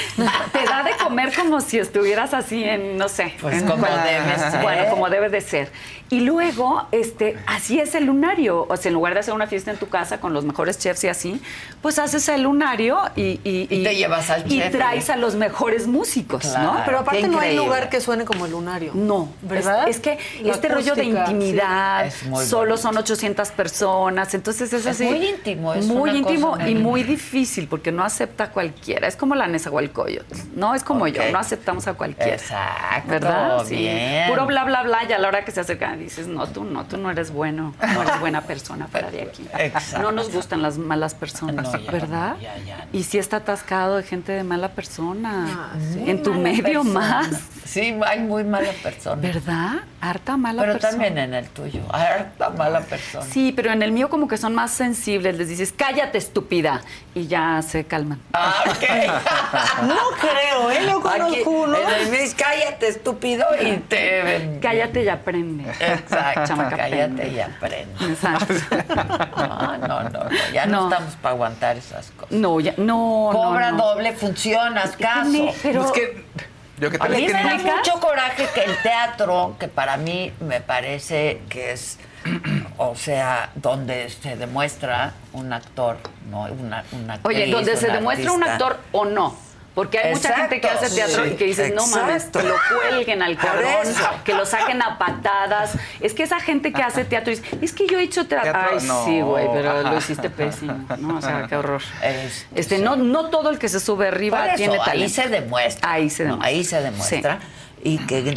te da de comer como si estuvieras así en, no sé. Pues en- como debe ser. Bueno, como debe de ser. Y luego, este, así es el lunario. O sea, en lugar de hacer una fiesta en tu casa con los mejores chefs y así, pues haces el lunario y, y, Y te llevas al y chef, traes ¿eh? a los mejores músicos, Claro. ¿no? Pero aparte no hay lugar que suene como el lunario. No, ¿Verdad? Es, es que La este rollo de intimidad, sí. Es muy solo son 800 personas, entonces es Es así. muy íntimo, es muy una íntimo cosa muy y muy difícil porque no acepta a cualquiera. Es como la Nezahualcóyotl, no es como yo, no aceptamos a cualquiera. Exacto, ¿Verdad? Sí. bien. Puro bla bla bla y a la hora que se acercan dices, "No, tú no, tú no eres bueno, no eres buena persona para de aquí." Exacto. No nos gustan las malas personas, No, ya, ¿verdad? ya, ya. Y si está atascado de gente de mala persona. Ah, sí. en tu medio persona. más. Sí, hay muy mala persona. ¿Verdad? Harta mala Pero persona. también en el tuyo. Harta mala persona. Sí, pero en el mío como que son más sensibles. Les dices, cállate, estúpida. Y ya se calman. Ah, ok. No creo, ¿eh? No conozco uno. en el cállate, estúpido, y te... Cállate y aprende. Exacto, cállate y aprende. Exacto. No, no, no, no, ya no, No. estamos para aguantar esas cosas. No, ya, no, no, Cobra no. doble función, haz caso. Pero- Es que yo que A mí te me da mucho coraje que el teatro, que para mí me parece que es, o sea, donde se demuestra un actor, no una, una Oye, actriz, donde se demuestra un actor o no. Porque hay mucha gente que hace teatro y que dices, no mames, que lo cuelguen al cabrón, que lo saquen a patadas. Es que esa gente que hace teatro dice, es que yo he hecho teatro. Ay, no. sí, güey, pero Ajá. lo hiciste pésimo. ¿no? O sea, qué horror. Es- Este, no, no todo el que se sube arriba Por eso, tiene talento. ahí se demuestra. Ahí se No, demuestra. ahí se demuestra. Y que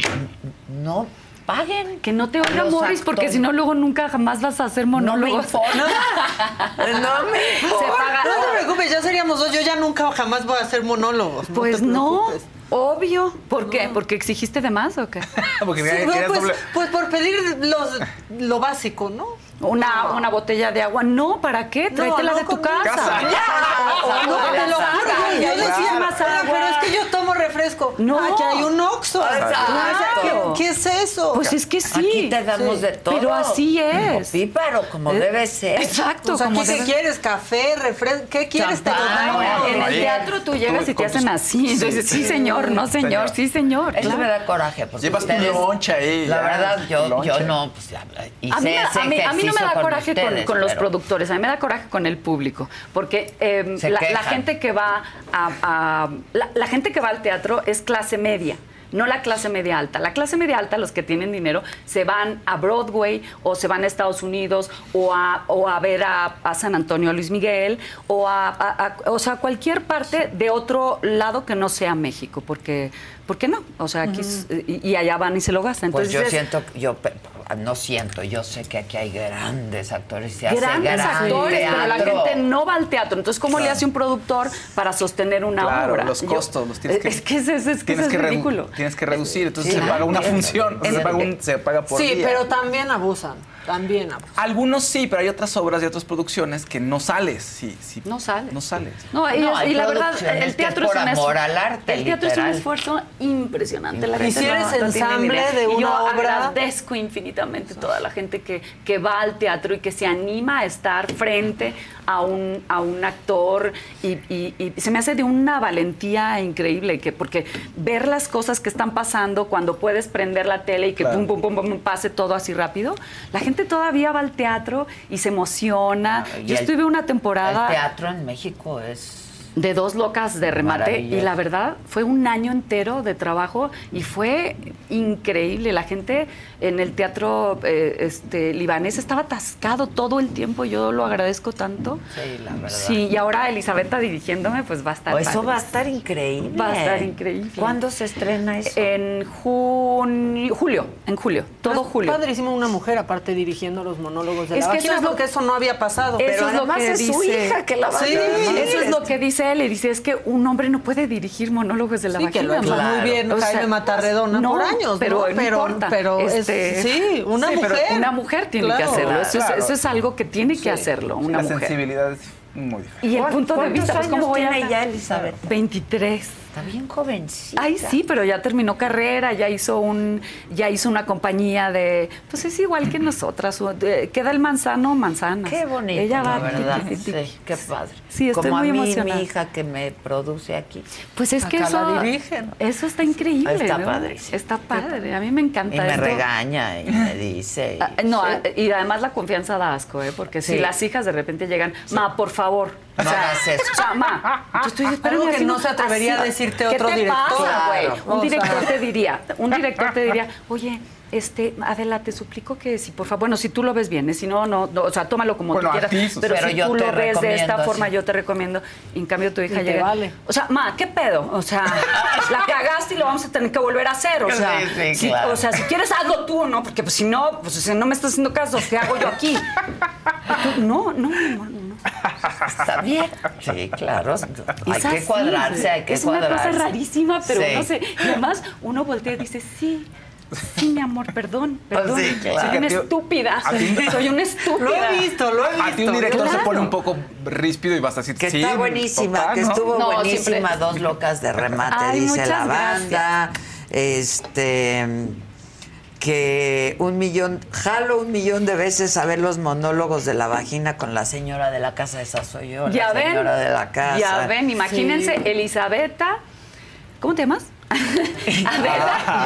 no paguen. Que no te oiga Morris, porque si no, luego nunca jamás vas a hacer monólogos. importa. No me Se importa. paga. No te preocupes, ya seríamos dos. Yo ya nunca jamás voy a hacer monólogos. no Pues te no, obvio. ¿Por qué? ¿Porque exigiste de más o qué? Porque Sí, no, pues, doble- pues por pedir los, lo básico, ¿no? Una, una botella de agua. No, ¿para qué? Tráetela no, de tu casa. Casa. Ya, no, te lo juro, yo, decía Más "Oiga, agua". pero es que yo tomo refresco. No. Aquí hay un Oxxo. Exacto. ¿Qué, qué es eso? Pues es que sí. Aquí te damos Sí. de todo. Pero así es. Píparo, como Eh, debe ser. Exacto. O sea, como ¿qué, debe- quieres? ¿Café? ¿Refresco? ¿Qué quieres? Te Champán. lo damos. en el teatro tú llegas y te hacen así. Entonces, sí, señor, no, señor, sí, señor. Eso claro. me da coraje. Llevas tu loncha ahí, La verdad, yo, no, pues ya, hice ese no me da coraje con, ustedes, con los pero- productores, a mí me da coraje con el público, porque eh, la, gente que va a, a- la, la gente que va al teatro es clase media. No la clase media alta. La clase media alta, los que tienen dinero, se van a Broadway o se van a Estados Unidos o a, o a ver a, a San Antonio Luis Miguel o a, a- a- o sea, cualquier parte de otro lado que no sea México, porque, ¿por qué no? O sea, aquí es- y, y allá van y se lo gastan. Pues yo siento, yo pe- no siento, yo sé que aquí hay grandes actores. Se hace grandes gran actores, pero la gente no va al teatro. Entonces, ¿cómo le hace un productor para sostener una Claro, obra? los Yo- costos los tienes que es que es, es que tienes ese es que ridículo. Tienes que reducir, entonces Sí, se paga una función, o sea, se paga, un- se paga por Sí, día. pero también abusan. También abusan. Algunos sí, pero hay otras obras y otras producciones que no sales. Sí, sí. No sales. No sales. No, y, No, y la verdad, el teatro es un es- amor al arte, El teatro es un esfuerzo impresionante. La Y gente si no- eres no ensamble de Y una yo obra- agradezco infinitamente toda la gente que, que va al teatro y que se anima a estar frente a un, a un actor y, y- y se me hace de una valentía increíble que porque ver las cosas que están pasando cuando puedes prender la tele y que Claro. pum, pum, pum, pum, pase todo así rápido, la gente todavía va al teatro y se emociona. Y Yo el- estuve una temporada El teatro en México es... de dos locas de remate y la verdad fue un año entero de trabajo y fue increíble. La gente en el teatro eh, este, libanés estaba atascado todo el tiempo. Yo lo agradezco tanto. Sí, la verdad. Sí, y ahora Elisabetta dirigiéndome, pues va a estar. Oh, eso padre. va a estar increíble. Va a estar increíble. ¿Cuándo se estrena eso? En junio, julio, en julio, todo Es julio. Padrísimo una mujer aparte dirigiendo los monólogos de Es la que eso es lo- porque eso no había pasado. Eso Pero es lo que es su hija que la va Sí. Eso es lo que dice él y dice es que un hombre no puede dirigir monólogos de la Sí, vagina. que lo ha hecho ¿no? muy bien O sea, Jaime Matarredona no, por años, pero ¿no? no pero, importa. pero es- Este, sí, una sí, pero mujer. una mujer tiene que Claro, hacerlo. Eso, claro. es, eso es algo que tiene que hacerlo una la mujer. sensibilidad es muy diferente. Y el punto de ¿Cuántos vista, pues, ¿cómo voy a ya Elizabeth? 23. Está bien jovencita. Ay, sí, pero ya terminó carrera, ya hizo un, ya hizo una compañía de, pues es igual que nosotras, queda el manzano, manzanas. Qué bonito, Ella va, la verdad. tiqui. Sí, qué padre. Sí, estoy Como muy a mí, emocionada. mi hija que me produce aquí. Pues es que eso, la dirigen. eso está increíble. Está ¿no? padrísimo. Está padre, a mí me encanta Y me esto. regaña y me dice. y- Ah, No, Sí. ah, y además la confianza da asco, ¿eh? Porque si las hijas de repente llegan, ma, por favor. O No sea, hagas eso. O sea, ma, yo estoy esperando Algo que no se atrevería a decirte otro ¿Qué te director. pasa, güey? Claro. Un O director sea. te diría, un director te diría, oye, este, Adela, te suplico que si por favor, bueno, si tú lo ves bien, ¿eh? si no, no, no, o sea, tómalo como Bueno, tú quieras, ti, pero, pero si yo tú lo ves de esta forma, yo te recomiendo. Y en cambio tu hija llega, vale. o sea, ma, ¿qué pedo? O sea, la cagaste y lo vamos a tener que volver a hacer, o sea, Sí, sí, si- claro. o sea, si quieres hazlo tú, ¿no? Porque pues si no, pues sea, no me estás haciendo caso, ¿qué hago yo aquí? Tú, no, no, no, no. Está bien. Sí, claro. Hay Es que así, cuadrarse, hay que Es una cuadrarse. cosa rarísima, pero Sí. no sé. Y además uno voltea y dice, sí, sí, mi amor, perdón, perdón. Sí, claro. Soy Sí, una estúpida. Soy una estúpida. Lo he visto, lo he visto. A ti un director se pone un poco ríspido y vas a decir Que sí, está buenísima, papá, que estuvo No, buenísima, siempre- dos locas de remate, Ay, dice la banda. Este que un millón, jalo un millón de veces a ver los monólogos de la vagina con la señora de la casa, esa soy yo, Ya la ven, señora de la casa. ya ven, imagínense, Elisabetta, ¿cómo te llamas? Adela.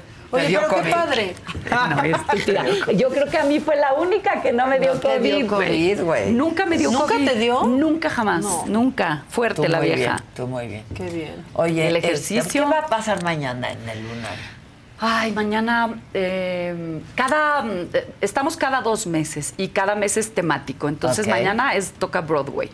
Oye, dio pero qué padre. No, estúpida. Yo creo que a mí fue la única que no me dio No dio COVID, güey. Nunca me dio ¿Nunca COVID. te dio? Nunca jamás. No. Nunca. Fuerte Tú la muy vieja. bien, tú muy bien. Qué bien. Oye, El este, ejercicio. ¿qué va a pasar mañana en el lunar? Ay, mañana, eh, cada, eh, estamos cada dos meses y cada mes es temático. Entonces mañana es toca Broadway.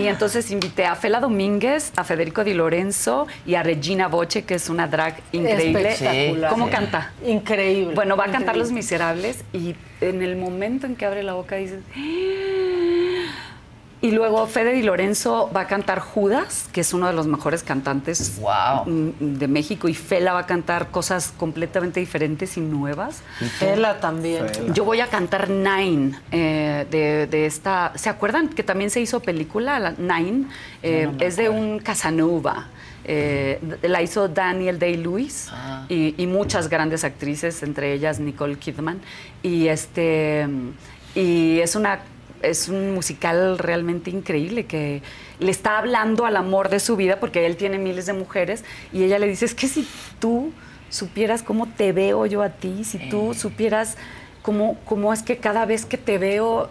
Y entonces invité a Fela Domínguez, a Federico Di Lorenzo y a Regina Boche, que es una drag increíble. Espectacular. ¿Cómo Sí. canta? Increíble. Bueno, va a cantar. Los Miserables y en el momento en que abre la boca dices... Y luego Fede Di Lorenzo va a cantar Judas, que es uno de los mejores cantantes mm, de México, y Fela va a cantar cosas completamente diferentes y nuevas. Fela también. Yo voy a cantar Nine, eh, de, de esta... ¿Se acuerdan que también se hizo película, la Nine? Eh, es de un Casanova. Eh, la hizo Daniel Day-Lewis y, y muchas grandes actrices, entre ellas Nicole Kidman. Y, este, y es una es un musical realmente increíble que le está hablando al amor de su vida porque él tiene miles de mujeres y ella le dice, es que si tú supieras cómo te veo yo a ti, si tú supieras cómo, cómo es que cada vez que te veo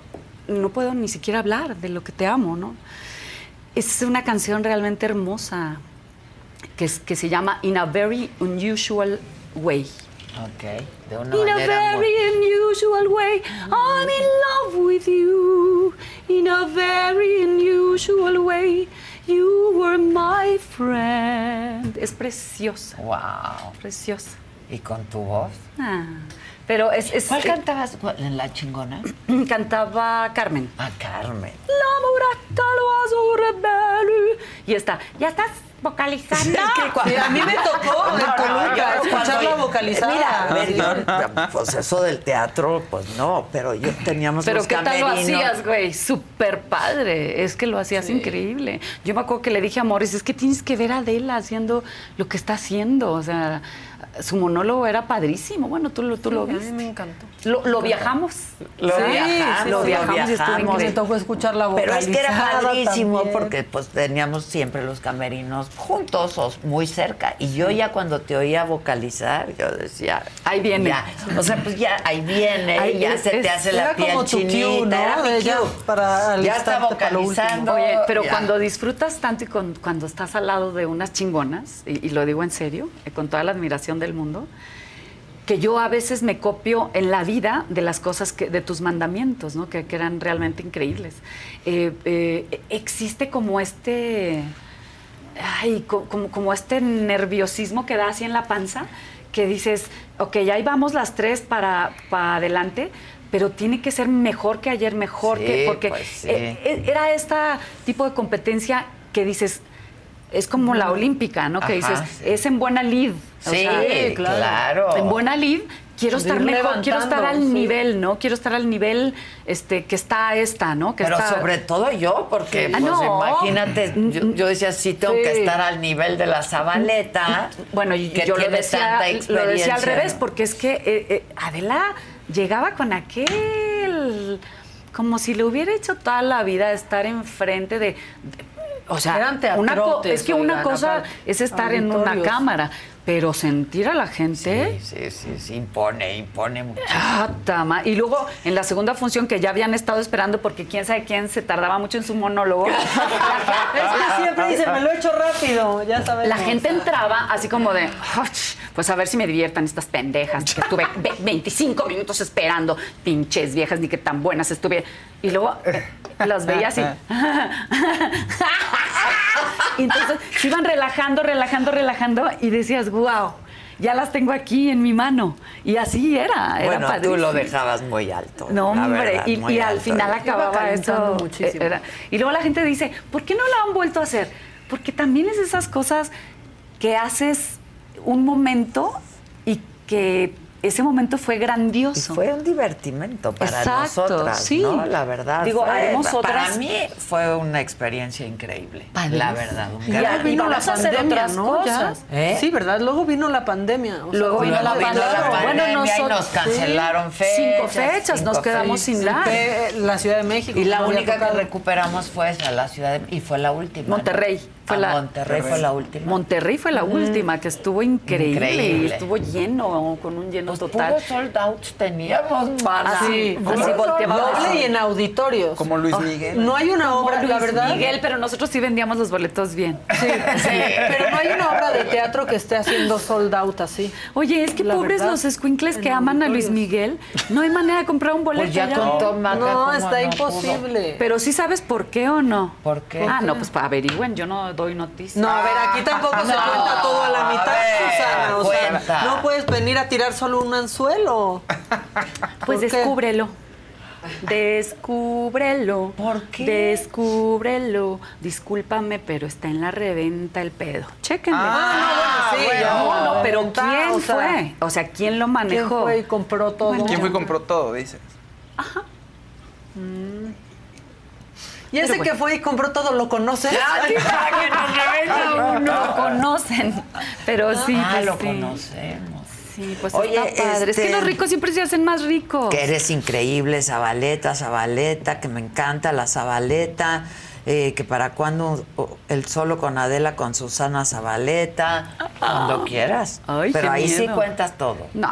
no puedo ni siquiera hablar de lo que te amo, ¿no? Es una canción realmente hermosa que, es- que se llama In a Very Unusual Way. Ok, de una In a manera muy... very unusual way, I'm in love with you. In a very unusual way, you were my friend. Es preciosa. Wow. Preciosa. ¿Y con tu voz? Ah, pero es. es ¿Cuál eh, cantabas en la chingona? Cantaba Carmen. Ah, Carmen. La murata lo azul rebelde. Y está, ya estás vocalizando. Sí, a mí me tocó en Toluca escucharla vocalizada. Mira, a ver, Sí. yo, pues eso del teatro, pues no, pero yo teníamos Pero los ¿qué tal lo hacías, güey? Súper padre. Es que lo hacías increíble. Yo me acuerdo que le dije a Morris, es que tienes que ver a Adela haciendo lo que está haciendo. O sea, su monólogo era padrísimo. Bueno, tú, lo- tú lo Sí, a mí viste. me encantó. Lo, lo viajamos. Lo Sí, viajamos, sí, lo viajamos y estuvo viajamos. increíble. Me tocó escucharla Pero es que era padrísimo también. porque pues teníamos siempre los camerinos juntos o muy cerca. Y yo ya cuando te oía vocalizar, yo decía, ahí viene. Ya. O sea, pues ya ahí viene, Ahí ya es- se te es- hace la era piel como tu cue, chinita, ¿no? era mi De ya cue. para ya está vocalizando. Oye, pero ya. cuando disfrutas tanto y con- cuando estás al lado de unas chingonas, y, y lo digo en serio, eh, con toda la admiración del mundo, que yo a veces me copio en la vida de las cosas que, de tus mandamientos, ¿no? Que, que eran realmente increíbles. Eh, eh, existe como este, ay, como, como este nerviosismo que da así en la panza, que dices, ok, ahí vamos las tres para, para adelante, pero tiene que ser mejor que ayer, mejor Sí, que, porque pues sí. eh, eh, era este tipo de competencia que dices, es como la olímpica, ¿no? Que Ajá, dices, sí. es en buena lid. Sí, claro. En buena lid quiero De estar mejor, quiero estar al sí. nivel, ¿no? Quiero estar al nivel este, que está esta, ¿no? Que Pero está- sobre todo yo, porque Sí. pues Ah, no. imagínate, yo, yo decía, sí tengo Sí. que estar al nivel de la Zabaleta. Bueno, y que yo lo tiene decía, tanta lo decía al revés, ¿no? porque es que eh, eh, Adela llegaba con aquel, como si le hubiera hecho toda la vida estar enfrente de, de- o sea, una es que una cosa es estar en una cámara, pero sentir a la gente... Sí, sí, sí, sí, impone, impone mucho. Ah, tama. Y luego en la segunda función que ya habían estado esperando porque quién sabe quién se tardaba mucho en su monólogo. Es que siempre dice, me lo he hecho rápido, ya sabes. La gente entraba así como de, "Ach, pues a ver si me diviertan estas pendejas, que estuve ve- 25 minutos esperando, pinches viejas, ni que tan buenas estuve. Y luego eh, las veía así. y entonces se iban relajando, relajando, relajando y decías, wow, ya las tengo aquí en mi mano. Y así era, era Bueno, tú lo dejabas muy alto. No, la hombre, verdad, y, al final acababa eso. muchísimo. era- y luego la gente dice, ¿por qué no lo han vuelto a hacer? Porque también es esas cosas que haces un momento y que ese momento fue Y grandioso. fue un divertimento para Exacto, nosotras, sí. ¿no? La verdad. Digo, fue- haremos Para otras- mí fue una experiencia increíble. La verdad. un Y gran- ya Luego vino la vamos a hacer pandemia, otras ¿no? cosas. Ya. ¿Eh? Sí, ¿verdad? Luego vino la pandemia. o sea, Luego vino la vino la pandemia. pandemia Bueno, y nosotros- nos cancelaron sí. fechas. Cinco fechas, nos quedamos fechas. sin La Ciudad de México. Y la única que recuperamos fue esa, la ciudad de- y fue la última. ¿no? Monterrey. Fue Ah, la, Monterrey fue la última. Monterrey fue la última, que estuvo increíble, Increíble. estuvo lleno, con un lleno total. Puros sold outs teníamos, mana. Así, así volteaba. y en auditorios. Como Luis Miguel. No hay una obra, la Luis verdad. Miguel, pero nosotros sí vendíamos los boletos bien. Sí, sí, pero no hay una obra de teatro que esté haciendo sold out así. Oye, es que La pobres verdad, los escuincles que aman a Luis. Miguel, no hay manera de comprar un boleto. Pues ya contó Maca No, está no imposible. Pero sí sabes por qué o no. ¿Por qué? Ah, no, pues para averigüen, yo no doy noticias. No, a ver, aquí tampoco se cuenta todo a la a mitad, ver, Susana. O cuenta. sea, no puedes venir a tirar solo un anzuelo. Pues descúbrelo. Descúbrelo. ¿Por qué? Descúbrelo. Discúlpame, pero está en la reventa el pedo. Chéquenme. Ah, no, bueno, sí, no, ya, no, pero reventa, ¿quién o sea, fue? O sea, ¿quién lo ¿Quién manejó? fue y compró todo? ¿Quién fue y compró todo, dices? Y ese que fue y compró todo, ¿lo? Ah, para que nos reventa uno. Lo conocen. Pero sí, Ah, pues lo sí. conocemos. Sí, pues Oye, está padre. Es que este- los ricos siempre se hacen más ricos. Que eres increíble, Zabaleta, Zabaleta, que me encanta la Zabaleta. eh, que para cuando el solo con Adela, con Susana Zabaleta, cuando quieras. Ay, Pero ahí sí cuentas todo. No.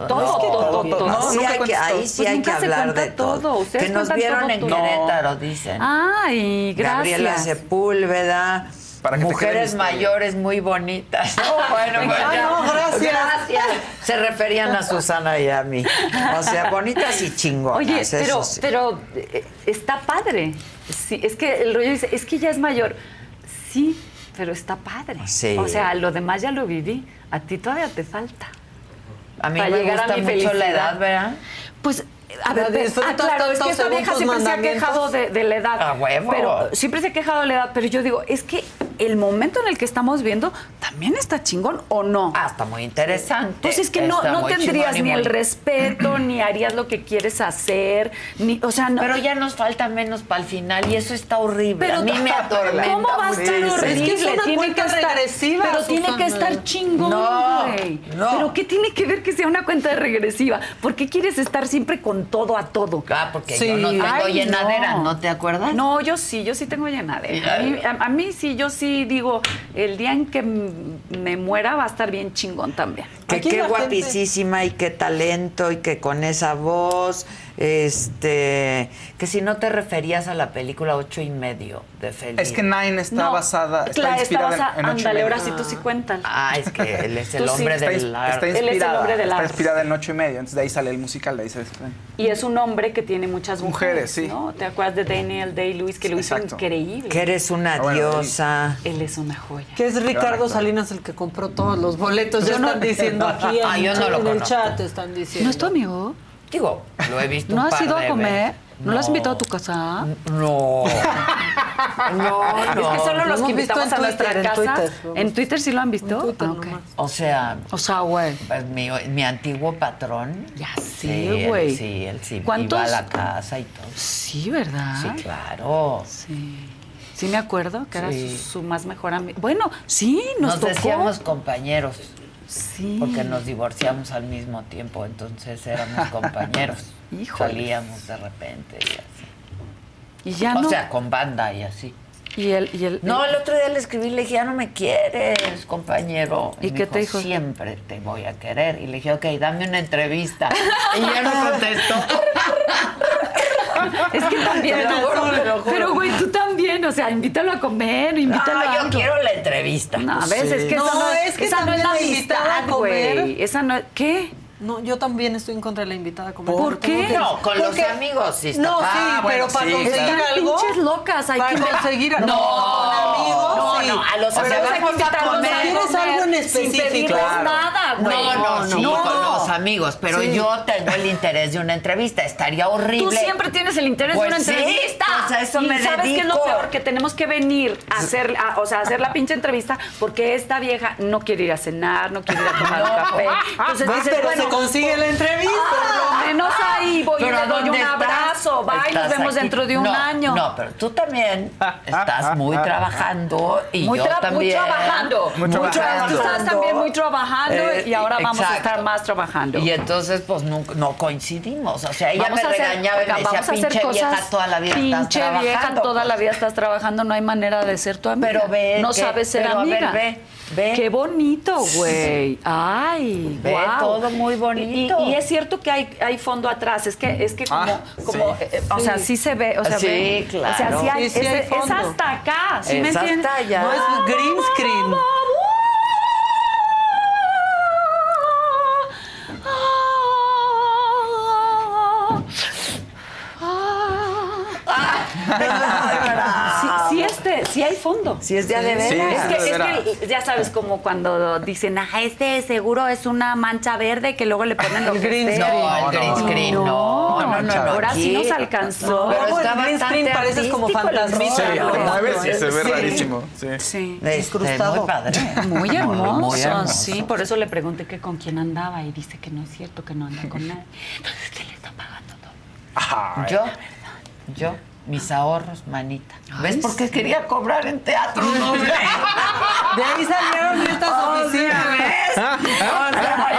No, Todo, todo, todo. no, sí Nunca hay que, ahí todo. sí Pues hay que hablar de todo. Que nos vieron todo, en todo. Querétaro, dicen. Ay, gracias. Gabriela Sepúlveda. Para que Mujeres mayores muy bonitas. Oh, bueno, pues Ay, ya. no, gracias. Se referían a Susana y a mí. O sea, bonitas y chingonas. Oye, eso pero, sí. pero eh, está padre. Sí, es que el rollo dice, es que ya es mayor. Sí, pero está padre. Sí. O sea, lo demás ya lo viví. A ti todavía te falta. A mí para me llegar a gusta mi mucho la edad, ¿verdad? Pues, a ver, ah, claro, es que esta vieja siempre se ha quejado de, de la edad. A huevo. Pero siempre se ha quejado de la edad, pero yo digo, es que el momento en el que estamos viendo también está chingón o no. Ah, está muy interesante. Pues es que no, Está no tendrías ni el respeto, ni harías lo que quieres hacer, ni, o sea, no. Pero ya nos falta menos para el final y eso está horrible. Pero a mí me atormenta. ¿Cómo va a estar horrible? Es que es una tiene cuenta que estar regresiva, Pero tiene que estar chingón, No, güey. no. Pero ¿qué tiene que ver que sea una cuenta regresiva? ¿Por qué quieres estar siempre con todo a todo? Ah, porque Sí. yo no tengo Ay, llenadera, no. no. te acuerdas? No, yo sí, yo sí tengo llenadera. A mí, a- a mí sí, yo sí digo, el día en que me muera va a estar bien chingón también. Que qué la gente- guapísima y qué talento y que con esa voz, este, que si no te referías a la película ocho y medio de Feliz. Es que Nine está No, basada, está la- inspirada basada- en, en ocho y ándale, medio. ahora sí tú sí cuentas. Ah, es que él es el Tú hombre Está, del arte. está Él es el inspirada, hombre del está arte. inspirada en ocho y medio, entonces de ahí sale el musical, de ahí se desprende. Y es un hombre que tiene muchas mujeres, Mujeres, sí. ¿no? ¿Te acuerdas de Daniel Day-Lewis que lo hizo Exacto. increíble? Que eres una Ah, bueno, diosa. Él es una joya. Que es Ricardo Salinas el que compró todos los boletos. Ya Yo no- están diciendo aquí en, Ah, yo no lo en el chat, están diciendo. ¿No es tu amigo? Digo, lo he visto ¿No un has par ido a comer? veces. ¿No, lo has invitado a tu casa? No. No, Es no. que solo Lo los que invitamos en a nuestra en casa. Twitter. ¿En Twitter sí lo han visto? Twitter Ah. O sea, O sea, güey. pues, mi, mi antiguo patrón. Ya Sí, sé, güey. Sí, él sí ¿Cuántos? iba a la casa y todo. Sí, ¿verdad? Sí, claro. Sí. Sí me acuerdo que era su, su más mejor amigo. Bueno, sí, nos, Nos, tocó. decíamos compañeros, Sí. porque nos divorciamos al mismo tiempo, entonces éramos compañeros. Salíamos de repente y así. Y ya o no. sea, con banda y así. Y el, y el, No, el otro día le escribí y le dije, ya no me quieres, compañero. ¿Y me qué te dijo? Siempre te voy a querer. Y le dije, ok, dame una entrevista. y ya no contestó. Es que también. Te lo juro, te lo juro. Pero, güey, tú también. O sea, invítalo a comer, invítalo a. No, yo quiero la entrevista. No, a veces es que No, esa no es, es que esa no es la a amistad, güey. comer. Esa no es. ¿Qué? No, yo también estoy en contra de la invitada a comer. ¿Por qué? que- No, con los amigos sí está No, sí. Ah, bueno, pero para sí, conseguir algo. Pinches locas, hay para que conseguir algo. No, con amigos, no, sí. no, a los O sea, amigos vamos a comer. a ¿Quieres comer algo en específico? Claro. nada, güey. No, no, sí, no. con los amigos, pero Sí. yo tengo el interés de una entrevista. Estaría horrible. Tú siempre tienes el interés Pues de una sí, entrevista. pues a eso y me sabes qué es lo peor que tenemos que venir a hacer, a- o sea, a hacer la pinche entrevista porque esta vieja no quiere ir a cenar, no quiere ir a tomar un café. Entonces dices, bueno, consigue la entrevista. por lo menos ahí voy y le doy un ¿dónde estás? abrazo, va y nos vemos aquí. dentro de un No, año. No, pero tú también estás muy trabajando y muy, yo tra- muy también. trabajando. Muy Muy tra- trabajando. Tú estás también muy trabajando y entonces- y ahora vamos a exacto. estar más trabajando. Y entonces, pues no, no coincidimos. O sea, ella Vamos me a hacer- regañaba y me decía, vamos a hacer pinche vieja, cosas- toda la vida estás Pinche trabajando. vieja, toda la pues". vida estás trabajando, no hay manera de ser tu amiga. Pero ve No que- sabes ser pero a ver, amiga. Ve. Qué bonito, güey. Ay, Ve, guau. todo muy bonito. Y, y es cierto que hay, hay fondo atrás. Es que, es que como, Ah, como sí. eh, o sea, Sí. se ve. O sea, Sí, ve. claro. O sea, sí hay, Sí, sí es, hay es fondo. hasta acá. ¿sí me Es entiendes? hasta allá. No es green screen. Sí, sí, sí hay fondo. Sí es de veras. es, que, de es que ya sabes, como cuando dicen, ah, este seguro es una mancha verde que luego le ponen lo El que green. No, el green screen, no, no, no, no. Ahora sí nos alcanzó. Pero está el green screen pareces como fantasmita. Sí, mueves y se ve Sí. rarísimo. Sí. Sí. Este, Incrustado. muy padre. Muy hermoso, Muy hermoso. sí. Por eso le pregunté que con quién andaba y dice que no es cierto, que no anda con nadie. Entonces, ¿qué le está pagando todo? Yo, yo, mis ahorros, manita. ¿Ves por qué quería cobrar en teatro? No. De ahí salieron estas oficinas. O sea,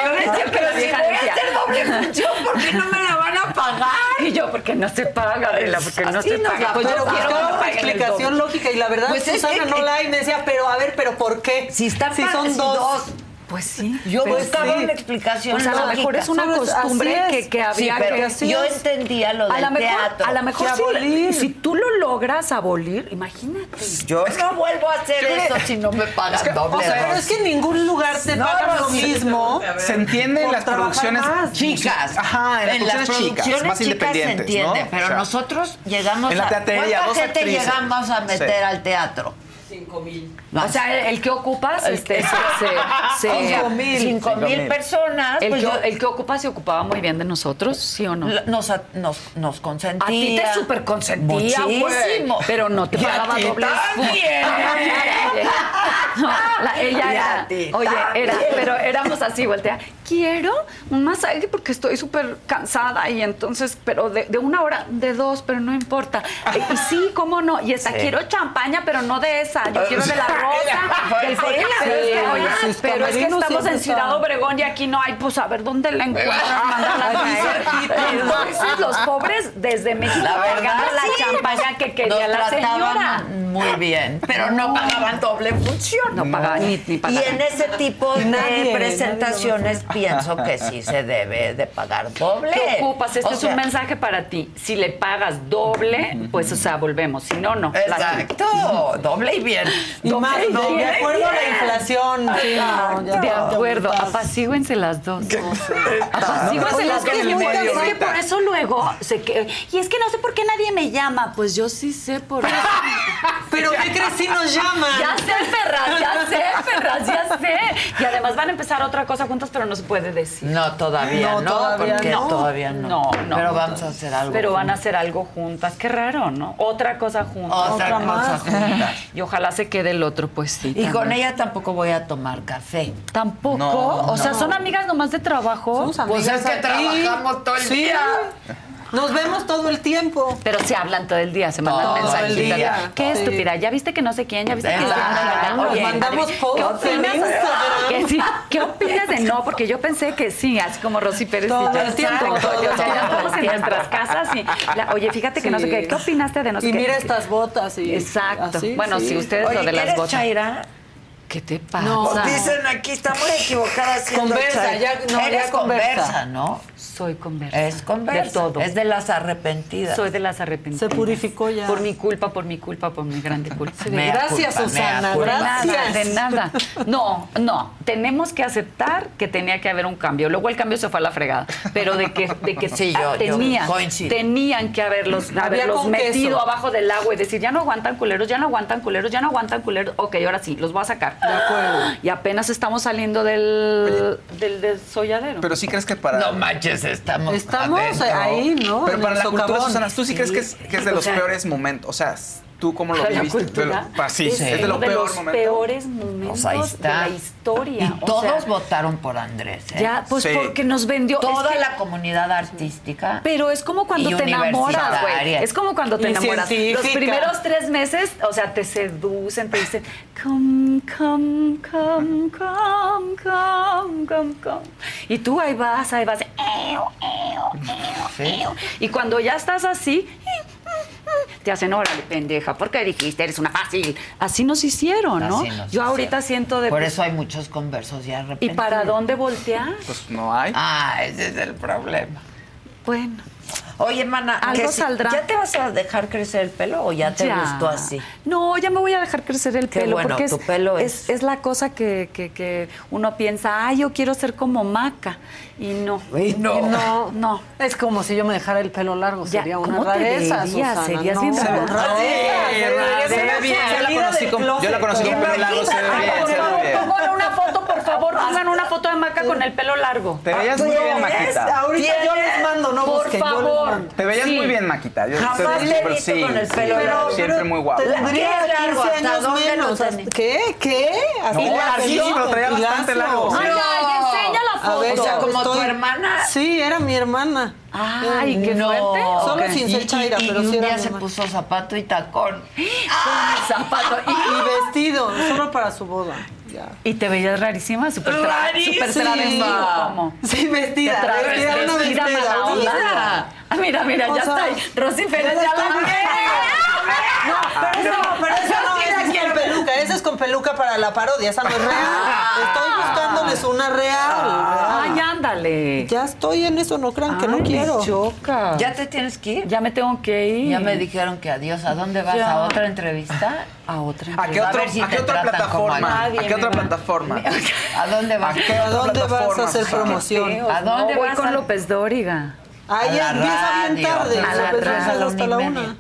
yo decía, pero si voy a hacer doble función, ¿por qué no me la van a pagar? Y yo, porque no se paga, Adela, porque no se paga. Pues yo buscaba una explicación lógica y la verdad Pues es Susana no la hay. Me decía, pero a ver, pero ¿por qué? Si están si son dos. Pues sí. Yo Pues buscaba sí. una explicación Pues a lo mejor es una es- costumbre es. que, que Sí, había pero que así yo es. entendía lo a del mejor, teatro. a lo mejor si, abolir. si tú lo logras abolir, imagínate. Yo no vuelvo a hacer eso si no me pagan doble. O sea, pero es que en ningún lugar te No, pagan no, lo sí. mismo. Se entiende en las producciones más. chicas. Ajá, en las producciones chicas, más chicas se independientes, entiende, ¿no? pero O sea, nosotros llegamos en la a... teatería, ¿Cuánta gente llegamos a meter al teatro? Cinco mil. O sea, el, el que ocupas, este, se- Cinco mil. Cinco mil personas. el, pues que, yo- el que ocupa se ocupaba muy bien de nosotros, ¿sí o no? nos, nos, nos consentía. A ti te super consentía. Muchísimo. Pero no te Y a pagaba ti doble también. No, la- ella a era, ti oye, era, pero éramos así, voltea. Quiero un masaje porque estoy súper cansada y entonces, pero de, de una hora, de dos, pero no importa. Y, sí, cómo no. Y Sí. quiero champaña, pero no de esa. Yo quiero de la rosa. del Sí, color. pero es que, sí, oye, sus pero es que camerinos estamos en Ciudad Obregón y aquí no hay, pues a ver dónde la encuentran, los pobres desde México La verdad, la champaña que quería la señora. muy bien, pero no pagaban doble función. No pagaban ni, ni Y en ese tipo de Nadie, presentaciones pienso que sí se debe de pagar doble. ¿Qué ocupas? Este O es sea, un mensaje para ti. Si le pagas doble, pues, o sea, volvemos. Si no, no. Exacto, doble y bien. Y Doble más, no, de acuerdo a la inflación. sí, no, ya- De acuerdo, apacíguense las dos. Apacíguense Oye, las dos. es que por eso luego se que y es que no sé por qué nadie me llama. Pues yo sí sé por eso. Pero ¿qué crees si nos llaman? Ya sé, Ferraz, ya sé, Ferraz, ya sé. Y además van a empezar otra cosa juntas, pero no se puede decir. No, todavía no, No, todavía porque no. todavía no. No, no. Pero vamos a hacer algo. Pero van a hacer algo juntas. Qué raro, ¿no? Otra cosa juntas. Otra, cosa más. juntas. Y ojalá se quede el otro, pues sí. Y con ella tampoco voy a tomar café. Tampoco. No, o sea, no. son amigas nomás de trabajo. Somos Pues amigas es que aquí. trabajamos todo el Sí. día. Nos vemos todo el tiempo. Pero se hablan todo el día, se mandan Todo el mensajitos. día. Qué Sí. estúpida. ¿Ya viste que no sé quién? ¿Ya viste que. Nos Oye, mandamos ¿qué opinas? Que sí, ¿Qué opinas de no? Porque yo pensé que sí, así como Rosy Pérez Todo y yo. el tiempo, todo el ya estamos en nuestras casas y la- oye, fíjate que no sé Sí. qué. ¿Qué opinaste de no sé Y qué? mira estas botas y Exacto. así, bueno, sí. si ustedes Oye, lo de ¿qué las eres, botas. Chaira? ¿Qué te pasa? No, Dicen aquí, está muy equivocada haciendo Conversa, ya- no, ya Eres conversa. conversa, ¿no? Soy conversa. Es conversa. De todo. Es de las arrepentidas. Soy de las arrepentidas. Se purificó ya. Por mi culpa, por mi culpa, por mi grande culpa. Sí, gracias, culpa, Susana. culpa. De nada, Gracias. de nada. No, no. Tenemos que aceptar que tenía que haber un cambio. Luego el cambio se fue a la fregada. Pero de que, de que Sí, yo- yo tenían, coincido. tenían que haberlos, metido queso. abajo del agua y decir, ya no aguantan culeros, ya no aguantan culeros, ya no aguantan culeros. Ok, ahora sí, los voy a sacar. De acuerdo. Y apenas estamos saliendo del, del desolladero. Pero sí crees que para. No manches, estamos Estamos adentro. ahí, ¿no? Pero En para la cultura, socavón. Susana, ¿tú sí crees que es, que es de los peores momentos? O sea, ¿tú cómo lo ¿Para la viviste? cultura? Lo- sí, es, es de uno lo de peor los momento. peores momentos Pues está. de la historia. Y O todos sea, votaron por Andrés. ¿eh? Ya, pues Sí. porque nos vendió. Toda es que- la comunidad artística. Pero es como cuando te enamoras, güey. Es como cuando te enamoras. Los primeros tres meses, o sea, te seducen, te dicen, come come, come, come, come, come, come, come. Y tú ahí vas, ahí vas. "Eo, eo, eo, eo". Y cuando ya estás así, te hacen, órale, pendeja, ¿por qué dijiste? Eres una fácil. Así nos hicieron, ¿no? Así nos Yo ahorita hicieron. siento de... Por eso hay muchos conversos ya ¿Y arrepentidos. para dónde voltear? Pues no hay. Ah, ese es el problema. Bueno. Oye, hermana, Algo que si- saldrá. ¿ya te vas a dejar crecer el pelo o ya te Ya. gustó así? No, ya me voy a dejar crecer el Qué pelo bueno, porque es, tu pelo es- es la cosa que, que- que uno piensa, ay, yo quiero ser como Maca. Y no. Y no. No, no. Es como si yo me dejara el pelo largo. Ya, Sería una ¿cómo te rareza? Susana. Serías no. bien Se ve rara. rara. Sí, Se se ve bien. Yo la conocí con, yo la closet. conocí con pelo largo, se ve Ay, bien, por se ve favor, bien. pongan una foto, por favor, pongan una foto de Maca con el pelo largo. Te veías muy bien, Maquita. Ahorita yo les mando, no Por busquen, yo les favor. Te veías Sí. muy bien, Maquita. Yo Jamás te- le he pero visto sí, con el sí, pelo largo. Siempre muy guapo. Tendría ¿Qué largo? 15 ¿Hasta años dónde lo menos. tenés? ¿Qué? ¿Qué? Así No, larguísimo, sí, lo traía bastante lacio. largo, sí. Ay, ay, enseña la A foto. ver, O sea, como tu hermana. Sí, era mi hermana. Ay, qué No. fuerte. Solo sin ser Y- chaira, y, pero y un sí era día se puso zapato y tacón. Zapato. Y, y vestido, solo para su boda. Ya. Y te veías rarísima, súper Rarísima. Sí, vestida, vestida, vestida vestida, mala onda. vestida. Ah, mira, mira, O ya sea, está ahí. Rosy Pérez ya ya estoy la No, pero no, pero esa no, esa es quiero. con peluca, esa es con peluca para la parodia, esa no es real. Estoy buscándoles una real. Ay, ándale. Ya estoy en eso, no crean que no Ay, quiero. me choca. ¿Ya te tienes que ir? Ya me tengo que ir. Ya me dijeron que adiós. ¿A dónde vas? Ya. ¿A otra entrevista? A otra ¿A qué, A otro- ver si a qué otra plataforma? a ¿A nadie qué otra va. plataforma? ¿A dónde vas? ¿A qué ¿A dónde vas a hacer promoción? ¿A dónde no, voy vas con a- López Dóriga. Ahí empieza bien tarde. A la hasta la una y una. media.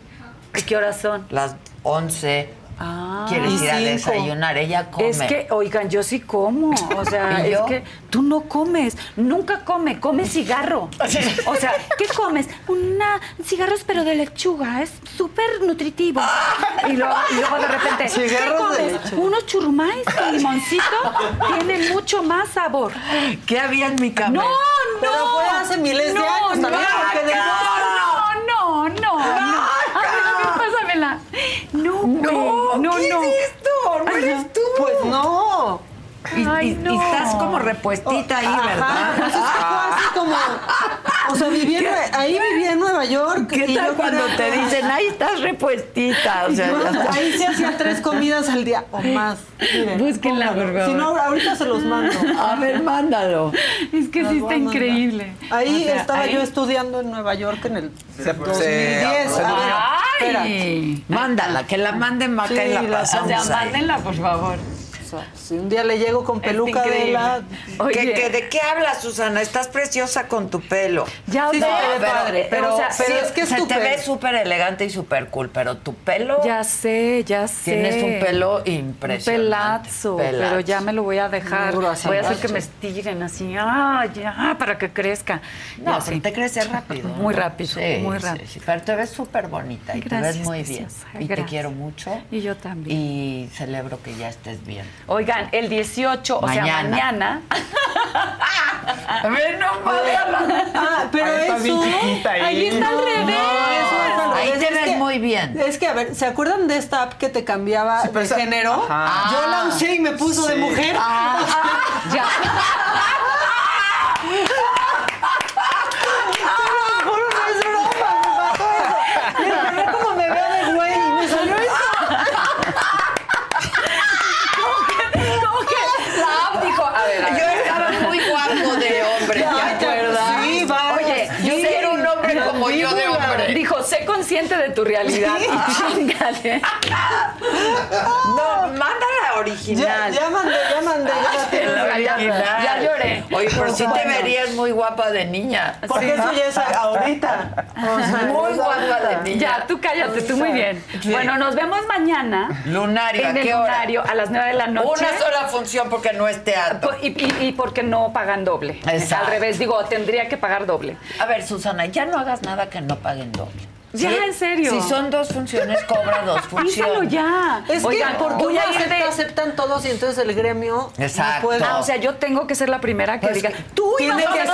¿Y qué horas son? Las 11. Ah, ¿Quieres ir a cinco. desayunar? Ella come. Es que, oigan, yo sí como. O sea, ¿Y es yo? que tú no comes. Nunca come. Come cigarro. O sea, ¿qué comes? Una cigarros, pero de lechuga. Es súper nutritivo. Y luego, y luego de repente, ¿qué comes? Unos churrumais con limoncito. Tienen mucho más sabor. ¿Qué había en mi cama? No, no. Pero fue hace miles de No, años no, de- no, no, no, no. No, güey. No, ¿qué no. es esto? ¿No eres tú? Pues no. Y, Ay, y- y no. estás como repuestita ahí, Ajá, ¿verdad? pues es que fue así como. O sea, viví en, ahí viví en Nueva York. ¿Qué y tal yo cuando te dicen, ahí estás repuestita? O sea, yo ya estás- ahí se hacía tres comidas al día o más. Miren, Búsquenla, por favor. Si no, ahorita se los mando. A ver, mándalo. Es que Las sí está increíble. Ahí O sea, estaba ahí- yo estudiando en Nueva York en el Se- se- 2010. se- A ver, espérate. ¡Ay! Mándala, que la mande Maca Sí, y la la- O sea, ahí. mándenla, por favor. Sea, si un día le llego con peluca de la. ¿Qué- qué- ¿De qué hablas, Susana? Estás preciosa con tu pelo. ya Sí, no, se te ve pero- padre, pero, o sea, pero Sí, es que es se tu te pelo. ve súper elegante y súper cool, pero tu pelo ya sé, ya sé. tienes un pelo Un impresionante. pelazo, pero Pelazo. ya me lo voy a dejar. Duro voy a hacer que me estiren así, ah, ya, para que crezca. No, Ya pero sé. te crece rápido. Muy rápido, Sí, muy sí, rápido. sí. Pero te ves súper bonita y te ves muy bien. Y te quiero mucho. Y yo también. Y celebro que ya estés bien. Oigan, el 18, o sea, Mañana. mañana. A ver, no Ah, pero Ahí está eso. ahí. Ahí está al revés. No. Ahí te ves que- muy bien. Es que, a ver, ¿se acuerdan de esta app que te cambiaba pero de esa- género? Ajá. Yo la usé y me puso de Sí. mujer. Ya. Te lo juro, no es broma, me pasó eso. Mira, a ver cómo me veo de güey y me salió eso. ¿Cómo que la app dijo? A ver, a ver. Yo estaba muy guapo de hombre, ¿te Ay, te- acuerdas? sí, vamos. Oye, Yo Sí. quiero un hombre como yo de hombre. Dijo, sé consciente de tu realidad. Chingale. No, manda la Ya, original. ya mandé, ya mandé, ya. La Ya, original. ya lloré. Oye, pero sí te verías muy guapa de niña. Porque eso ya es ahorita. Muy guapa de niña. Ya, tú cállate, tú muy bien. Bueno, nos vemos mañana. Lunario, ¿a qué hora? lunario a las 9 de la noche. Una sola función porque no es teatro. Y, y, y porque no pagan doble. Exacto. Al revés, digo, tendría que pagar doble. A ver, Susana, ya no hagas nada que no paguen doble. Ya, Sí, en serio. Si son dos funciones, cobra dos funciones. Písalo ya. Es Oigan, que porque voy uno a ir acepta, de- aceptan todos y entonces el gremio Exacto. no puede. Ah, o sea, yo tengo que ser la primera que Pues diga, tú ibas a que ser la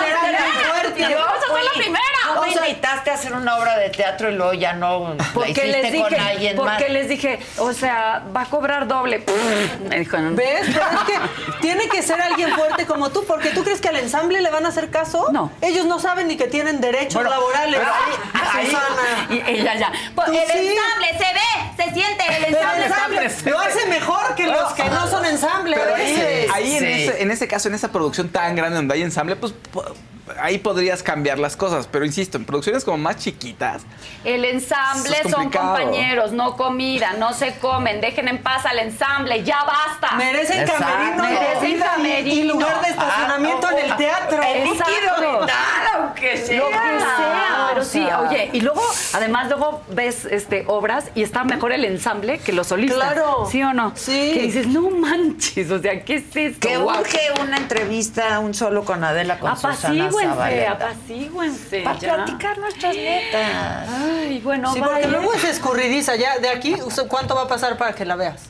fuerte. Yo vas a ser la primera. No me O sea, invitaste a hacer una obra de teatro y luego ya no la porque hiciste les dije, con alguien más. porque les dije, o sea, va a cobrar doble. Me dijo, no. ¿Ves? Pero es que tiene que ser alguien fuerte como tú, porque tú crees que al ensamble le van a hacer caso. No. Ellos no saben ni que tienen derechos Bueno, laborales. pero ahí- ahí- Susana. Y ella ya. Tú El sí. ensamble se ve, se siente, el el ensamble lo hace mejor que los que no son ensamble. Pero a ahí, ahí en, ese, en ese caso, en esa producción tan grande donde hay ensamble, pues ahí podrías cambiar las cosas. Pero insisto, en producciones como más chiquitas, El ensamble es son compañeros, no comida, no se comen, dejen en paz al ensamble, ya basta. Merecen Exacto. camerino, Merecen y- y camerino. lugar de estacionamiento Ah, en el teatro. El líquido aunque sea. Lo que sea, pero sí, oye, y luego, además, luego ves este, obras y está mejor el ensamble que los solistas. Claro. ¿Sí o no? Sí. Que dices, no manches, o sea, ¿qué es esto? Que urge una entrevista, un solo con Adela con Susana Apacíguense, Zabaleta. apacíguense. Para ya. platicar nuestras netas. Ay, bueno, Sí, porque vaya. luego es escurridiza. Ya de aquí, ¿cuánto va a pasar para que la veas?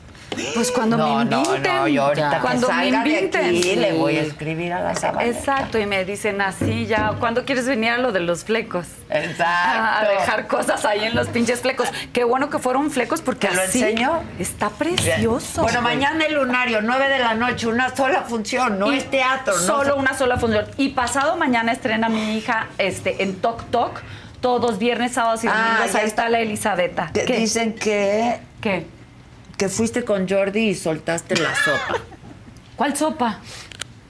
Pues cuando No, me inviten. no, yo ahorita ya. que cuando salga me de inviten. aquí le sí. voy a escribir a la Zabaleta. Exacto, y me dicen así ya, ¿cuándo quieres venir a lo de los flecos? Exacto. A dejar cosas ahí en los pinches flecos. Qué bueno que fueron flecos porque ¿Te lo así enseño? está precioso. Bueno, mañana el lunario, 9 de la noche, una sola función, no Y es teatro, ¿no? Solo una sola función. Y pasado mañana estrena mi hija este, en Tok Tok. Todos viernes, sábados y Ah, domingos. ya ahí está. está la ¿Qué? Dicen que, ¿Qué? Que fuiste con Jordi y soltaste la sopa. ¿Cuál sopa?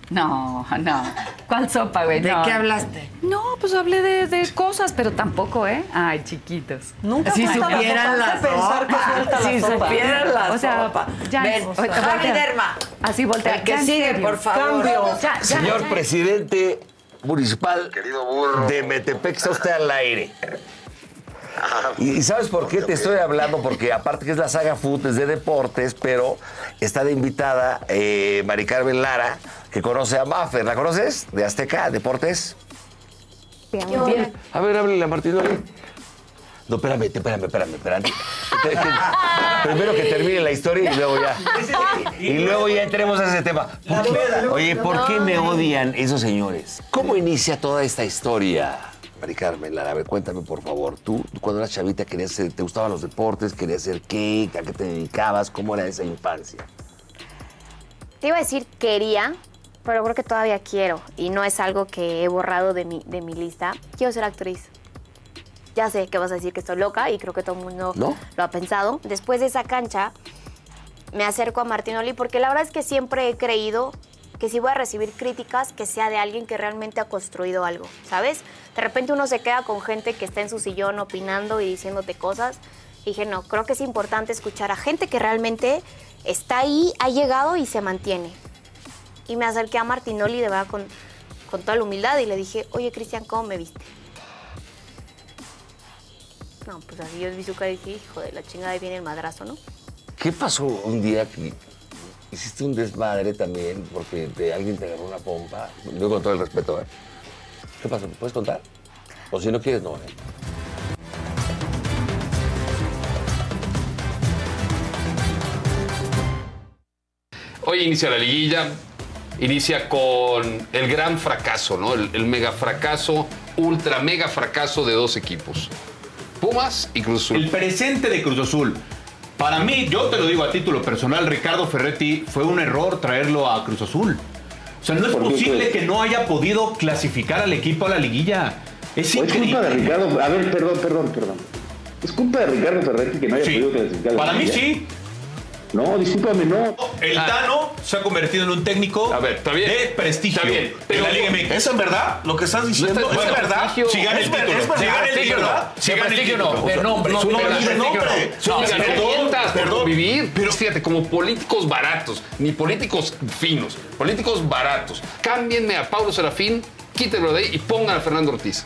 No, no. ¿Cuál sopa, güey? ¿De No. qué hablaste? No, pues hablé de, de cosas, pero tampoco, ¿eh? Ay, chiquitos. Nunca Si la supieran sopa. la pensar que sopa. suelta la Si sopa. supieran la O sea, sopa. ya, Ven, o sea, Javi voltea. Derma. Así voltea. El que sigue, por favor. Cambio. Ya, ya, Señor ya. presidente municipal de Metepec, está usted al aire. Y, y ¿sabes por qué te estoy hablando? Porque aparte que es la saga Food, es de deportes, pero está de invitada eh, Mari Carmen Lara, que conoce a Maffer. ¿La conoces? De Azteca, Deportes. Bien. A ver, háblele a Martín Oli. No, espérame, espérame, espérame, espérame. Primero que termine la historia y luego ya. Y luego ya entremos a ese tema. ¿Por qué- Oye, ¿por qué me odian esos señores? ¿Cómo inicia toda esta historia? Mari Carmen, Lara, a ver, cuéntame por favor. Tú, cuando eras chavita, querías ser- ¿te gustaban los deportes? ¿Querías ser qué? ¿A qué te dedicabas? ¿Cómo era esa infancia? Te iba a decir quería, pero creo que todavía quiero. Y no es algo que he borrado de mi, de mi lista. Quiero ser actriz. Ya sé que vas a decir que estoy loca y creo que todo el mundo ¿No? lo ha pensado. Después de esa cancha, me acerco a Martinoli porque la verdad es que siempre he creído que si voy a recibir críticas, que sea de alguien que realmente ha construido algo, ¿sabes? De repente uno se queda con gente que está en su sillón opinando y diciéndote cosas. Dije, no, creo que es importante escuchar a gente que realmente está ahí, ha llegado y se mantiene. Y me acerqué a Martinoli de verdad con, con toda la humildad y le dije, oye Cristian, ¿cómo me viste? No, pues así yo vi y dije, hijo de la chingada, ahí viene el madrazo, ¿no? ¿Qué pasó un día que hiciste un desmadre también porque alguien te agarró una pompa? Yo con todo el respeto, ¿eh? ¿Qué pasó? ¿Puedes contar? O si no quieres, no, ¿eh? Hoy inicia la liguilla, inicia con el gran fracaso, ¿no? El, el mega fracaso, ultra mega fracaso de dos equipos. Pumas y Cruz Azul. El presente de Cruz Azul. Para mí, yo te lo digo a título personal, Ricardo Ferretti fue un error traerlo a Cruz Azul. O sea, no es ¿Por qué, posible pues? que no haya podido clasificar al equipo a la liguilla. Es ¿O es culpa de. Ricardo? A ver, perdón, perdón, perdón. ¿Es culpa de Ricardo Ferretti que no haya Sí. podido clasificar? a la Para mí sí. No, discúlpame, no. El Tano se ha convertido en un técnico A ver, está bien. de prestigio Está bien, pero- en la Liga MX. ¿Eso en verdad? ¿Lo que estás diciendo No está- es no, verdad? Si gana el Es título. es verdad, Si gana el título. no. Si De gana el prestigio título. no, de nombre. No, Su no, prestigio nombre. no. Por convivir. Pero fíjate, como políticos baratos, ni políticos finos, políticos baratos. Cámbienme a Paulo Serafín, quítenlo de ahí y pongan a Fernando Ortiz.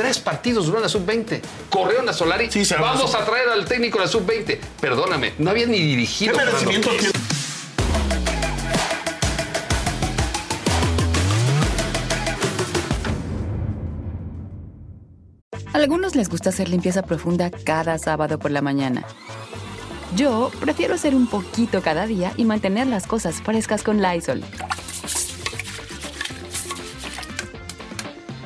Tres partidos duró la sub-20. Corrieron a Solari. Sí, se Vamos a traer al técnico de la sub-20. Perdóname, no había ni ¿Qué dirigido. Fernando merecimiento tiene? Algunos les gusta hacer limpieza profunda cada sábado por la mañana. Yo prefiero hacer un poquito cada día y mantener las cosas frescas con Lysol.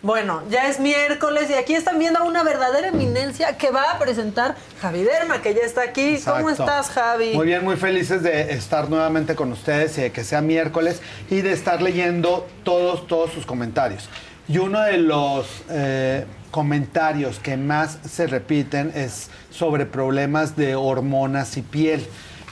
Bueno, ya es miércoles y aquí están viendo a una verdadera eminencia que va a presentar Javi Derma, que ya está aquí. ¿Cómo estás, Javi? Muy bien, muy felices de estar nuevamente con ustedes y de que sea miércoles y de estar leyendo todos, todos sus comentarios. Y uno de los eh, comentarios que más se repiten es sobre problemas de hormonas y piel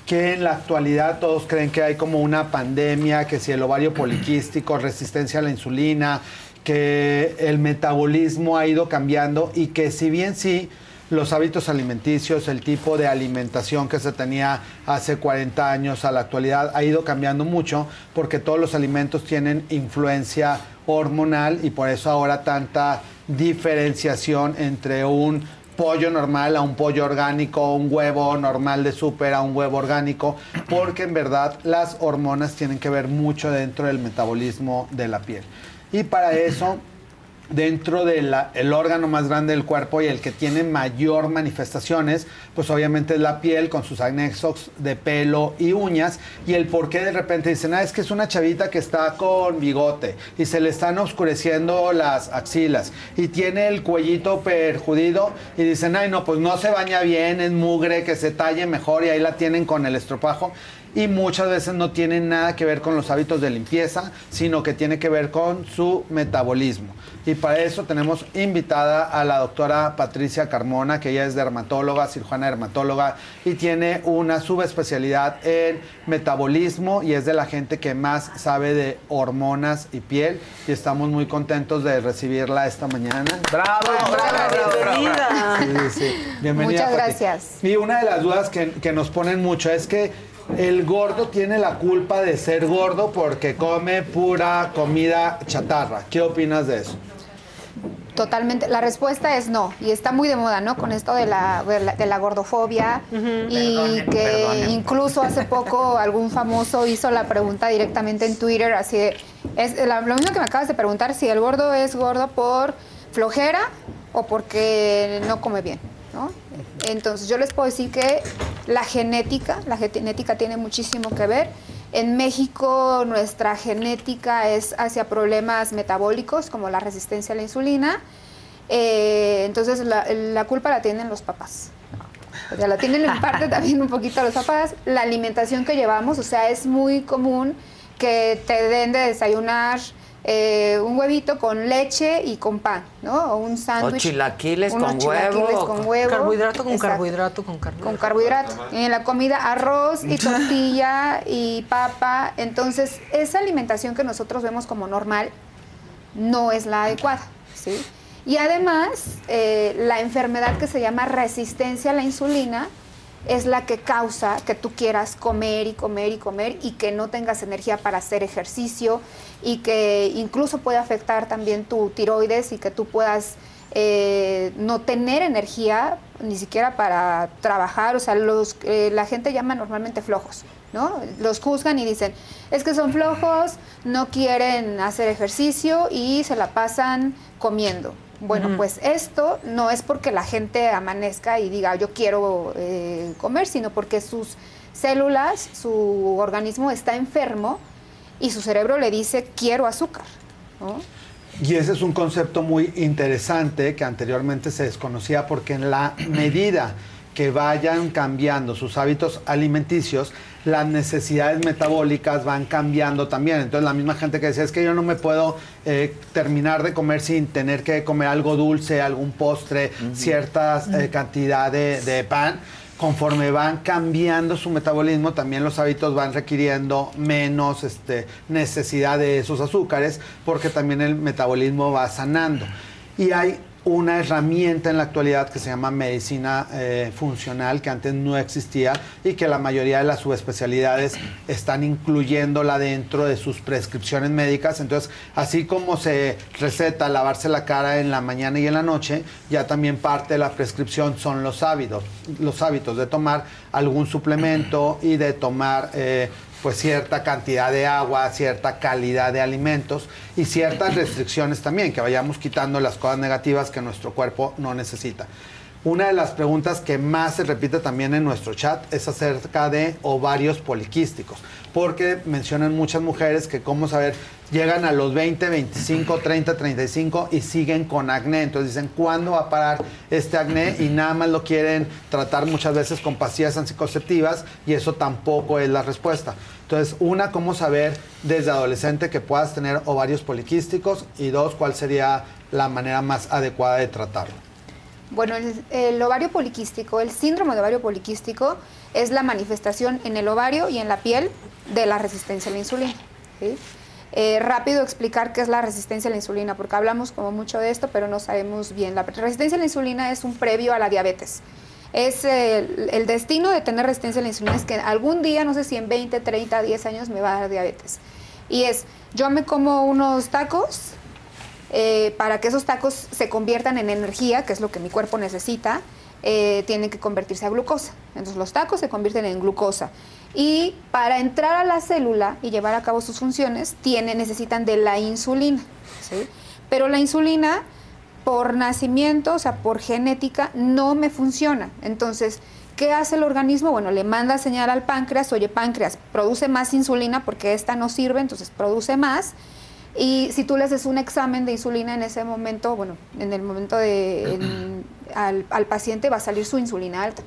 que en la actualidad todos creen que hay como una pandemia, que si el ovario poliquístico, resistencia a la insulina, que el metabolismo ha ido cambiando y que si bien sí los hábitos alimenticios, el tipo de alimentación que se tenía hace 40 años a la actualidad ha ido cambiando mucho porque todos los alimentos tienen influencia hormonal y por eso ahora tanta diferenciación entre un pollo normal a un pollo orgánico, un huevo normal de súper a un huevo orgánico, porque en verdad las hormonas tienen que ver mucho dentro del metabolismo de la piel. Y para eso, dentro del órgano más grande del cuerpo y el que tiene mayor manifestaciones, pues obviamente es la piel con sus anexos de pelo y uñas. Y el por qué de repente dicen, ah, es que es una chavita que está con bigote y se le están oscureciendo las axilas y tiene el cuellito perjudido y dicen, ay, no, pues no se baña bien, es mugre, que se talle mejor y ahí la tienen con el estropajo y muchas veces no tiene nada que ver con los hábitos de limpieza, sino que tiene que ver con su metabolismo. Y para eso tenemos invitada a la doctora Patricia Carmona, que ella es dermatóloga, cirujana dermatóloga y tiene una subespecialidad en metabolismo y es de la gente que más sabe de hormonas y piel. Y estamos muy contentos de recibirla esta mañana. ¡Bravo, bravo, bienvenida! Sí, sí. Bienvenida. Muchas Pati. gracias. Y una de las dudas que, que nos ponen mucho es que el gordo tiene la culpa de ser gordo porque come pura comida chatarra. ¿Qué opinas de eso? Totalmente. La respuesta es no. Y está muy de moda, ¿no? Con esto de la, de la, de la gordofobia. Y que perdonen. incluso hace poco algún famoso hizo la pregunta directamente en Twitter. Así de- es la- lo mismo que me acabas de preguntar, si el gordo es gordo por flojera o porque no come bien, ¿no? Entonces yo les puedo decir que la genética, la genética tiene muchísimo que ver. En México nuestra genética es hacia problemas metabólicos como la resistencia a la insulina. Eh, entonces la, la culpa la tienen los papás. O sea, la tienen en parte también un poquito los papás. La alimentación que llevamos, o sea, es muy común que te den de desayunar eh, un huevito con leche y con pan, ¿no? O un sándwich. chilaquiles unos con chilaquiles huevo. con huevo. Carbohidrato con Exacto. carbohidrato con carbohidrato. Con carbohidrato. Y en la comida arroz y tortilla y papa. Entonces, esa alimentación que nosotros vemos como normal no es la adecuada, ¿sí? Y además, eh, la enfermedad que se llama resistencia a la insulina es la que causa que tú quieras comer y comer y comer y que no tengas energía para hacer ejercicio y que incluso puede afectar también tu tiroides y que tú puedas eh, no tener energía ni siquiera para trabajar. O sea, los, eh, la gente llama normalmente flojos, ¿no? Los juzgan y dicen, es que son flojos, no quieren hacer ejercicio y se la pasan comiendo. Bueno, pues esto no es porque la gente amanezca y diga yo quiero eh, comer, sino porque sus células, su organismo está enfermo y su cerebro le dice quiero azúcar. ¿no? Y ese es un concepto muy interesante que anteriormente se desconocía porque en la medida que vayan cambiando sus hábitos alimenticios, las necesidades metabólicas van cambiando también. Entonces la misma gente que decía, es que yo no me puedo eh, terminar de comer sin tener que comer algo dulce, algún postre, cierta eh, cantidad de, de pan. Conforme van cambiando su metabolismo, también los hábitos van requiriendo menos este, necesidad de esos azúcares, porque también el metabolismo va sanando. Y hay una herramienta en la actualidad que se llama medicina eh, funcional, que antes no existía y que la mayoría de las subespecialidades están incluyéndola dentro de sus prescripciones médicas. Entonces, así como se receta lavarse la cara en la mañana y en la noche, ya también parte de la prescripción son los hábitos, los hábitos de tomar algún suplemento y de tomar eh, pues cierta cantidad de agua, cierta calidad de alimentos y ciertas restricciones también, que vayamos quitando las cosas negativas que nuestro cuerpo no necesita. Una de las preguntas que más se repite también en nuestro chat es acerca de ovarios poliquísticos, porque mencionan muchas mujeres que cómo saber, llegan a los 20, 25, 30, 35 y siguen con acné. Entonces dicen, ¿cuándo va a parar este acné? Y nada más lo quieren tratar muchas veces con pastillas anticonceptivas y eso tampoco es la respuesta. Entonces, una, cómo saber desde adolescente que puedas tener ovarios poliquísticos y dos, cuál sería la manera más adecuada de tratarlo. Bueno, el, ovario poliquístico, el síndrome de ovario poliquístico es la manifestación en el ovario y en la piel de la resistencia a la insulina. Eh, rápido explicar qué es la resistencia a la insulina, porque hablamos como mucho de esto, pero no sabemos bien. La resistencia a la insulina es un previo a la diabetes. Es el, destino de tener resistencia a la insulina es que algún día, no sé si en 20, 30, 10 años me va a dar diabetes. Y es, yo me como unos tacos, eh, para que esos tacos se conviertan en energía, que es lo que mi cuerpo necesita, eh, tienen que convertirse a glucosa. Entonces los tacos se convierten en glucosa. Y para entrar a la célula y llevar a cabo sus funciones, tiene, necesitan de la insulina. ¿sí? Pero la insulina, por nacimiento, o sea, por genética, no me funciona. Entonces, ¿qué hace el organismo? Bueno, le manda señal al páncreas, oye, páncreas, produce más insulina porque esta no sirve, entonces produce más. Y si tú le haces un examen de insulina en ese momento, bueno, en el momento de en- al, al paciente va a salir su insulina alta,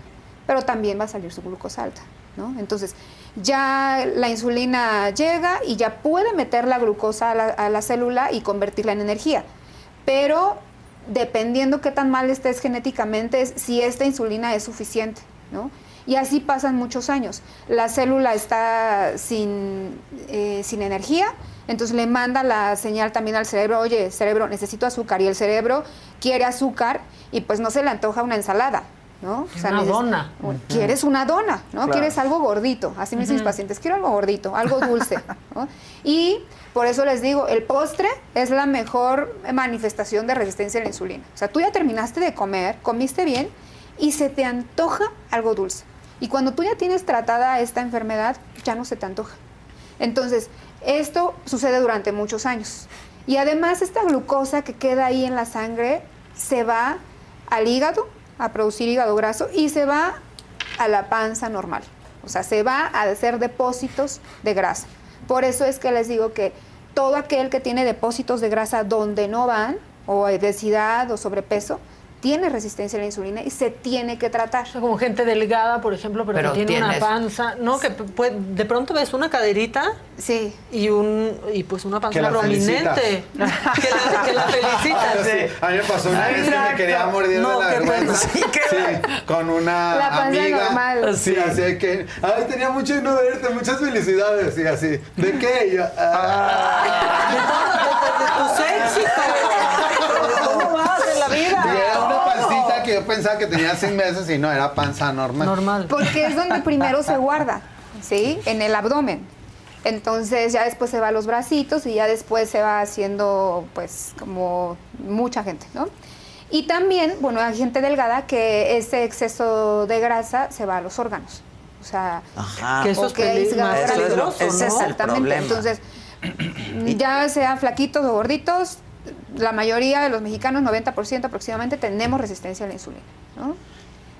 pero también va a salir su glucosa alta, ¿no? Entonces, ya la insulina llega y ya puede meter la glucosa a la, a la célula y convertirla en energía. Pero dependiendo qué tan mal estés genéticamente, es si esta insulina es suficiente, ¿no? Y así pasan muchos años. La célula está sin, eh, sin energía, entonces le manda la señal también al cerebro, oye, cerebro, necesito azúcar. Y el cerebro quiere azúcar y pues no se le antoja una ensalada, ¿no? Una dona. Quieres una dona, ¿no? Claro. Quieres algo gordito. Así me dicen mis pacientes, quiero algo gordito, algo dulce. ¿no? Y por eso les digo, el postre es la mejor manifestación de resistencia a la insulina. O sea, tú ya terminaste de comer, comiste bien y se te antoja algo dulce. Y cuando tú ya tienes tratada esta enfermedad, ya no se te antoja. Entonces, esto sucede durante muchos años. Y además esta glucosa que queda ahí en la sangre se va al hígado, a producir hígado graso, y se va a la panza normal. O sea, se va a hacer depósitos de grasa. Por eso es que les digo que todo aquel que tiene depósitos de grasa donde no van, o obesidad o sobrepeso, tiene resistencia a la insulina y se tiene que tratar. Como gente delgada, por ejemplo, pero, Pero que tiene una tienes- panza, ¿no? Que puede- de pronto ves una caderita sí. y un y pues una panza prominente. que, la, que la felicitas. Ah, sí. A mí me pasó una vez que me quería morir No, de la vergüenza. Sí, con una La panza amiga. normal. Sí, así de que, ay, tenía mucho de no verte, muchas felicidades. Y así, ¿de qué? Y yo, ah. tus éxitos. ¿Cómo vas en la vida? Y era una pancita que yo pensaba que tenía seis meses y no, era panza normal. Normal. Porque es donde primero se guarda, ¿sí? En el abdomen. Entonces ya después se va a los bracitos y ya después se va haciendo pues como mucha gente, ¿no? Y también, bueno, hay gente delgada que ese exceso de grasa se va a los órganos. O sea, Ajá. que eso es peligroso, ese es el problema. Entonces, ya sean flaquitos o gorditos, la mayoría de los mexicanos, 90% aproximadamente, tenemos resistencia a la insulina, ¿no?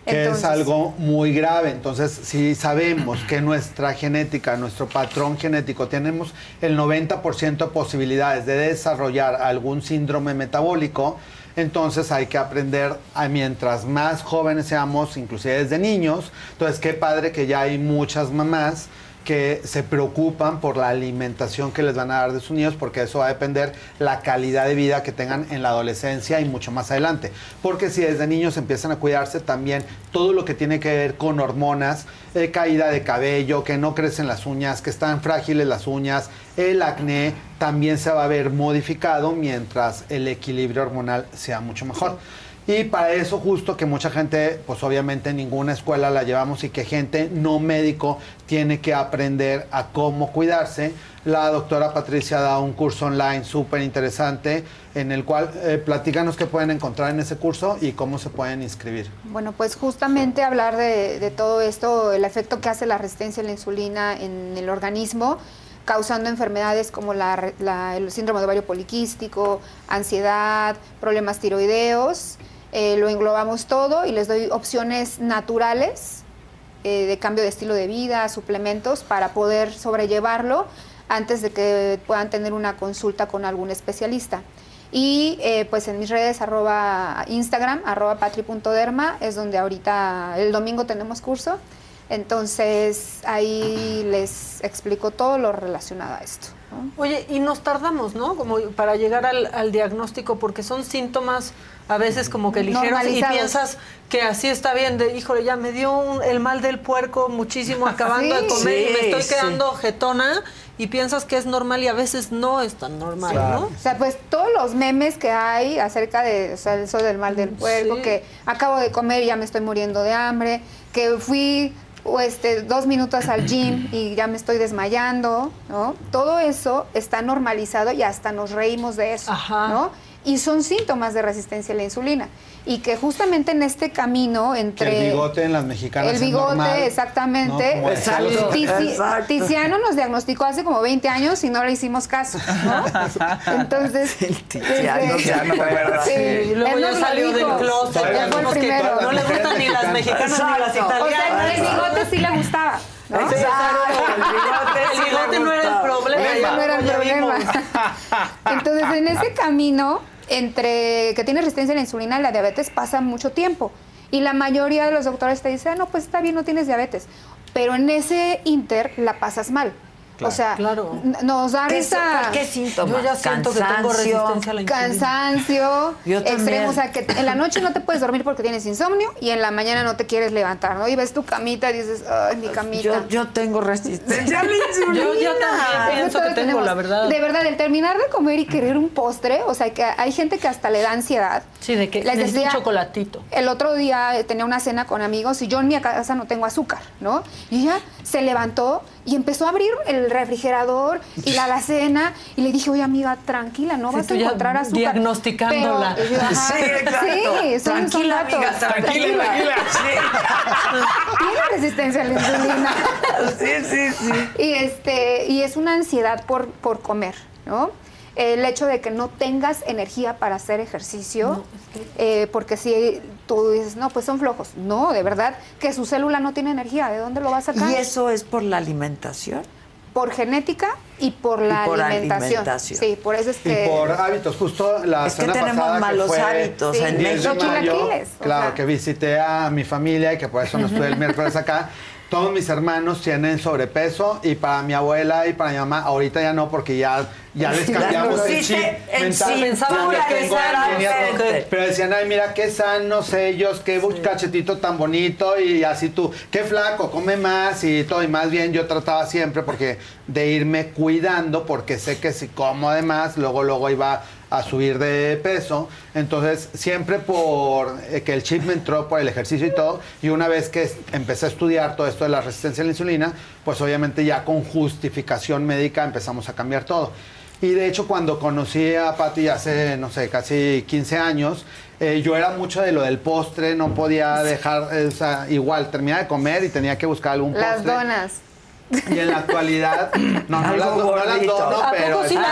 que Entonces- es algo muy grave. Entonces, si sabemos que nuestra genética, nuestro patrón genético, tenemos el 90% de posibilidades de desarrollar algún síndrome metabólico, entonces hay que aprender a mientras más jóvenes seamos, inclusive desde niños. Entonces, qué padre que ya hay muchas mamás que se preocupan por la alimentación que les van a dar de sus niños, porque eso va a depender la calidad de vida que tengan en la adolescencia y mucho más adelante. Porque si desde niños empiezan a cuidarse, también todo lo que tiene que ver con hormonas, eh, caída de cabello, que no crecen las uñas, que están frágiles las uñas, el acné, también se va a ver modificado mientras el equilibrio hormonal sea mucho mejor. Y para eso justo que mucha gente, pues obviamente en ninguna escuela la llevamos y que gente no médico tiene que aprender a cómo cuidarse. La doctora Patricia da un curso online súper interesante en el cual eh, platícanos qué pueden encontrar en ese curso y cómo se pueden inscribir. Bueno, pues justamente hablar de, de todo esto, el efecto que hace la resistencia a la insulina en el organismo, causando enfermedades como la la- el síndrome de ovario poliquístico, ansiedad, problemas tiroideos. Eh, lo englobamos todo y les doy opciones naturales eh, de cambio de estilo de vida, suplementos para poder sobrellevarlo antes de que puedan tener una consulta con algún especialista. Y eh, pues en mis redes, arroba Instagram, arroba patri.derma, es donde ahorita el domingo tenemos curso. Entonces ahí les explico todo lo relacionado a esto. Oye, y nos tardamos, ¿no? Como para llegar al, al diagnóstico, porque son síntomas a veces como que ligeros y piensas que así está bien, de híjole, ya me dio un- el mal del puerco muchísimo acabando Sí. de comer y me Sí, estoy sí. quedando jetona y piensas que es normal y a veces no es tan normal, ¿no? O sea, pues todos los memes que hay acerca de o sea, eso del mal del puerco, Sí. que acabo de comer y ya me estoy muriendo de hambre, que fui o, este, dos minutos al gym y ya me estoy desmayando, ¿no? Todo eso está normalizado y hasta nos reímos de eso, ¿no? Y son síntomas de resistencia a la insulina. Y que justamente en este camino Que entre... el bigote en las mexicanas El es bigote, normal, exactamente. ¿no? Exacto. Tiziano nos diagnosticó hace como 20 años y no le hicimos caso, ¿no? Entonces, Tiziano, desde- ya no me acuerdo. Sí, Y luego él ya salió del closet, ya fue el que primero. no le gustan ni las mexicanas Exacto. O sea, italianas. el bigote sí le gustaba. ¿no? Exacto, el bigote, el bigote no era el problema. Ya no era el problema. Entonces, en ese camino, entre que tienes resistencia a la insulina y la diabetes, pasa mucho tiempo. Y la mayoría de los doctores te dicen, ah, no, pues está bien, no tienes diabetes. Pero en ese inter la pasas mal. O sea, n- nos da ¿Qué- esa... qué síntomas? Yo ya siento que tengo resistencia a la insulina. Cansancio, extremo, o sea, que en la noche no te puedes dormir porque tienes insomnio y en la mañana no te quieres levantar, ¿no? Y ves tu camita y dices, ay, mi camita. Yo, yo tengo resistencia a la insulina. Yo- yo también pienso que tengo, tenemos. la verdad. De verdad, el terminar de comer y querer un postre, o sea, que hay gente que hasta le da ansiedad. Sí, de que Les decía- un chocolatito. El otro día eh, tenía una cena con amigos y yo en mi casa no tengo azúcar, ¿no? Y ella se levantó y empezó a abrir el refrigerador y la alacena y le dije, oye amiga, tranquila, no Sí, vas a encontrar azúcar. diagnosticándola. Pero, yo, Sí, exacto. Sí, son, son Tranquila, datos. amiga, tranquila, tranquila. Tiene resistencia a la insulina. Sí, sí, sí. Y, este, y es una ansiedad por, por comer, ¿no? El hecho de que no tengas energía para hacer ejercicio, eh, porque si tú dices, no, pues son flojos. No, de verdad, que su célula no tiene energía. ¿De dónde lo va a sacar? ¿Y eso es por la alimentación? Por genética y por la por alimentación. alimentación. Sí, por eso es que... Y por hábitos, justo la Es que tenemos pasada malos que fue hábitos Sí. en 10 de México. mayo, Chilaquiles, o claro, sea. que visité a mi familia y que por eso no estuve el miércoles acá. Todos mis hermanos tienen sobrepeso y para mi abuela y para mi mamá ahorita ya no porque ya, ya les cambiamos el chip mental. tengo de. Pero decían, ay, mira qué sanos ellos, qué cachetito tan bonito y así tú, qué flaco, come más y todo. Y más bien yo trataba siempre porque de irme cuidando porque sé que si como además, luego, luego iba a subir de peso. Entonces, siempre por eh, que el chip me entró por el ejercicio y todo. Y una vez que empecé a estudiar todo esto de la resistencia a la insulina, pues obviamente ya con justificación médica empezamos a cambiar todo. Y de hecho, cuando conocí a Patti hace, no sé, casi 15 años, eh, yo era mucho de lo del postre, no podía dejar, eh, o sea, igual, terminaba de comer y tenía que buscar algún Las postre. donas. Y en la actualidad, no, no las, do- no las dono, ¿A pero... sí las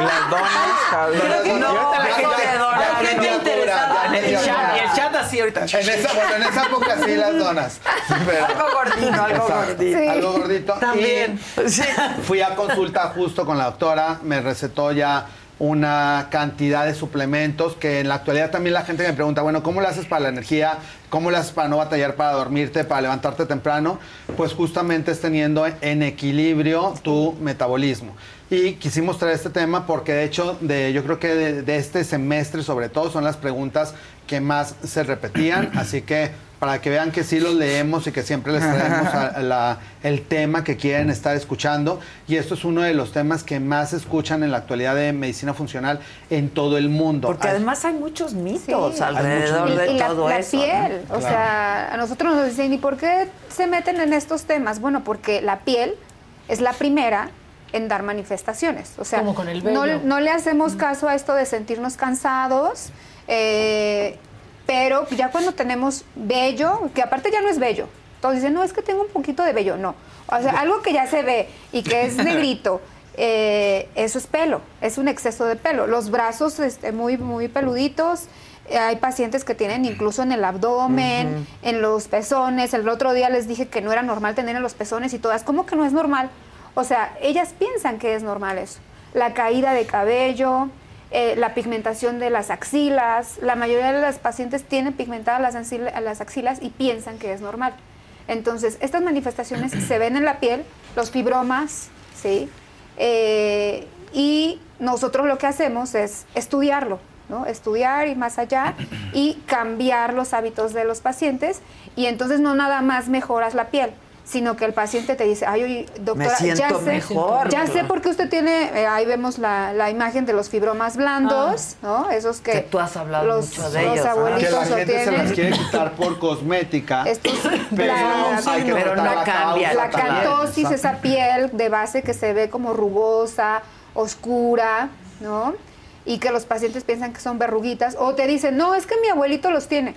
Las donas, Javi. No, no, No, te la gente- ya adora. aprendí gente interesada. En el chat, y el chat así ahorita. En esa, bueno, en esa época sí las donas. Pero, Algo gordito, algo gordito. Sí. Algo gordito. También. Y fui a consulta justo con la doctora, me recetó ya una cantidad de suplementos que en la actualidad también la gente me pregunta, bueno, ¿cómo le haces para la energía? ¿Cómo le haces para no batallar para dormirte, para levantarte temprano? Pues justamente es teniendo en equilibrio tu metabolismo. Y quisimos traer este tema porque de hecho, de, yo creo que de, de este semestre sobre todo son las preguntas que más se repetían, así que para que vean que sí los leemos y que siempre les traemos a- a la- el tema que quieren estar escuchando. Y esto es uno de los temas que más se escuchan en la actualidad de medicina funcional en todo el mundo. Porque Hay- además hay muchos mitos Sí. alrededor de y la, todo la eso. piel, ¿no? o sea, a nosotros nos dicen, ¿y por qué se meten en estos temas? Bueno, porque la piel es la primera en dar manifestaciones. O sea, Como con el no, no le hacemos caso a esto de sentirnos cansados, eh, pero ya cuando tenemos vello, que aparte ya no es vello, todos dicen, no, es que tengo un poquito de vello, no. O sea, algo que ya se ve y que es negrito, eh, eso es pelo, es un exceso de pelo. Los brazos este, muy, muy peluditos. eh, Hay pacientes que tienen incluso en el abdomen, en los pezones. El otro día les dije que no era normal tener en los pezones y todas. ¿Cómo que no es normal? O sea, ellas piensan que es normal eso. La caída de cabello, eh, la pigmentación de las axilas. La mayoría de las pacientes tienen pigmentadas las, axila- las axilas y piensan que es normal. Entonces, estas manifestaciones se ven en la piel, los fibromas, ¿sí? Eh, y nosotros lo que hacemos es estudiarlo, ¿no? Estudiar y más allá y cambiar los hábitos de los pacientes y entonces no nada más mejoras la piel, sino que el paciente te dice, ay, oye, doctora, siento ya sé, mejor, ya sé por qué usted tiene, eh, ahí vemos la, la imagen de los fibromas blandos, ¿no? Esos que, Que tú has hablado los, mucho de los ellos, ¿no? abuelitos que la lo gente se tienen. las quiere quitar por cosmética. Estos- pero la- hay que Pero no la cambia. la cantosis, esa piel de base que se ve como rugosa, oscura, ¿no? Y que los pacientes piensan que son verruguitas. O te dicen, no, es que mi abuelito los tiene.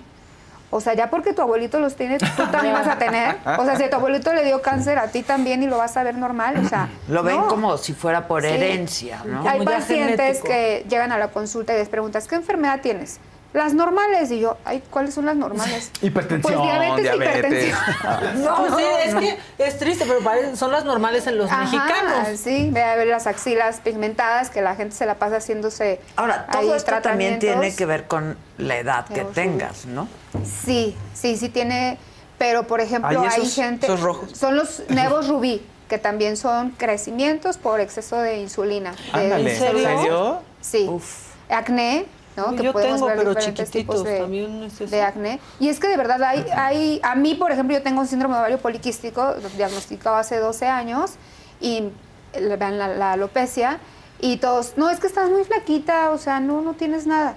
O sea, ya porque tu abuelito los tiene, tú también vas a tener. O sea, si a tu abuelito le dio cáncer, a ti también y lo vas a ver normal. O sea, Lo ven no. como si fuera por Sí. herencia, ¿no? Hay pacientes genético. que llegan a la consulta y les preguntas, ¿qué enfermedad tienes? Las normales. Y yo, ay, ¿cuáles son las normales? Hipertensión, Pues diabetes, diabetes. hipertensión. No, sí, es que es triste, pero son las normales en los Ajá, mexicanos. Sí, ve a ver las axilas pigmentadas, que la gente se la pasa haciéndose. Ahora, todo esto también tiene que ver con la edad que sí. tengas, ¿no? Sí, sí, sí tiene. Pero, por ejemplo, Ay, hay gente. esos rojos. Son los nevos rubí, que también son crecimientos por exceso de insulina. de Ándale, ¿en células. serio? Sí. Acné, que yo podemos tengo, ver pero diferentes tipos de, es de acné. Y es que de verdad hay, hay, a mí, por ejemplo, yo tengo un síndrome de ovario poliquístico, diagnosticado hace 12 años, y vean la, la alopecia, y todos, no, es que estás muy flaquita, o sea, no, no tienes nada.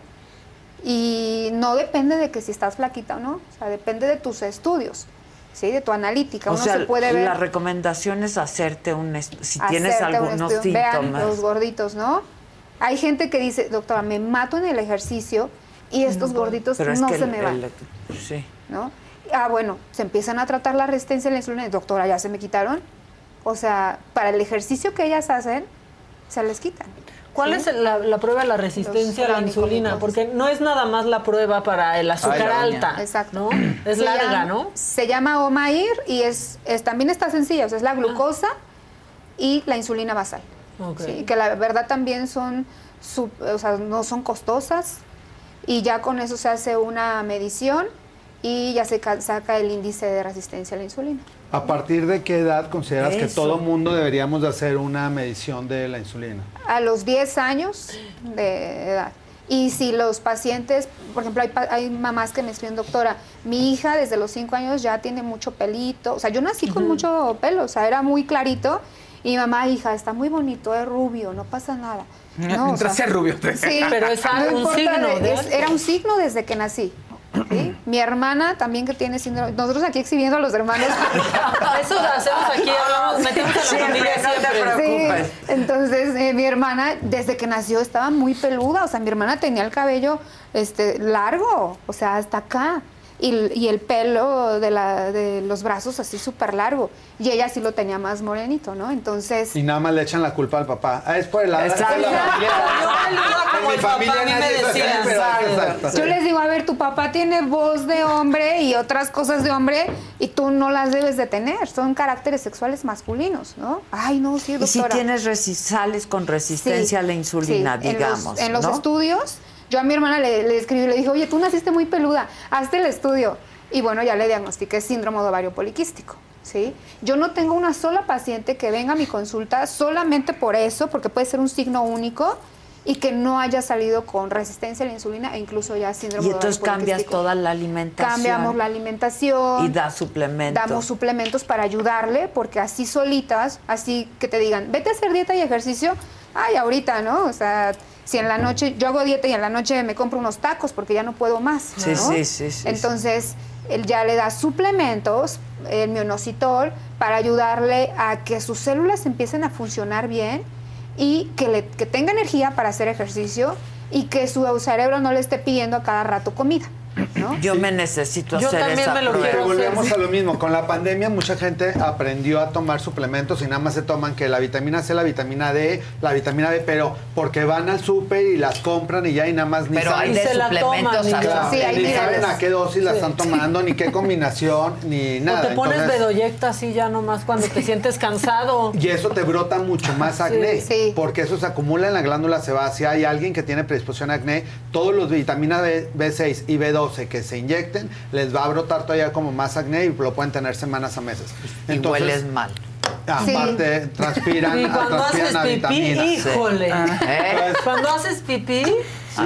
Y no depende de que si estás flaquita o no, o sea, depende de tus estudios, ¿sí? De tu analítica. O Uno sea, se puede ver la recomendación es hacerte un... Si tienes un algunos estudio. Vean síntomas... los gorditos, ¿no? Hay gente que dice, doctora, me mato en el ejercicio y estos gorditos Pero es no que se el- me van, el- sí. ¿no? Ah, bueno, se empiezan a tratar la resistencia a la insulina. Doctora, ¿ya se me quitaron? O sea, para el ejercicio que ellas hacen, se les quitan. ¿Cuál ¿sí? es la, la prueba de la resistencia a la insulina? Porque no es nada más la prueba para el azúcar alta. Exacto. ¿no? Es Se larga, llama- ¿no? Se llama OMAIR y es, es- también está sencilla, o sea, es la glucosa y la insulina basal. Ok. ¿sí? Que la verdad también son, sub- o sea, no son costosas y ya con eso se hace una medición y ya se ca- saca el índice de resistencia a la insulina. ¿A partir de qué edad consideras que Eso. todo mundo deberíamos de hacer una medición de la insulina? A los 10 años de edad. Y si los pacientes, por ejemplo, hay, hay mamás que me escriben, doctora, mi hija desde los 5 años ya tiene mucho pelito. O sea, yo nací con mucho pelo, o sea, era muy clarito. Y mi mamá, hija, está muy bonito, es rubio, no pasa nada. No, o Mientras sea, sea rubio. Sí, Pero es no un signo de- es- era un signo desde que nací. ¿sí? Mi hermana también que tiene síndrome. Nosotros aquí exhibiendo a los hermanos. Eso hacemos aquí, hablamos, metemos a la Siempre, familia no te siempre. preocupes. Sí, entonces eh, mi hermana desde que nació estaba muy peluda, o sea, mi hermana tenía el cabello este largo, o sea, hasta acá. Y, y el pelo de, la, de los brazos así súper largo. Y ella sí lo tenía más morenito, ¿no? Entonces... Y nada más le echan la culpa al papá. Ah, es por el lado Exacto. mi familia me. Yo les digo, a ver, tu papá tiene voz de hombre y otras cosas de hombre y tú no las debes de tener. Son caracteres sexuales masculinos, ¿no? Ay, no, sí, Y si doctora. tienes resi- sales con resistencia a la insulina, Sí, en los- digamos. En los, ¿no? estudios, yo a mi hermana le, le escribí, le dije, oye, tú naciste muy peluda, hazte el estudio. Y bueno, ya le diagnostiqué síndrome de ovario poliquístico. ¿sí? Yo no tengo una sola paciente que venga a mi consulta solamente por eso, porque puede ser un signo único y que no haya salido con resistencia a la insulina e incluso ya síndrome Y de ovario entonces cambias toda la alimentación. Cambiamos la alimentación. Y das suplementos. Damos suplementos para ayudarle, porque así solitas, así que te digan, vete a hacer dieta y ejercicio, ay, ahorita, ¿no? O sea, si en la noche, yo hago dieta y en la noche me compro unos tacos porque ya no puedo más. Sí, ¿no? sí, sí, sí, Entonces, él ya le da suplementos, el mionositol, para ayudarle a que sus células empiecen a funcionar bien y que, le, que tenga energía para hacer ejercicio y que su cerebro no le esté pidiendo a cada rato comida. ¿No? Yo me necesito Yo hacer también esa me lo prueba. quiero hacer. Volvemos a lo mismo. Con la pandemia mucha gente aprendió a tomar suplementos y nada más se toman que la vitamina C, la vitamina D, la vitamina B, pero porque van al súper y las compran y ya y nada más ni Pero saben. hay de la suplementos toman, a- Claro, Sí, hay ni saben a qué dosis la Sí. están tomando, ni qué combinación, ni O nada. te pones Entonces- bedoyecta así ya nomás cuando te sientes cansado. y eso te brota mucho más acné, Sí. porque eso se acumula en la glándula sebácea. Hay alguien que tiene predisposición a acné, todos los vitaminas B, B6 y B12 que se inyecten, les va a brotar todavía como más acné y lo pueden tener semanas a meses. Y hueles mal. Aparte, transpiran, Y cuando transpiran haces a pipí, híjole. ¿Eh? Cuando haces pipí,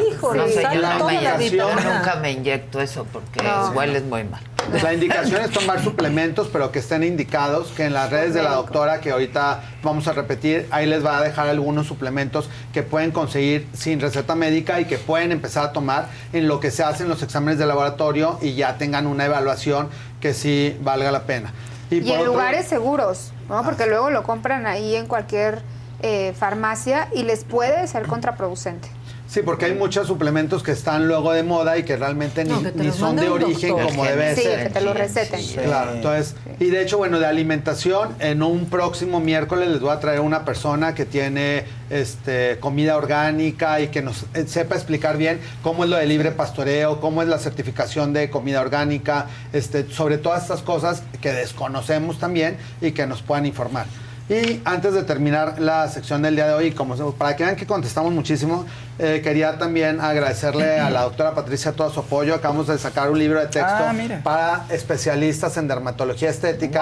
híjole, No sé, sale yo no toda me la vitamina. nunca me inyecto eso porque No. hueles muy mal. La indicación es tomar suplementos, pero que estén indicados, que en las redes de la doctora, que ahorita vamos a repetir, ahí les va a dejar algunos suplementos que pueden conseguir sin receta médica y que pueden empezar a tomar en lo que se hacen los exámenes de laboratorio y ya tengan una evaluación que sí valga la pena. Y, en otro- lugares seguros, ¿no? Porque luego lo compran ahí en cualquier eh, farmacia y les puede ser contraproducente. Sí, porque hay muchos suplementos que están luego de moda y que realmente ni, No, que son de origen doctor. como Sí, debe que ser. te lo receten. Sí, Claro, entonces, y de hecho, bueno, de alimentación, en un próximo miércoles les voy a traer una persona que tiene este, comida orgánica y que nos eh, sepa explicar bien cómo es lo de libre pastoreo, cómo es la certificación de comida orgánica, este, sobre todas estas cosas que desconocemos también y que nos puedan informar. Y antes de terminar la sección del día de hoy, como se- para que vean que contestamos muchísimo, eh, quería también agradecerle a la doctora Patricia todo su apoyo. Acabamos de sacar un libro de texto Ah, para especialistas en dermatología estética.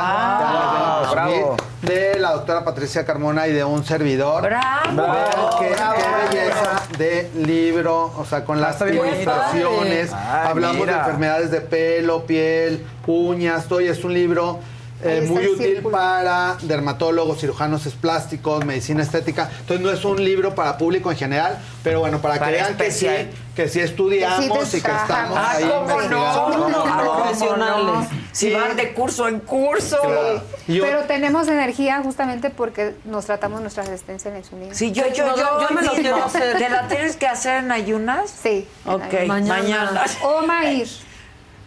Wow. Bravo. De la doctora Patricia Carmona y de un servidor. ¡Bravo! Vean qué, Bravo. qué belleza de libro, o sea, con las está bien ilustraciones. Hablamos de enfermedades de pelo, piel, uñas, todo y es un libro eh, muy el útil círculo. para dermatólogos, cirujanos plásticos, medicina estética. Entonces no es un libro para público en general, pero bueno, para, Para que vean que sí, que sí estudiamos Que sí y que estamos trabajamos. ahí Ah, ¿cómo no? investigando. Ah, ¿cómo profesionales. no? Si Sí. van de curso en curso. Claro. Y yo- Pero tenemos energía justamente porque nos tratamos nuestra resistencia a la insulina. Sí, yo, yo, No, yo, yo me lo quiero hacer. ¿Te la tienes que hacer en ayunas? Sí. Ok, Mañana. mañana. O maíz.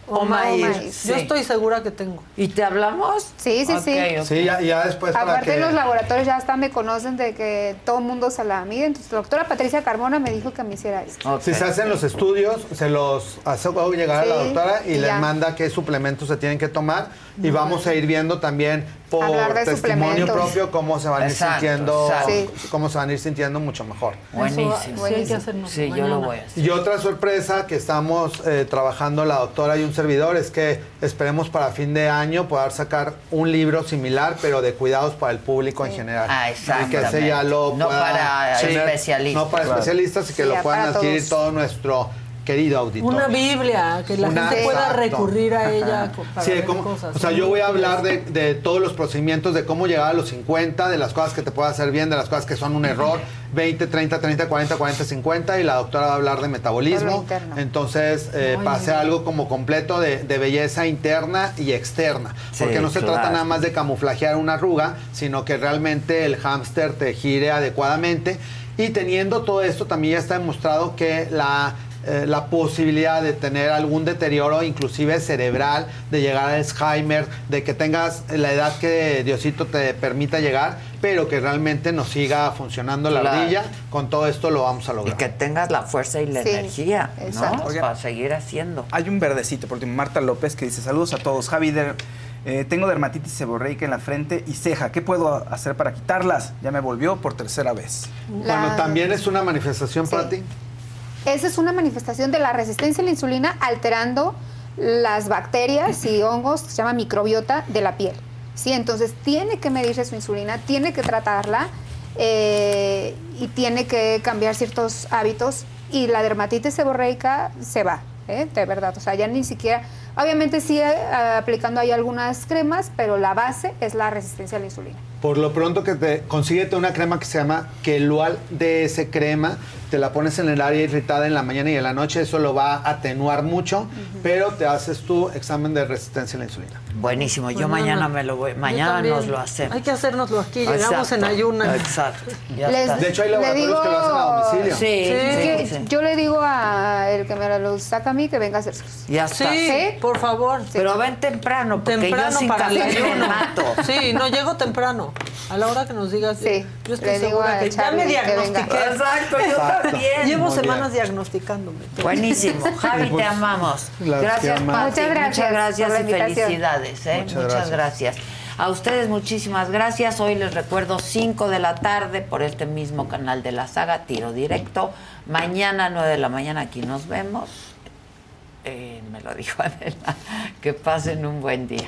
O maíz. maíz. Yo estoy segura que tengo. ¿Y te hablamos? Sí, sí, sí. Sí, ya, ya después para Aparte que... los laboratorios ya hasta me conocen de que todo el mundo se la mide. Entonces la doctora Patricia Carmona me dijo que me hiciera esto. Si se hacen los estudios, se los hace llegar a la doctora y y les ya. manda qué suplementos se tienen que tomar y vamos a ir viendo también por de testimonio propio cómo se van a ir Exacto, sintiendo exacto. cómo se van a ir sintiendo mucho mejor. Buenísimo. Sí yo lo voy a hacer. Y otra sorpresa que estamos eh, trabajando la doctora y un servidor es que esperemos para fin de año poder sacar un libro similar, pero de cuidados para el público en general. Ah, Y que ese ya lo No pueda para especialistas. No para Claro. especialistas y que Sí, lo puedan adquirir todos. todo nuestro querido auditorio. Una Biblia, que la Una- gente pueda Exacto. recurrir a ella para Sí, ver cómo- cosas. o sea, yo voy a hablar de, de todos los procedimientos, de cómo llegar a los 50, de las cosas que te puede hacer bien, de las cosas que son un error, 20, 30, 30, 40, 40, 50, y la doctora va a hablar de metabolismo. Entonces, eh, Ay, para hacer mira. algo como completo de, de belleza interna y externa. Sí, Porque no se claro. trata nada más de camuflajear una arruga, sino que realmente el hámster te gire adecuadamente. Y teniendo todo esto, también ya está demostrado que la eh, la posibilidad de tener algún deterioro, inclusive cerebral, de llegar a Alzheimer, de que tengas la edad que Diosito te permita llegar, pero que realmente nos siga funcionando la Claro. ardilla. Con todo esto lo vamos a Y lograr. que tengas la fuerza y la Sí, energía. Para seguir haciendo. Hay un verdecito, por último, Marta López, que dice, saludos a todos. Javi, eh, tengo dermatitis seborreica en la frente y ceja. ¿Qué puedo hacer para quitarlas? Ya me volvió por tercera vez. Bueno, también es una manifestación para ti. Esa es una manifestación de la resistencia a la insulina alterando las bacterias y hongos que se llama microbiota de la piel. ¿sí? Entonces tiene que medirse su insulina, tiene que tratarla eh, y tiene que cambiar ciertos hábitos y la dermatitis seborreica se va, ¿eh? de verdad. O sea, ya ni siquiera, obviamente sí eh, aplicando ahí algunas cremas, pero la base es la resistencia a la insulina. Por lo pronto que te consíguete una crema que se llama Kelual DS crema, te la pones en el área irritada en la mañana y en la noche, eso lo va a atenuar mucho, pero te haces tu examen de resistencia a la insulina. Buenísimo, yo Pues mañana me lo voy, mañana nos lo hacemos. Hay que hacérnoslo aquí, llegamos Exacto, en ayunas. Exacto. ya Les- está. De hecho, hay laboratorios digo- que lo hacen a domicilio. Sí, sí, sí. Yo le digo a el que me lo saca a mí que venga a hacerse. Ya Sí, está. por favor. Pero ven temprano, porque temprano yo sin para el mato. Sí, no llego temprano. A la hora que nos digas. Sí, Yo estoy le digo segura que ya me diagnostiqué. Exacto, yo también. Llevo Muy bien. semanas diagnosticándome. Buenísimo. Javi, te amamos. Las Gracias. Pati. Muchas gracias Muchas y felicidades. ¿eh? Muchas Muchas, gracias. gracias. A ustedes muchísimas gracias. Hoy les recuerdo 5 de la tarde por este mismo canal de la saga Tiro Directo. Mañana 9 de la mañana aquí nos vemos. Eh, me lo dijo Adela. Que pasen un buen día.